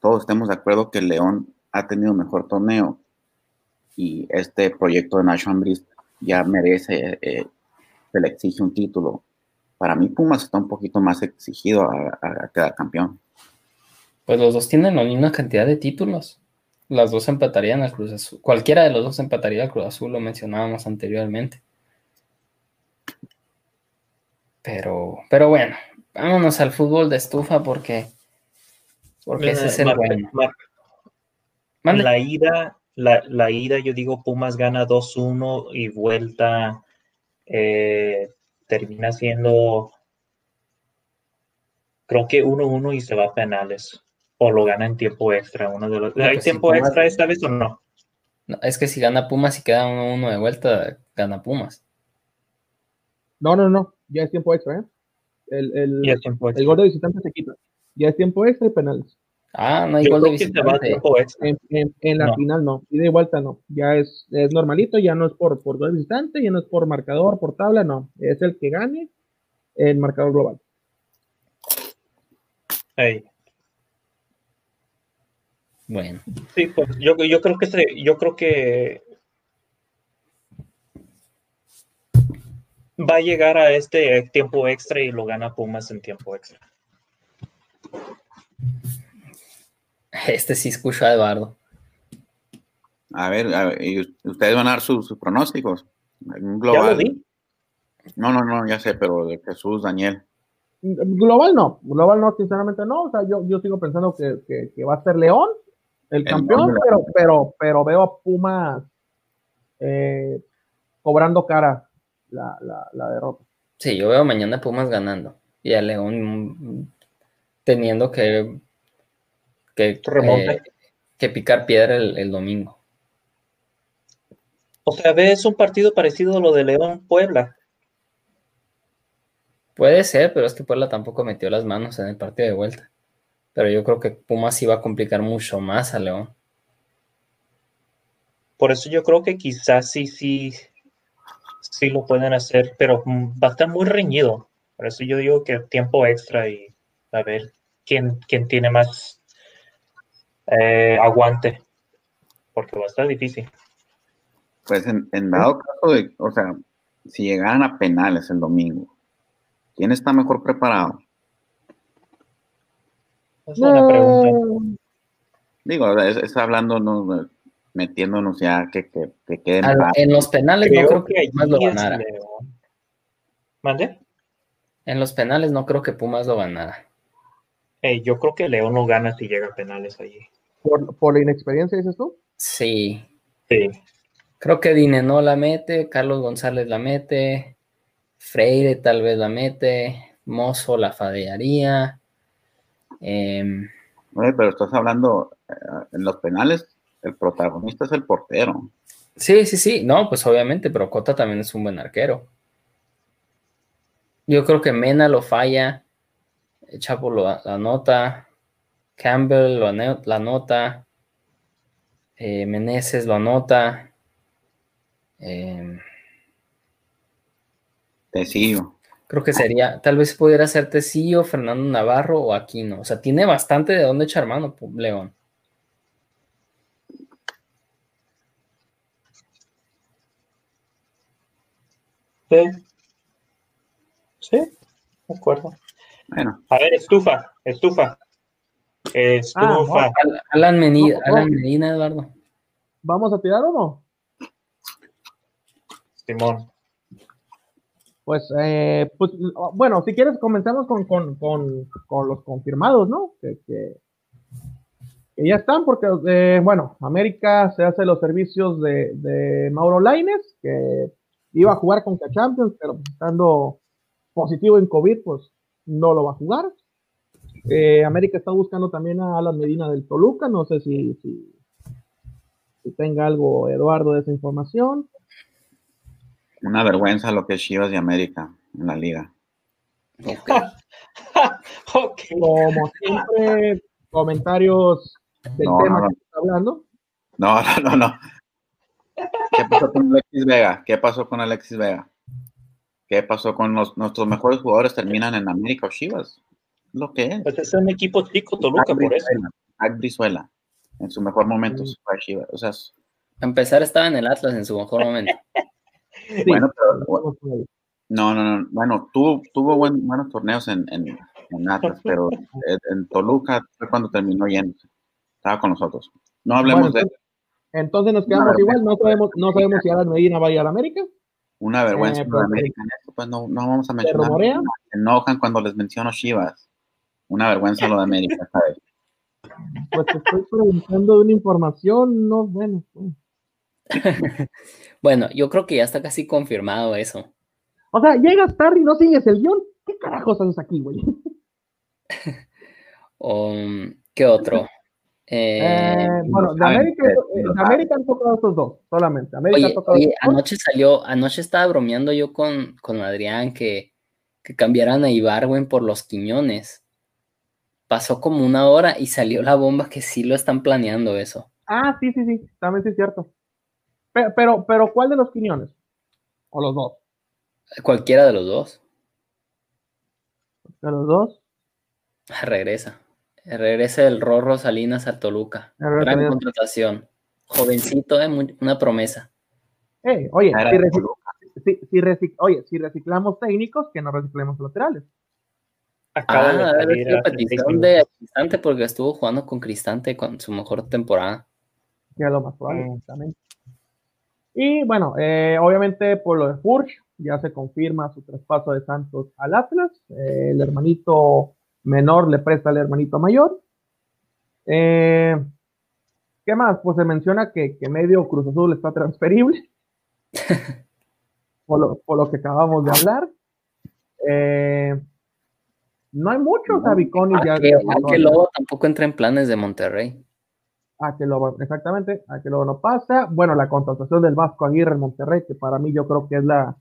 todos estemos de acuerdo que León ha tenido mejor torneo y este proyecto de Nacho Ambriz ya merece, eh, se le exige un título. Para mí Pumas está un poquito más exigido a, quedar campeón. Pues los dos tienen la misma cantidad de títulos. Las dos empatarían al Cruz Azul. Cualquiera de los dos empataría al Cruz Azul, lo mencionábamos anteriormente. Pero, pero bueno, vámonos al fútbol de estufa porque, porque ese es el bueno. La ida, la, ida, yo digo, Pumas gana 2-1 y vuelta eh, termina siendo, creo que 1-1 y se va a penales. O lo gana en tiempo extra. Uno de los, ¿Hay tiempo extra esta vez o no? no? Es que si gana Pumas y queda 1-1 de vuelta, gana Pumas. No, no, no. Ya es tiempo extra, ¿eh? El, el, el gol de visitante se quita. Ya es tiempo extra y penales. Ah, no hay gol de visitante. En, la final no, y de vuelta no. Ya es, es normalito, ya no es por, por gol visitante, ya no es por marcador, por tabla, no. Es el que gane el marcador global. Bueno. Sí, pues yo, yo creo que yo creo que va a llegar a este tiempo extra y lo gana Pumas en tiempo extra. Este sí escucho a Eduardo. A ver, ustedes van a dar sus, pronósticos. Global. No, no, no, ya sé, pero de Jesús, Daniel. Global no, global no, sinceramente no. O sea, yo, yo sigo pensando que, va a ser León el, campeón, pero, pero, pero veo a Pumas eh, cobrando cara la, la, derrota. Sí, yo veo mañana Pumas ganando y a León teniendo que, que, eh, que picar piedra el, domingo. O sea, ves un partido parecido a lo de León Puebla. Puede ser, pero es que Puebla tampoco metió las manos en el partido de vuelta. Pero yo creo que Pumas iba a complicar mucho más a León. Por eso yo creo que quizás sí, sí, sí lo pueden hacer, pero va a estar muy reñido. Por eso yo digo que tiempo extra y a ver quién, quién tiene más eh, aguante, porque va a estar difícil. Pues en, dado caso de, o sea, si llegaran a penales el domingo, ¿quién está mejor preparado? Es una pregunta. Digo, está hablando, no, metiéndonos ya que, que, que queden. en los penales no creo que, Pumas lo ganara. ¿Mande? En los penales no creo que Pumas lo ganara. yo creo que León no gana si llega a penales allí. ¿Por, ¿Por, la inexperiencia dices tú? Sí. Sí. Creo que Dine no la mete, Carlos González la mete, Freire tal vez la mete, Mozo la fadearía. Em, pero estás hablando eh, en los penales, el protagonista es el portero. Sí, sí, sí, no, pues obviamente, pero Cota también es un buen arquero. Yo creo que Mena lo falla, Chapo lo anota, Campbell lo la anota, eh, Meneses lo anota. Eh, Tecillo. Creo que sería, tal vez pudiera ser Tecillo, Fernando Navarro o Aquino. O sea, tiene bastante de dónde echar mano, León. Sí. Sí, de acuerdo. Bueno. A ver, estufa, estufa. Estufa. Ah, Alan, Medina, Alan Medina, Eduardo. ¿Vamos a tirar o no? Simón. Pues, eh, pues, bueno, si quieres comenzamos con, los confirmados, ¿no? Que, ya están, porque, eh, bueno, América se hace los servicios de, de Mauro Laines, que iba a jugar con Champions, pero estando positivo en COVID, pues no lo va a jugar. Eh, América está buscando también a Alan Medina del Toluca, no sé si, si, tenga algo Eduardo de esa información. Una vergüenza lo que es Chivas de América en la liga. Como siempre, comentarios del tema que está hablando. No, no, no, no. ¿Qué pasó con Alexis Vega? ¿Qué pasó con Alexis Vega? ¿Qué pasó con nuestros mejores jugadores? Terminan en América o Chivas. Lo que es. Pues es un equipo chico, Toluca, por eso. En su mejor momento, mm. fue a Chivas. O sea, empezar estaba en el Atlas en su mejor momento. bueno, pero, no, no, no. Bueno, tuvo, tuvo buenos torneos en, en, Atlas, pero en, Toluca fue cuando terminó yendo. Estaba con nosotros. No hablemos de entonces nos quedamos igual, no sabemos, no sabemos si Alan Medina va a ir a la América. Una vergüenza eh, pues, América pues no, no vamos a mencionar. Se enojan cuando les menciono Chivas. Una vergüenza lo de América, ¿sabes? Pues te estoy preguntando una información, no, bueno. Pues. bueno, yo creo que ya está casi confirmado eso. O sea, llegas tarde y no sigues el guion. ¿Qué carajos haces aquí, güey? um, ¿Qué otro? Eh, eh, bueno, de América, eh, de América, han tocado estos dos, solamente. América oye, anoche salió, anoche estaba bromeando yo con, con Adrián que, que cambiaran a Ibarwen por los Quiñones. Pasó como una hora y salió la bomba que sí lo están planeando eso. Ah, sí, sí, sí, también sí es cierto. Pero, pero, pero ¿cuál de los Quiñones? ¿O los dos? Cualquiera de los dos. ¿De los dos? Regresa. Regresa el Rorro Salinas a Toluca. Gran contratación. Jovencito, eh, una promesa. oye, si, si oye, si reciclamos técnicos, que no reciclemos laterales. Acaba ah, de salir petición de Cristante porque estuvo jugando con Cristante con su mejor temporada. Ya lo más probable, mm. Y bueno, eh, obviamente por lo de Furch, ya se confirma su traspaso de Santos al Atlas. Eh, el hermanito menor le presta al hermanito mayor. Eh, ¿Qué más? Pues se menciona que, que medio Cruz Azul está transferible. por, lo, por, lo, que acabamos de hablar. Eh, no hay muchos Abiconis ya. Que, que Lobo tampoco entra en planes de Monterrey. A que Lobo, exactamente, a que Lobo no pasa. Bueno, la contratación del Vasco Aguirre en Monterrey, que para mí yo creo que es la,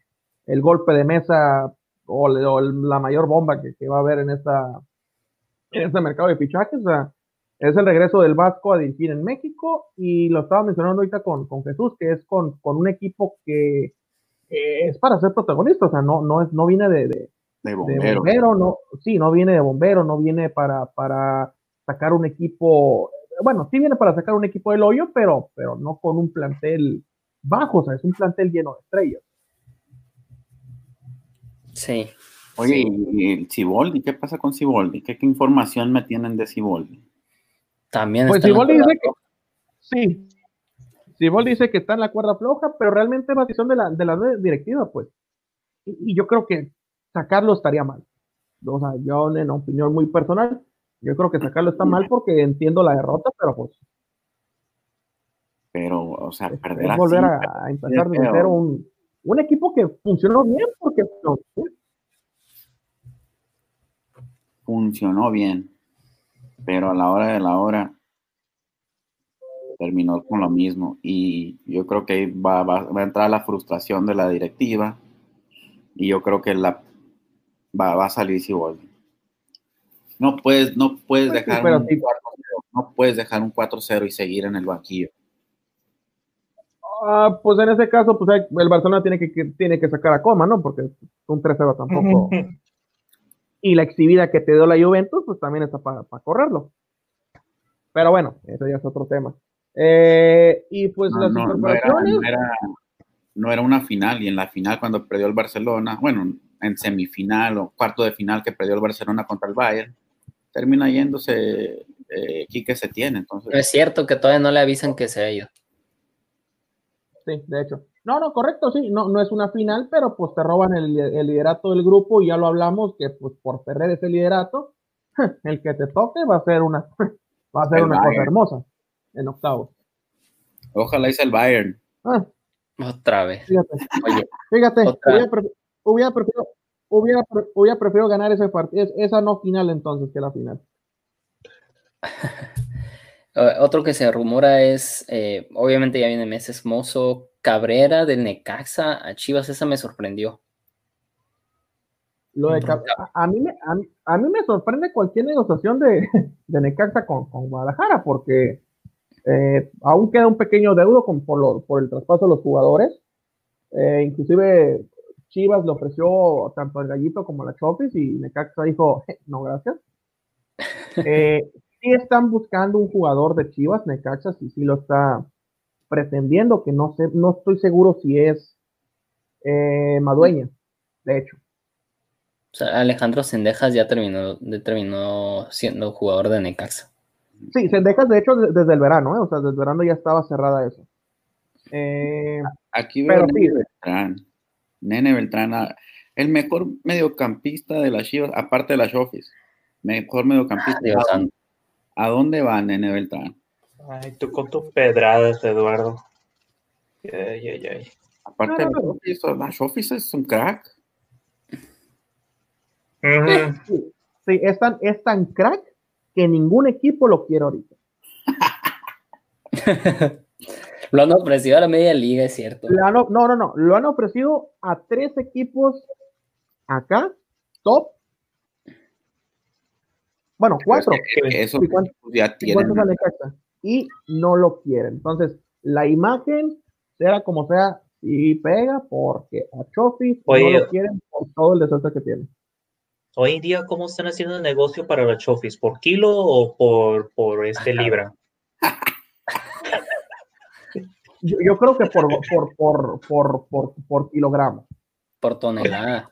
el golpe de mesa o, la mayor bomba que, que, va a haber en esta en este mercado de fichajes. O sea, es el regreso del Vasco a dirigir en México y lo estaba mencionando ahorita con, con Jesús, que es con, con un equipo que es para ser protagonista, o sea, no, no, es, no viene de, de, bombero. no, sí, no viene de bombero, no viene para, para sacar un equipo, bueno, sí viene para sacar un equipo del hoyo, pero, pero no con un plantel bajo, o sea, es un plantel lleno de estrellas. Sí. Oye, ¿y el Ciboldi? ¿Qué pasa con Ciboldi? ¿Qué, ¿Qué, información me tienen de Ciboldi? También pues Ciboldi dice que sí. Ciboldi dice que está en la cuerda floja, pero realmente es decisión de la, de la directiva, pues. Y, yo creo que sacarlo estaría mal. O sea, yo en opinión muy personal, yo creo que sacarlo está mal porque entiendo la derrota, pero pues. Pero, o sea, perder es volver a, empezar de cero un, un, equipo que funcionó bien, porque funcionó bien pero a la hora de la hora terminó con lo mismo y yo creo que va, va, a entrar la frustración de la directiva y yo creo que la va, va a salir si vuelve. No puedes, no puedes pues dejar un 4 no puedes dejar un 4-0 y seguir en el banquillo. Ah, pues en ese caso, pues el Barcelona tiene que, tiene que sacar a coma, ¿no? Porque un 3-0 tampoco. y la exhibida que te dio la Juventus, pues también está para correrlo. Pero bueno, eso ya es otro tema. Eh, y pues las no. No era, no era, una final, y en la final, cuando perdió el Barcelona, bueno, en semifinal o cuarto de final que perdió el Barcelona contra el Bayern, termina yéndose eh, Quique se tiene. Entonces... es cierto que todavía no le avisan que se ha ido. Sí, de hecho. No, no, correcto, sí, no, no es una final, pero pues te roban el, liderato del grupo y ya lo hablamos que pues por perder ese liderato, el que te toque va a ser una, va a ser una cosa hermosa en octavo. Ojalá hice el Bayern. Ah. Otra vez. Fíjate, Oye, fíjate hubiera, preferido, hubiera, preferido ganar ese partido, esa no final entonces que la final. Otro que se rumora es, eh, obviamente ya viene meses, Mozo Cabrera del Necaxa a Chivas, esa me sorprendió. Lo de a, mí me, a, mí me sorprende cualquier negociación de, de Necaxa con, con, Guadalajara, porque eh, aún queda un pequeño deudo con, por, por, el traspaso de los jugadores. Eh, inclusive Chivas le ofreció tanto al Gallito como a la Chofis y Necaxa dijo, no, gracias. Eh, sí están buscando un jugador de Chivas, Necaxa, sí, sí lo está pretendiendo, que no sé, no estoy seguro si es eh, Madueña, de hecho. O sea, Alejandro Sendejas ya terminó, terminó siendo jugador de Necaxa. Sí, Sendejas, de hecho, desde el verano, ¿eh? o sea, desde el verano ya estaba cerrada eso. Eh, Aquí veo a Nene Beltrán. Nene Beltrán, ah, el mejor mediocampista de la Chivas, aparte de la Shofis. Mejor mediocampista. ¿A dónde va Nene Beltrán? Ay, tú con tus pedradas, Eduardo. Ay, ay, ay. Aparte, de la Shofis es un crack. Sí, es, tan, es tan crack que ningún equipo lo quiere ahorita. lo han ofrecido a la media liga, es cierto. no, no, no, lo han ofrecido a tres equipos acá, top, bueno, cuatro. eso ya tienen. Y no lo quieren. Entonces, la imagen, sea como sea, y pega porque a Chofi no lo quieren por todo el desastre que tiene. Hoy en día, ¿cómo están haciendo el negocio para la Chofis? ¿Por kilo o por, por este libra? Yo, creo que por, por, por, por, por, por kilogramo. Por tonelada.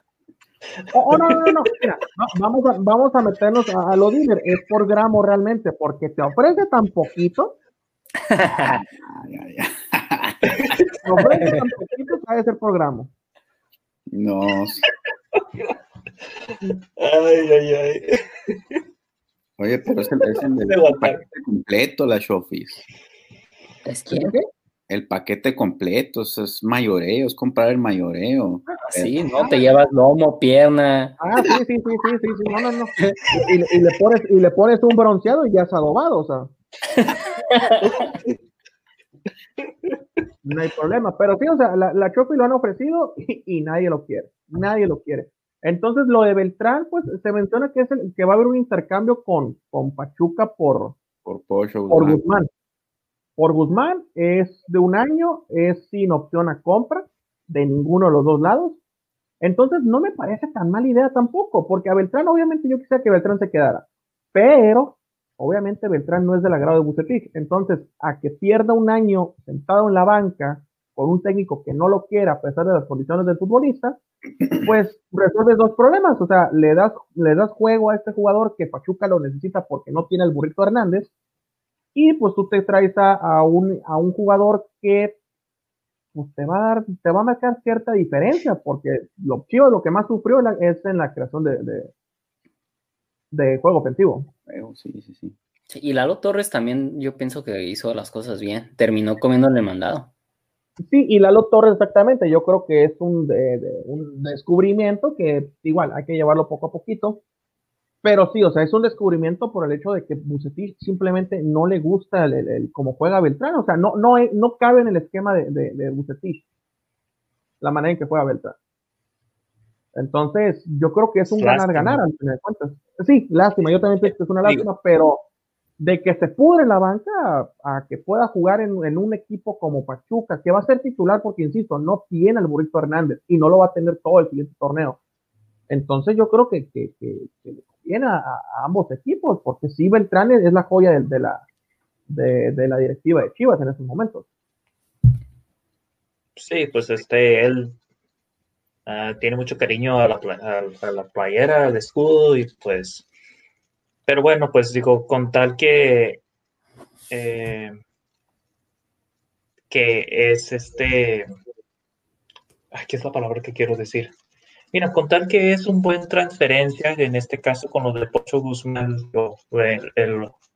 Oh, oh, no, no, no, Mira, vamos, a, vamos a meternos a, lo dealer. Es por gramo realmente, porque te ofrece tan poquito. te ofrece tan poquito que ser por gramo. No. Ay, ay, ay. Oye, pero es el, es el, paquete completo, la Shofis. ¿Es que El paquete completo, eso es mayoreo, es comprar el mayoreo. Ah, sí, ¿no? Te llevas lomo, pierna. Ah, sí, sí, sí, sí, sí, sí. no, no, no. Y, y, le pones, y le pones un bronceado y ya es adobado, o sea. No hay problema, pero sí, o sea, la, la lo han ofrecido y, y nadie lo quiere, nadie lo quiere. Entonces, lo de Beltrán, pues se menciona que es el, que va a haber un intercambio con, con Pachuca por, por, por Guzmán. Por Guzmán es de un año, es sin opción a compra de ninguno de los dos lados. Entonces, no me parece tan mala idea tampoco, porque a Beltrán, obviamente, yo quisiera que Beltrán se quedara, pero obviamente Beltrán no es del agrado de Bucetich. Entonces, a que pierda un año sentado en la banca con un técnico que no lo quiera a pesar de las condiciones del futbolista, pues resuelves dos problemas. O sea, le das, le das juego a este jugador que Pachuca lo necesita porque no tiene el burrito Hernández. Y pues tú te traes a, un, a un jugador que pues, te va a dar, te va a marcar cierta diferencia, porque lo lo que más sufrió es en la creación de, de, juego ofensivo. Sí, sí, sí. Y Lalo Torres también, yo pienso que hizo las cosas bien. Terminó comiéndole mandado. Sí, y Lalo Torres exactamente, yo creo que es un, un descubrimiento que igual hay que llevarlo poco a poquito, pero sí, o sea, es un descubrimiento por el hecho de que Bucetich simplemente no le gusta el, cómo juega Beltrán, o sea, no, no, no cabe en el esquema de, de, Bucetich la manera en que juega Beltrán. Entonces, yo creo que es un ganar-ganar, al final de cuentas. Sí, lástima, yo también pienso que es una lástima, pero de que se pudre la banca a, que pueda jugar en, un equipo como Pachuca, que va a ser titular porque, insisto, no tiene al Burrito Hernández y no lo va a tener todo el siguiente torneo. Entonces yo creo que, le conviene a, ambos equipos, porque sí, Beltrán es la joya de, la, directiva de Chivas en estos momentos. Sí, pues este, él ah, tiene mucho cariño a la, a la playera, al escudo y pues pero bueno, pues digo, con tal que, eh, que es este, ¿qué es la palabra que quiero decir? Mira, con tal que es un buen transferencia, en este caso con lo de Pocho Guzmán, lo,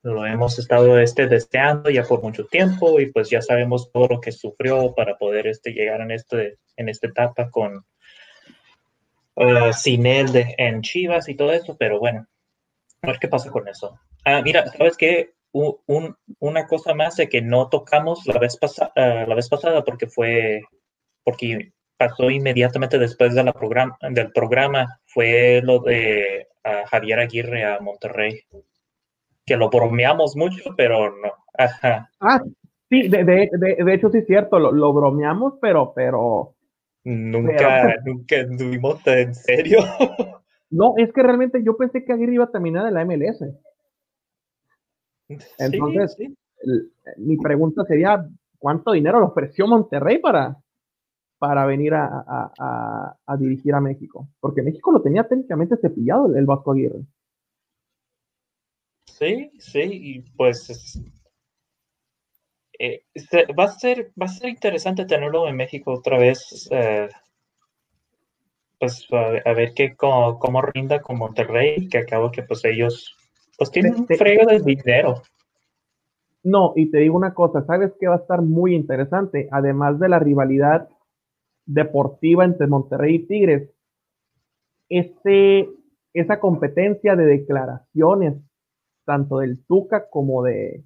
lo, hemos estado este, deseando ya por mucho tiempo y pues ya sabemos todo lo que sufrió para poder este, llegar en, este, en esta etapa con uh, sin él de, en Chivas y todo eso, pero bueno, a ver qué pasa con eso. Ah, mira, ¿sabes qué? Un, una cosa más de que no tocamos la vez, pasada la vez pasada porque fue, porque pasó inmediatamente después de la programa, del programa, fue lo de Javier Aguirre a Monterrey. Que lo bromeamos mucho, pero no. Ajá. Ah, sí, de, de, de, hecho sí es cierto, lo, lo bromeamos, pero, pero... Nunca, nunca estuvimos en serio. No, es que realmente yo pensé que Aguirre iba a terminar en la MLS. Entonces, mi pregunta sería, ¿cuánto dinero le ofreció Monterrey para, para venir a, dirigir a México? Porque México lo tenía técnicamente cepillado el, Vasco Aguirre. Sí, sí, y pues eh, va, a ser, va a ser interesante tenerlo en México otra vez. Eh, pues a, ver qué cómo, rinda con Monterrey, que acabo que pues ellos pues tienen un frego de dinero. No, y te digo una cosa, ¿sabes qué va a estar muy interesante? Además de la rivalidad deportiva entre Monterrey y Tigres, ese, esa competencia de declaraciones, tanto del Tuca como de,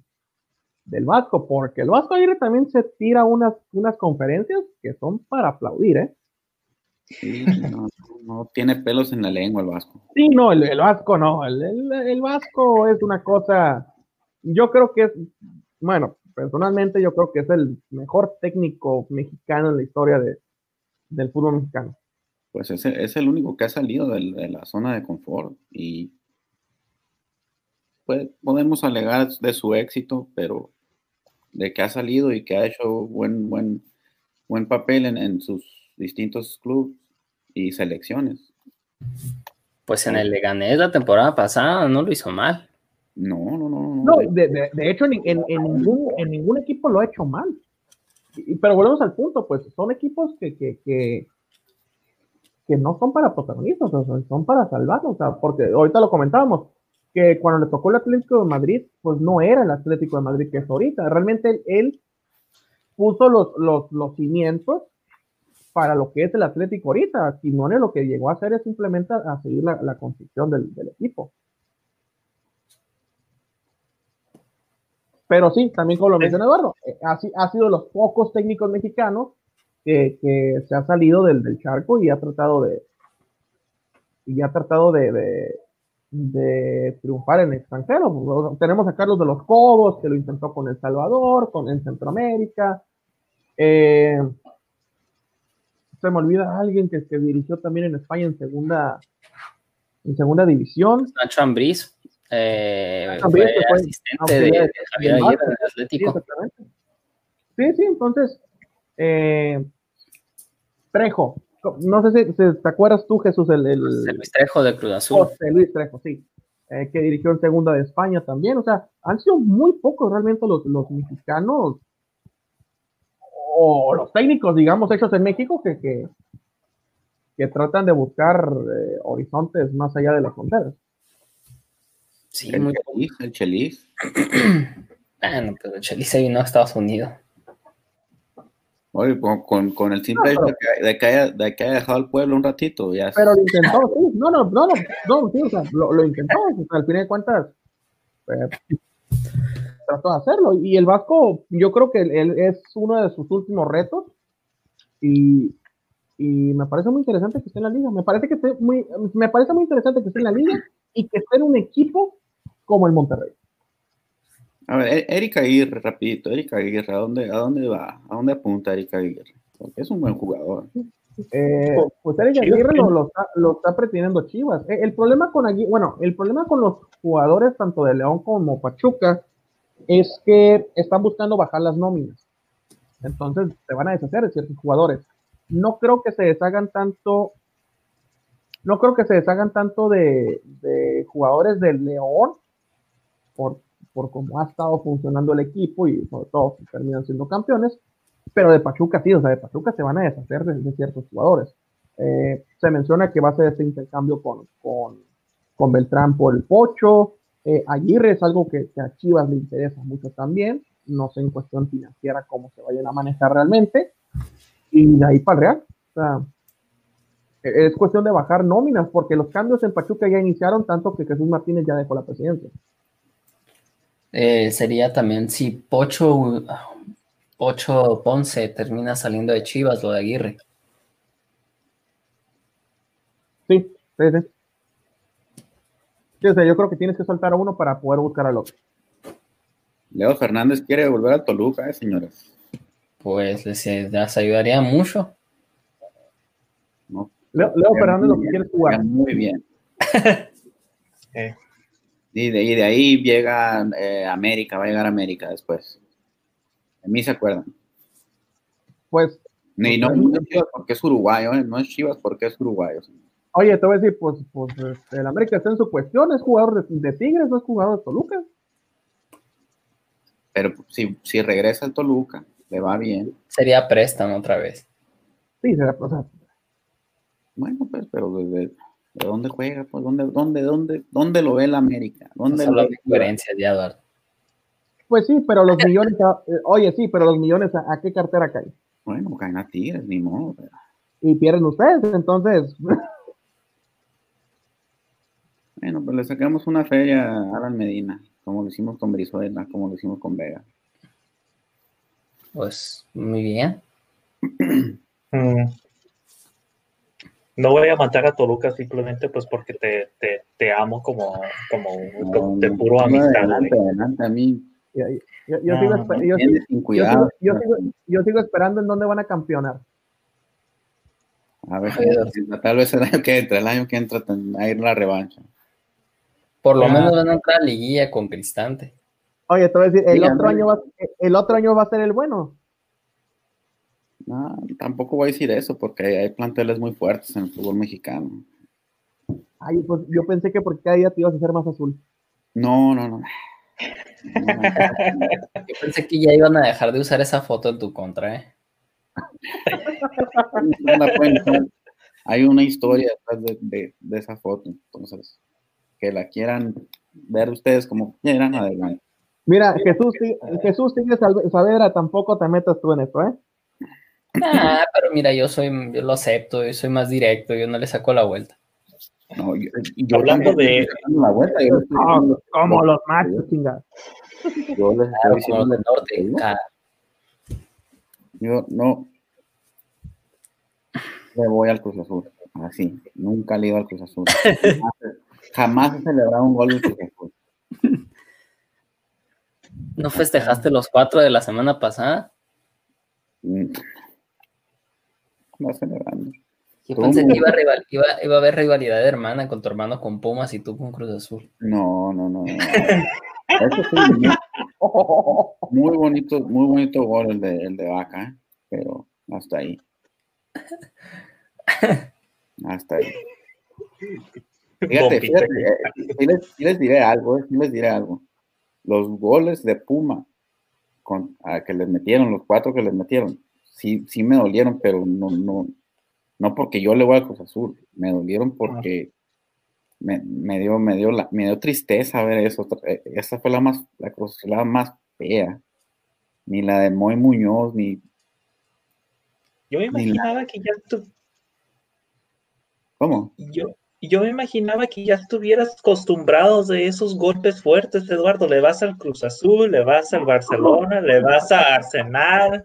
del Vasco, porque el Vasco Aguirre también se tira unas, unas conferencias que son para aplaudir, ¿eh? Sí, no, tiene pelos en la lengua el Vasco. Sí, no, el, Vasco no. El, Vasco es una cosa. Yo creo que es. Bueno, personalmente yo creo que es el mejor técnico mexicano en la historia de, del fútbol mexicano. Pues es, es el único que ha salido de, la zona de confort y pues podemos alegar de su éxito, pero de que ha salido y que ha hecho buen, buen, buen papel en, sus distintos clubes y selecciones. Pues en el Leganés la temporada pasada no lo hizo mal. No, no, no. No, de, hecho en, ningún, en ningún equipo lo ha hecho mal. Pero volvemos al punto, pues son equipos que, que, que, no son para protagonistas, son para salvarlos, o sea, porque ahorita lo comentábamos, que cuando le tocó el Atlético de Madrid, pues no era el Atlético de Madrid que es ahorita. Realmente él, puso los, los, cimientos para lo que es el Atlético ahorita. Simone lo que llegó a hacer es simplemente a, seguir la, construcción del, equipo. Pero sí, también como lo menciona Eduardo, eh, ha, ha sido los pocos técnicos mexicanos que, se ha salido del, charco y ha tratado de y ha tratado de, de triunfar en extranjero. Tenemos a Carlos de los Cobos, que lo intentó con El Salvador, con, en Centroamérica. Eh, se me olvida alguien que, que dirigió también en España en segunda, en segunda división. Nacho Ambriz, eh, fue, asistente de, Javier Aguirre Atlético. Sí, sí, entonces, eh, Trejo, no sé si, te acuerdas tú, Jesús, el, el Luis Trejo de Cruz Azul. José Luis Trejo, sí, eh, que dirigió en segunda de España también. O sea, han sido muy pocos realmente los, los mexicanos o los técnicos, digamos, hechos en México que, que, que tratan de buscar eh, horizontes más allá de las fronteras. Sí, el muy Chelis, el Chelis. bueno, pero el Chelis se vino a Estados Unidos. Oye, con, con, el simple hecho de, que haya, de, que haya, dejado el pueblo un ratito, ya. Pero lo intentó, sí. No, no, no, no, sí, o sea, lo, lo intentó. al fin de cuentas, eh, trató de hacerlo. Y el Vasco, yo creo que él, es uno de sus últimos retos. Y, y me parece muy interesante que esté en la liga. Me parece que esté muy, me parece muy interesante que esté en la liga y que esté en un equipo como el Monterrey. A ver, e-, Erika Aguirre, rapidito, Erika Aguirre, ¿a dónde, ¿a dónde va? ¿A dónde apunta Erika Aguirre? Porque es un buen jugador. Eh, pues Erika Aguirre lo, está, lo, está, pretendiendo Chivas. Eh, el problema con Aguirre, bueno, el problema con los jugadores tanto de León como Pachuca es que están buscando bajar las nóminas. Entonces se van a deshacer de ciertos jugadores. No creo que se deshagan tanto, no creo que se deshagan tanto de, de jugadores del León por, por cómo ha estado funcionando el equipo y sobre todo si terminan siendo campeones, pero de Pachuca sí, o sea, de Pachuca se van a deshacer de, ciertos jugadores. Eh, se menciona que va a ser este intercambio con, con, con Beltrán por el Pocho, eh, Aguirre es algo que, a Chivas le interesa mucho también, no sé en cuestión financiera cómo se vayan a manejar realmente, y de ahí para el Real. O sea, es cuestión de bajar nóminas, porque los cambios en Pachuca ya iniciaron tanto que Jesús Martínez ya dejó la presidencia. Eh, sería también si Pocho, Pocho Ponce termina saliendo de Chivas, lo de Aguirre. Sí, sí, sí. o sea, yo creo que tienes que soltar a uno para poder buscar al otro. Leo Fernández quiere volver a Toluca, ¿eh, señores? Pues les, ayudaría mucho. Leo, Fernández lo que quiere jugar. Muy bien. eh. Y de, ahí llega eh, América, va a llegar América después. A mí se acuerdan. Pues. Y no, no, es Chivas porque es uruguayo, ¿eh? no es Chivas porque es uruguayo. Oye, te voy a decir, pues, pues el América está en su cuestión, es jugador de, Tigres, no es jugador de Toluca. Pero si, si regresa al Toluca, le va bien. Sería préstamo otra vez. Sí, sería préstamo. Bueno, pues, pero desde ¿De dónde juega? Pues, ¿dónde, dónde, dónde, dónde lo ve la América? ¿Dónde lo diferencias ya, Eduardo. Pues sí, pero los millones, eh, oye, sí, pero los millones, ¿a, qué cartera caen? Bueno, caen a Tigres, ni modo. Y pierden ustedes, entonces. Bueno, pues le sacamos una feria a Alan Medina, como lo hicimos con Brizuela, como lo hicimos con Vega. Pues muy bien. Mm no voy a matar a Toluca simplemente pues porque te, te, te amo como, como de puro amistad. Adelante, adelante a mí. Yo, yo, sigo, yo, sigo, esperando en dónde van a campeonar. A ver, tal vez el año que entra, el año que entra a ir la revancha. Por lo menos van a entrar a liguilla con Cristante. Oye, te voy a decir, el, otro, año va, el otro año va a ser el bueno. No, tampoco voy a decir eso porque hay planteles muy fuertes en el fútbol mexicano. Ay, pues yo pensé que porque cada día te ibas a hacer más azul. No, no, no. Yo pensé que ya iban a dejar de usar esa foto en tu contra, ¿eh? Hay una historia detrás de, esa foto, entonces, que la quieran ver ustedes como quieran, adelante. Mira, Jesús, Jesús Tigre Saavedra, tampoco te metas tú en esto, ¿eh? Ah, pero mira, yo soy, yo lo acepto, yo soy más directo, yo no le saco la vuelta. No, yo, hablando de la vuelta, yo como los machos, chingados. Yo les estoy diciendo del norte, Yo no le voy al Cruz Azul, así, nunca le ido al Cruz Azul. Jamás, he celebrado un gol del Cruz Azul. ¿No festejaste los cuatro de la semana pasada? Mm. No celebrando. Yo pensé que iba a, haber rivalidad de hermana con tu hermano con Pumas y tú con Cruz Azul. No, no, no. muy bonito, muy bonito gol el de, el de Vaca, ¿eh? pero hasta ahí. Hasta ahí. Fíjate, fíjate, eh, les, diré algo, eh, les diré algo. Los goles de Puma con, a que les metieron, los cuatro que les metieron, sí, sí me dolieron, pero no, no, no porque yo le voy a Cruz Azul, me dolieron porque me, dio, me, dio la, me dio tristeza ver eso. Eh, esa fue la más, la Cruz la más fea. Ni la de Moy Muñoz, ni. Yo me imaginaba que ya tú. ¿Cómo? Yo, yo me imaginaba que ya estuvieras acostumbrado de esos golpes fuertes, Eduardo. Le vas al Cruz Azul, le vas al Barcelona, le vas a Arsenal.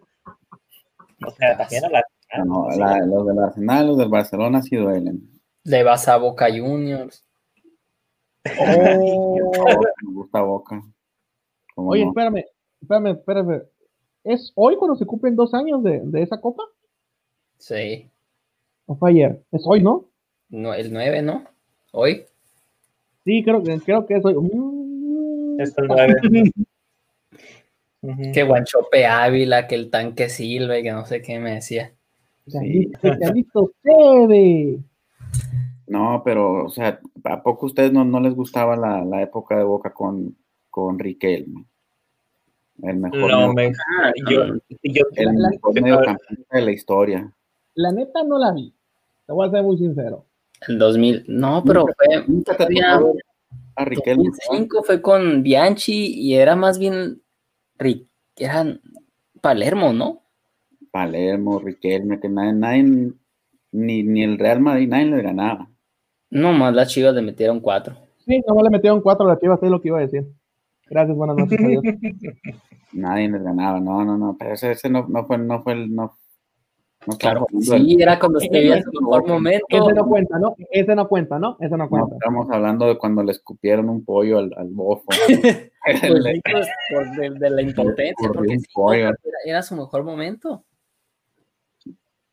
O sea, también a la no, los del Arsenal, los del Barcelona sí duelen. Le vas a Boca Juniors. Oh. me gusta Boca. Oye, espérame, espérame, espérame. ¿Es hoy cuando se cumplen dos años de, esa copa? Sí. ¿O fue ayer? Es hoy, ¿no? No, el 9, ¿no? ¿Hoy? Sí, creo, creo que es hoy. Es el 9. Que Guanchope Ávila, que el tanque Silva y que no sé qué me decía. No, pero, o sea, ¿a poco a ustedes no, les gustaba la, época de Boca con, con Riquelme? El mejor, no, me, yo, el mejor mediocampista de la historia. La neta no la vi, te voy a ser muy sincero. El 2000, no, pero fue a Riquelme. 2005 fue con Bianchi y era más bien era Palermo, ¿no? Palermo, Riquelme, que nadie, ni, ni el Real Madrid, nadie le ganaba. No más las Chivas le metieron cuatro. Sí, no le metieron cuatro a las Chivas, es lo que iba a decir. Gracias, buenas noches. Adiós. nadie les ganaba, no, no, no, pero ese, ese no, no, fue, no fue el, no, claro, sí, era cuando estaba en su mejor momento. Ese no cuenta, ¿no? Ese no cuenta, ¿no? Ese no cuenta. estamos hablando de cuando le escupieron un pollo al, al bofo. pues, pues de, la impotencia, porque sí, era, era, su mejor momento.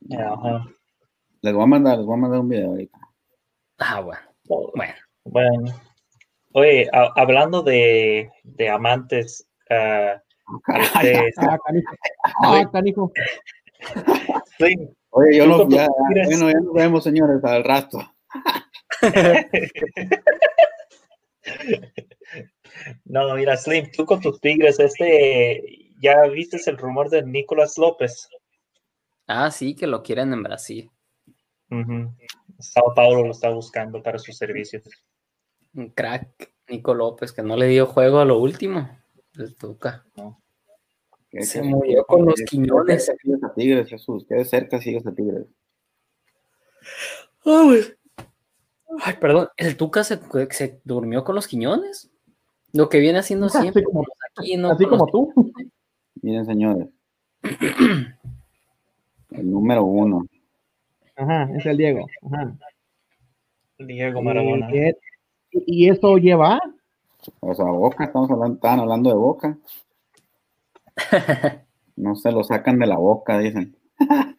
Les voy a mandar, les voy a mandar un video ahorita. Ah, bueno. Bueno. Bueno. Oye, hablando de, de amantes. Uh, este, ah, canijo. Ah, canijo. Oye, yo no, ya, bueno, ya nos vemos, señores, al rato. no, mira, Slim, tú con tus tigres, este, ¿ya viste el rumor de Nicolás López? Ah, sí, que lo quieren en Brasil. Sao Paulo lo está buscando para sus servicios. Un crack, Nico López, que no le dio juego a lo último. Les Se murió con los Quiñones. a Tigres, Jesús. Qué cerca sigues a Tigres. Ay, perdón, ¿el Tuca se, se, durmió con los Quiñones? Lo que viene haciendo siempre. Así como, aquí, ¿no? así como tú. Miren, señores. El número uno. Ajá, es el Diego. Ajá. Diego Maradona. ¿Y, eso lleva? O sea, Boca, estamos hablando, estaban hablando de Boca. No se lo sacan de la boca, dicen.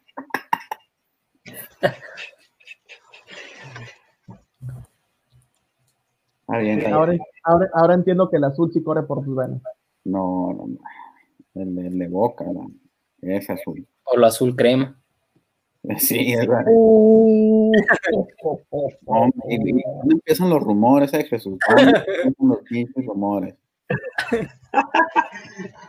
Ahora, ahora, entiendo que el azul sí corre por sus venas. No, no, el, el de Boca, es azul. O lo azul crema. Sí, es verdad. Uh. ¿Dónde empiezan los rumores, eh, Jesús? ¿Dónde empiezan los pinches rumores?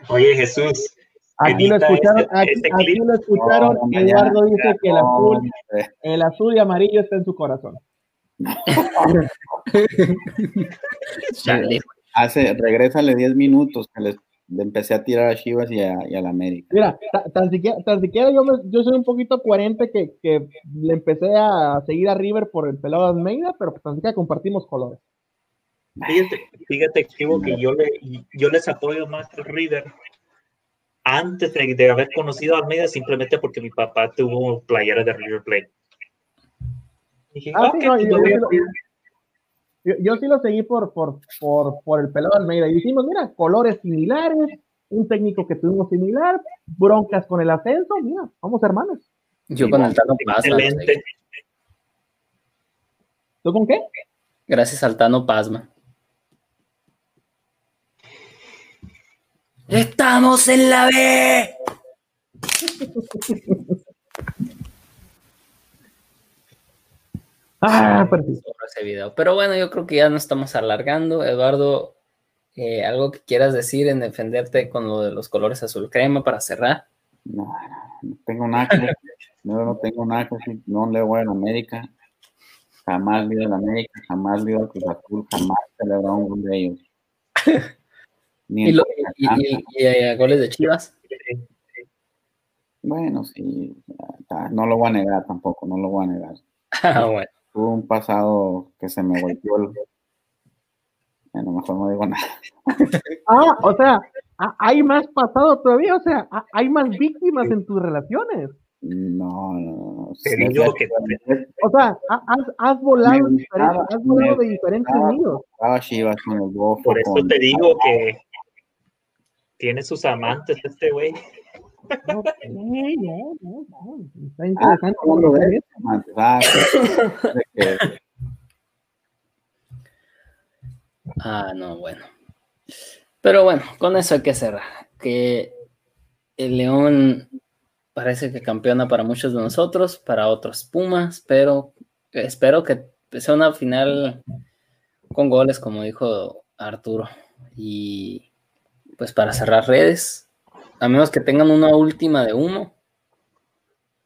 Oye, Jesús. Aquí lo escucharon, este, aquí, este aquí lo escucharon. Eduardo dice que el azul, el azul y amarillo está en su corazón. Hace, regrésale 10 minutos que les le empecé a tirar a Chivas y a, la América. Mira, tan siquiera, tan siquiera yo, yo soy un poquito coherente que, que, le empecé a seguir a River por el pelado de Almeida, pero tan siquiera compartimos colores. Fíjate, fíjate que yo, le, yo les apoyo más a River antes de, haber conocido a Almeida simplemente porque mi papá tuvo playera de River Plate. Dije, ah, okay, pues yo, sí lo seguí por, por, por, por el pelado Almeida y dijimos, mira, colores similares, un técnico que tuvimos similar, broncas con el ascenso, mira, somos hermanos. Yo con el Tano Pasma. ¿Tú con qué? Gracias al Tano Pasma. Estamos en la B. Ah, ese video. Pero bueno, yo creo que ya no estamos alargando. Eduardo, eh, ¿algo que quieras decir en defenderte con lo de los colores azul crema para cerrar? No, no tengo nada que no, no tengo nada que no le voy a la América. Jamás vi a la América, jamás vi a Cruz Azul, jamás celebraron un gol de ellos. ¿Y, lo, y, a goles de Chivas? Bueno, sí, no lo voy a negar tampoco, no lo voy a negar. Ah, bueno tuve un pasado que se me volvió el... Bueno, mejor no digo nada. ah, o sea, hay más pasado todavía, o sea, hay más víctimas en tus relaciones. No, no, Te digo que... O sea, has, has volado, diferente, has volado de diferentes nidos. Por eso te digo que tiene sus amantes este güey. No, no, no, Está interesante. Ah, ah, no, bueno. Pero bueno, con eso hay que cerrar. Que el León parece que campeona para muchos de nosotros, para otros Pumas, pero espero que sea una final con goles, como dijo Arturo. Y pues para cerrar redes, a menos que tengan una última de uno.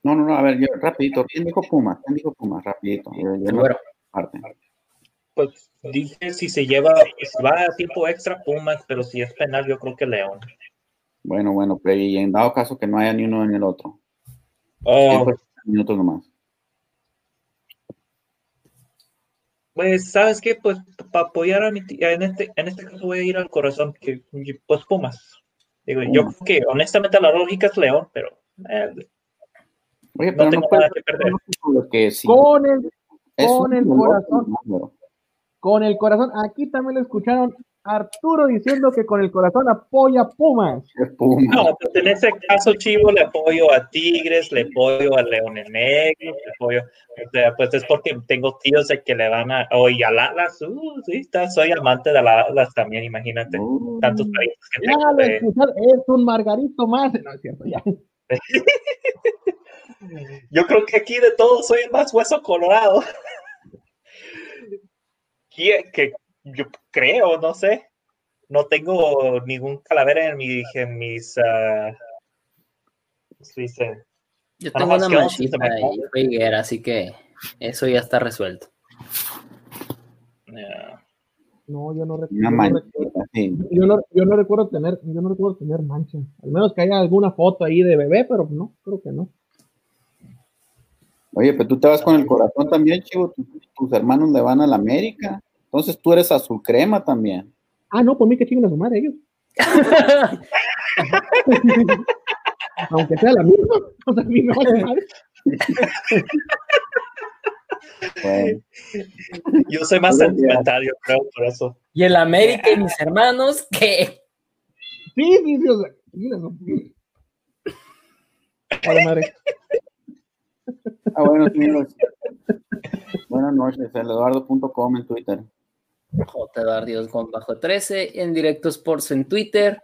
No, no, no, a ver, yo, rapidito. ¿Quién dijo Puma? ¿Quién dijo Puma? Rapidito. Pues dije si se lleva, si va a tiempo extra Pumas, pero si es penal, yo creo que León. Bueno, bueno, pero y en dado caso que no haya ni uno en el otro. Oh. Minutos nomás. Pues, ¿sabes qué? Pues para apoyar a mi tía, en este, en este caso voy a ir al corazón, que pues Pumas. Digo, yo creo que honestamente la lógica es León, pero eh, no tengo nada que perder. Con el, con el corazón. Con el corazón. Aquí también lo escucharon Arturo diciendo que con el corazón apoya Pumas. No, pues en ese caso, Chivo, le apoyo a Tigres, le apoyo a Leones Negros, le apoyo, pues es porque tengo tíos de que le van a, oye, a Lalas, uh, sí, está, soy amante de Lalas también, imagínate, uh, tantos países que tengo. Es un margarito más, no es cierto, ya. Yo creo que aquí de todos soy el más hueso colorado. que yo creo, no sé. No tengo ningún calavera en, mi, en mis. Uh, dice? Yo tengo una manchita ahí, así que eso ya está resuelto. No, yo no recuerdo. yo, no, yo no recuerdo tener, yo no recuerdo tener mancha. Al menos que haya alguna foto ahí de bebé, pero no, creo que no. Oye, pero tú te vas con el corazón también, chivo. Tus, tus hermanos le van a la América. Entonces tú eres azul crema también. Ah, no, por mí que chinguen a su madre ellos. Aunque sea la misma, o sea, a mí me vale madre. Yo soy más sentimental, yo creo, por eso. Y el América y mis hermanos, ¿qué? Sí, sí, sí, o sea, mira, no. Vale, madre. Ah, bueno. Buenas noches, eduardo.com en Twitter. Dios con bajo 13 en Directo Sports en Twitter.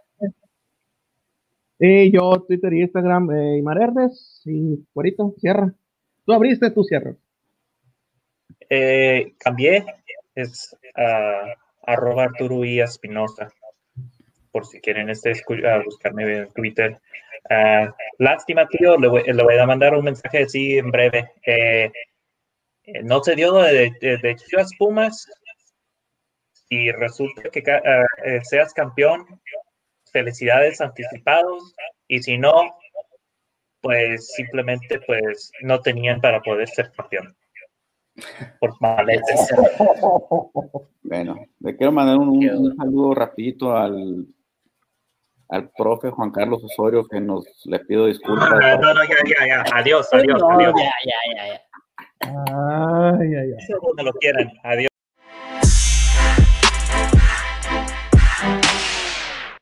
Eh, yo, Twitter y Instagram, eh, Imar Herdes, y Cuerito, cierra. Tú abriste, tú cierras. Eh, cambié, es uh, arroba Arturo y Espinosa, por si quieren este, uh, buscarme en Twitter. Uh, lástima, tío, le voy, le voy, a mandar un mensaje así en breve. Eh, eh, no se dio de, de, de Chivas Pumas y resulta que uh, seas campeón, felicidades anticipados y si no, pues simplemente pues no tenían para poder ser campeón. Por maletas. Bueno, le quiero mandar un, un, saludo rapidito al al profe Juan Carlos Osorio que nos le pido disculpas. No, no, no, ya, ya, ya. Adiós, adiós, No, adiós. ya, ya, ya, ya. Ay, ay, ay. Eso donde lo quieran. Adiós.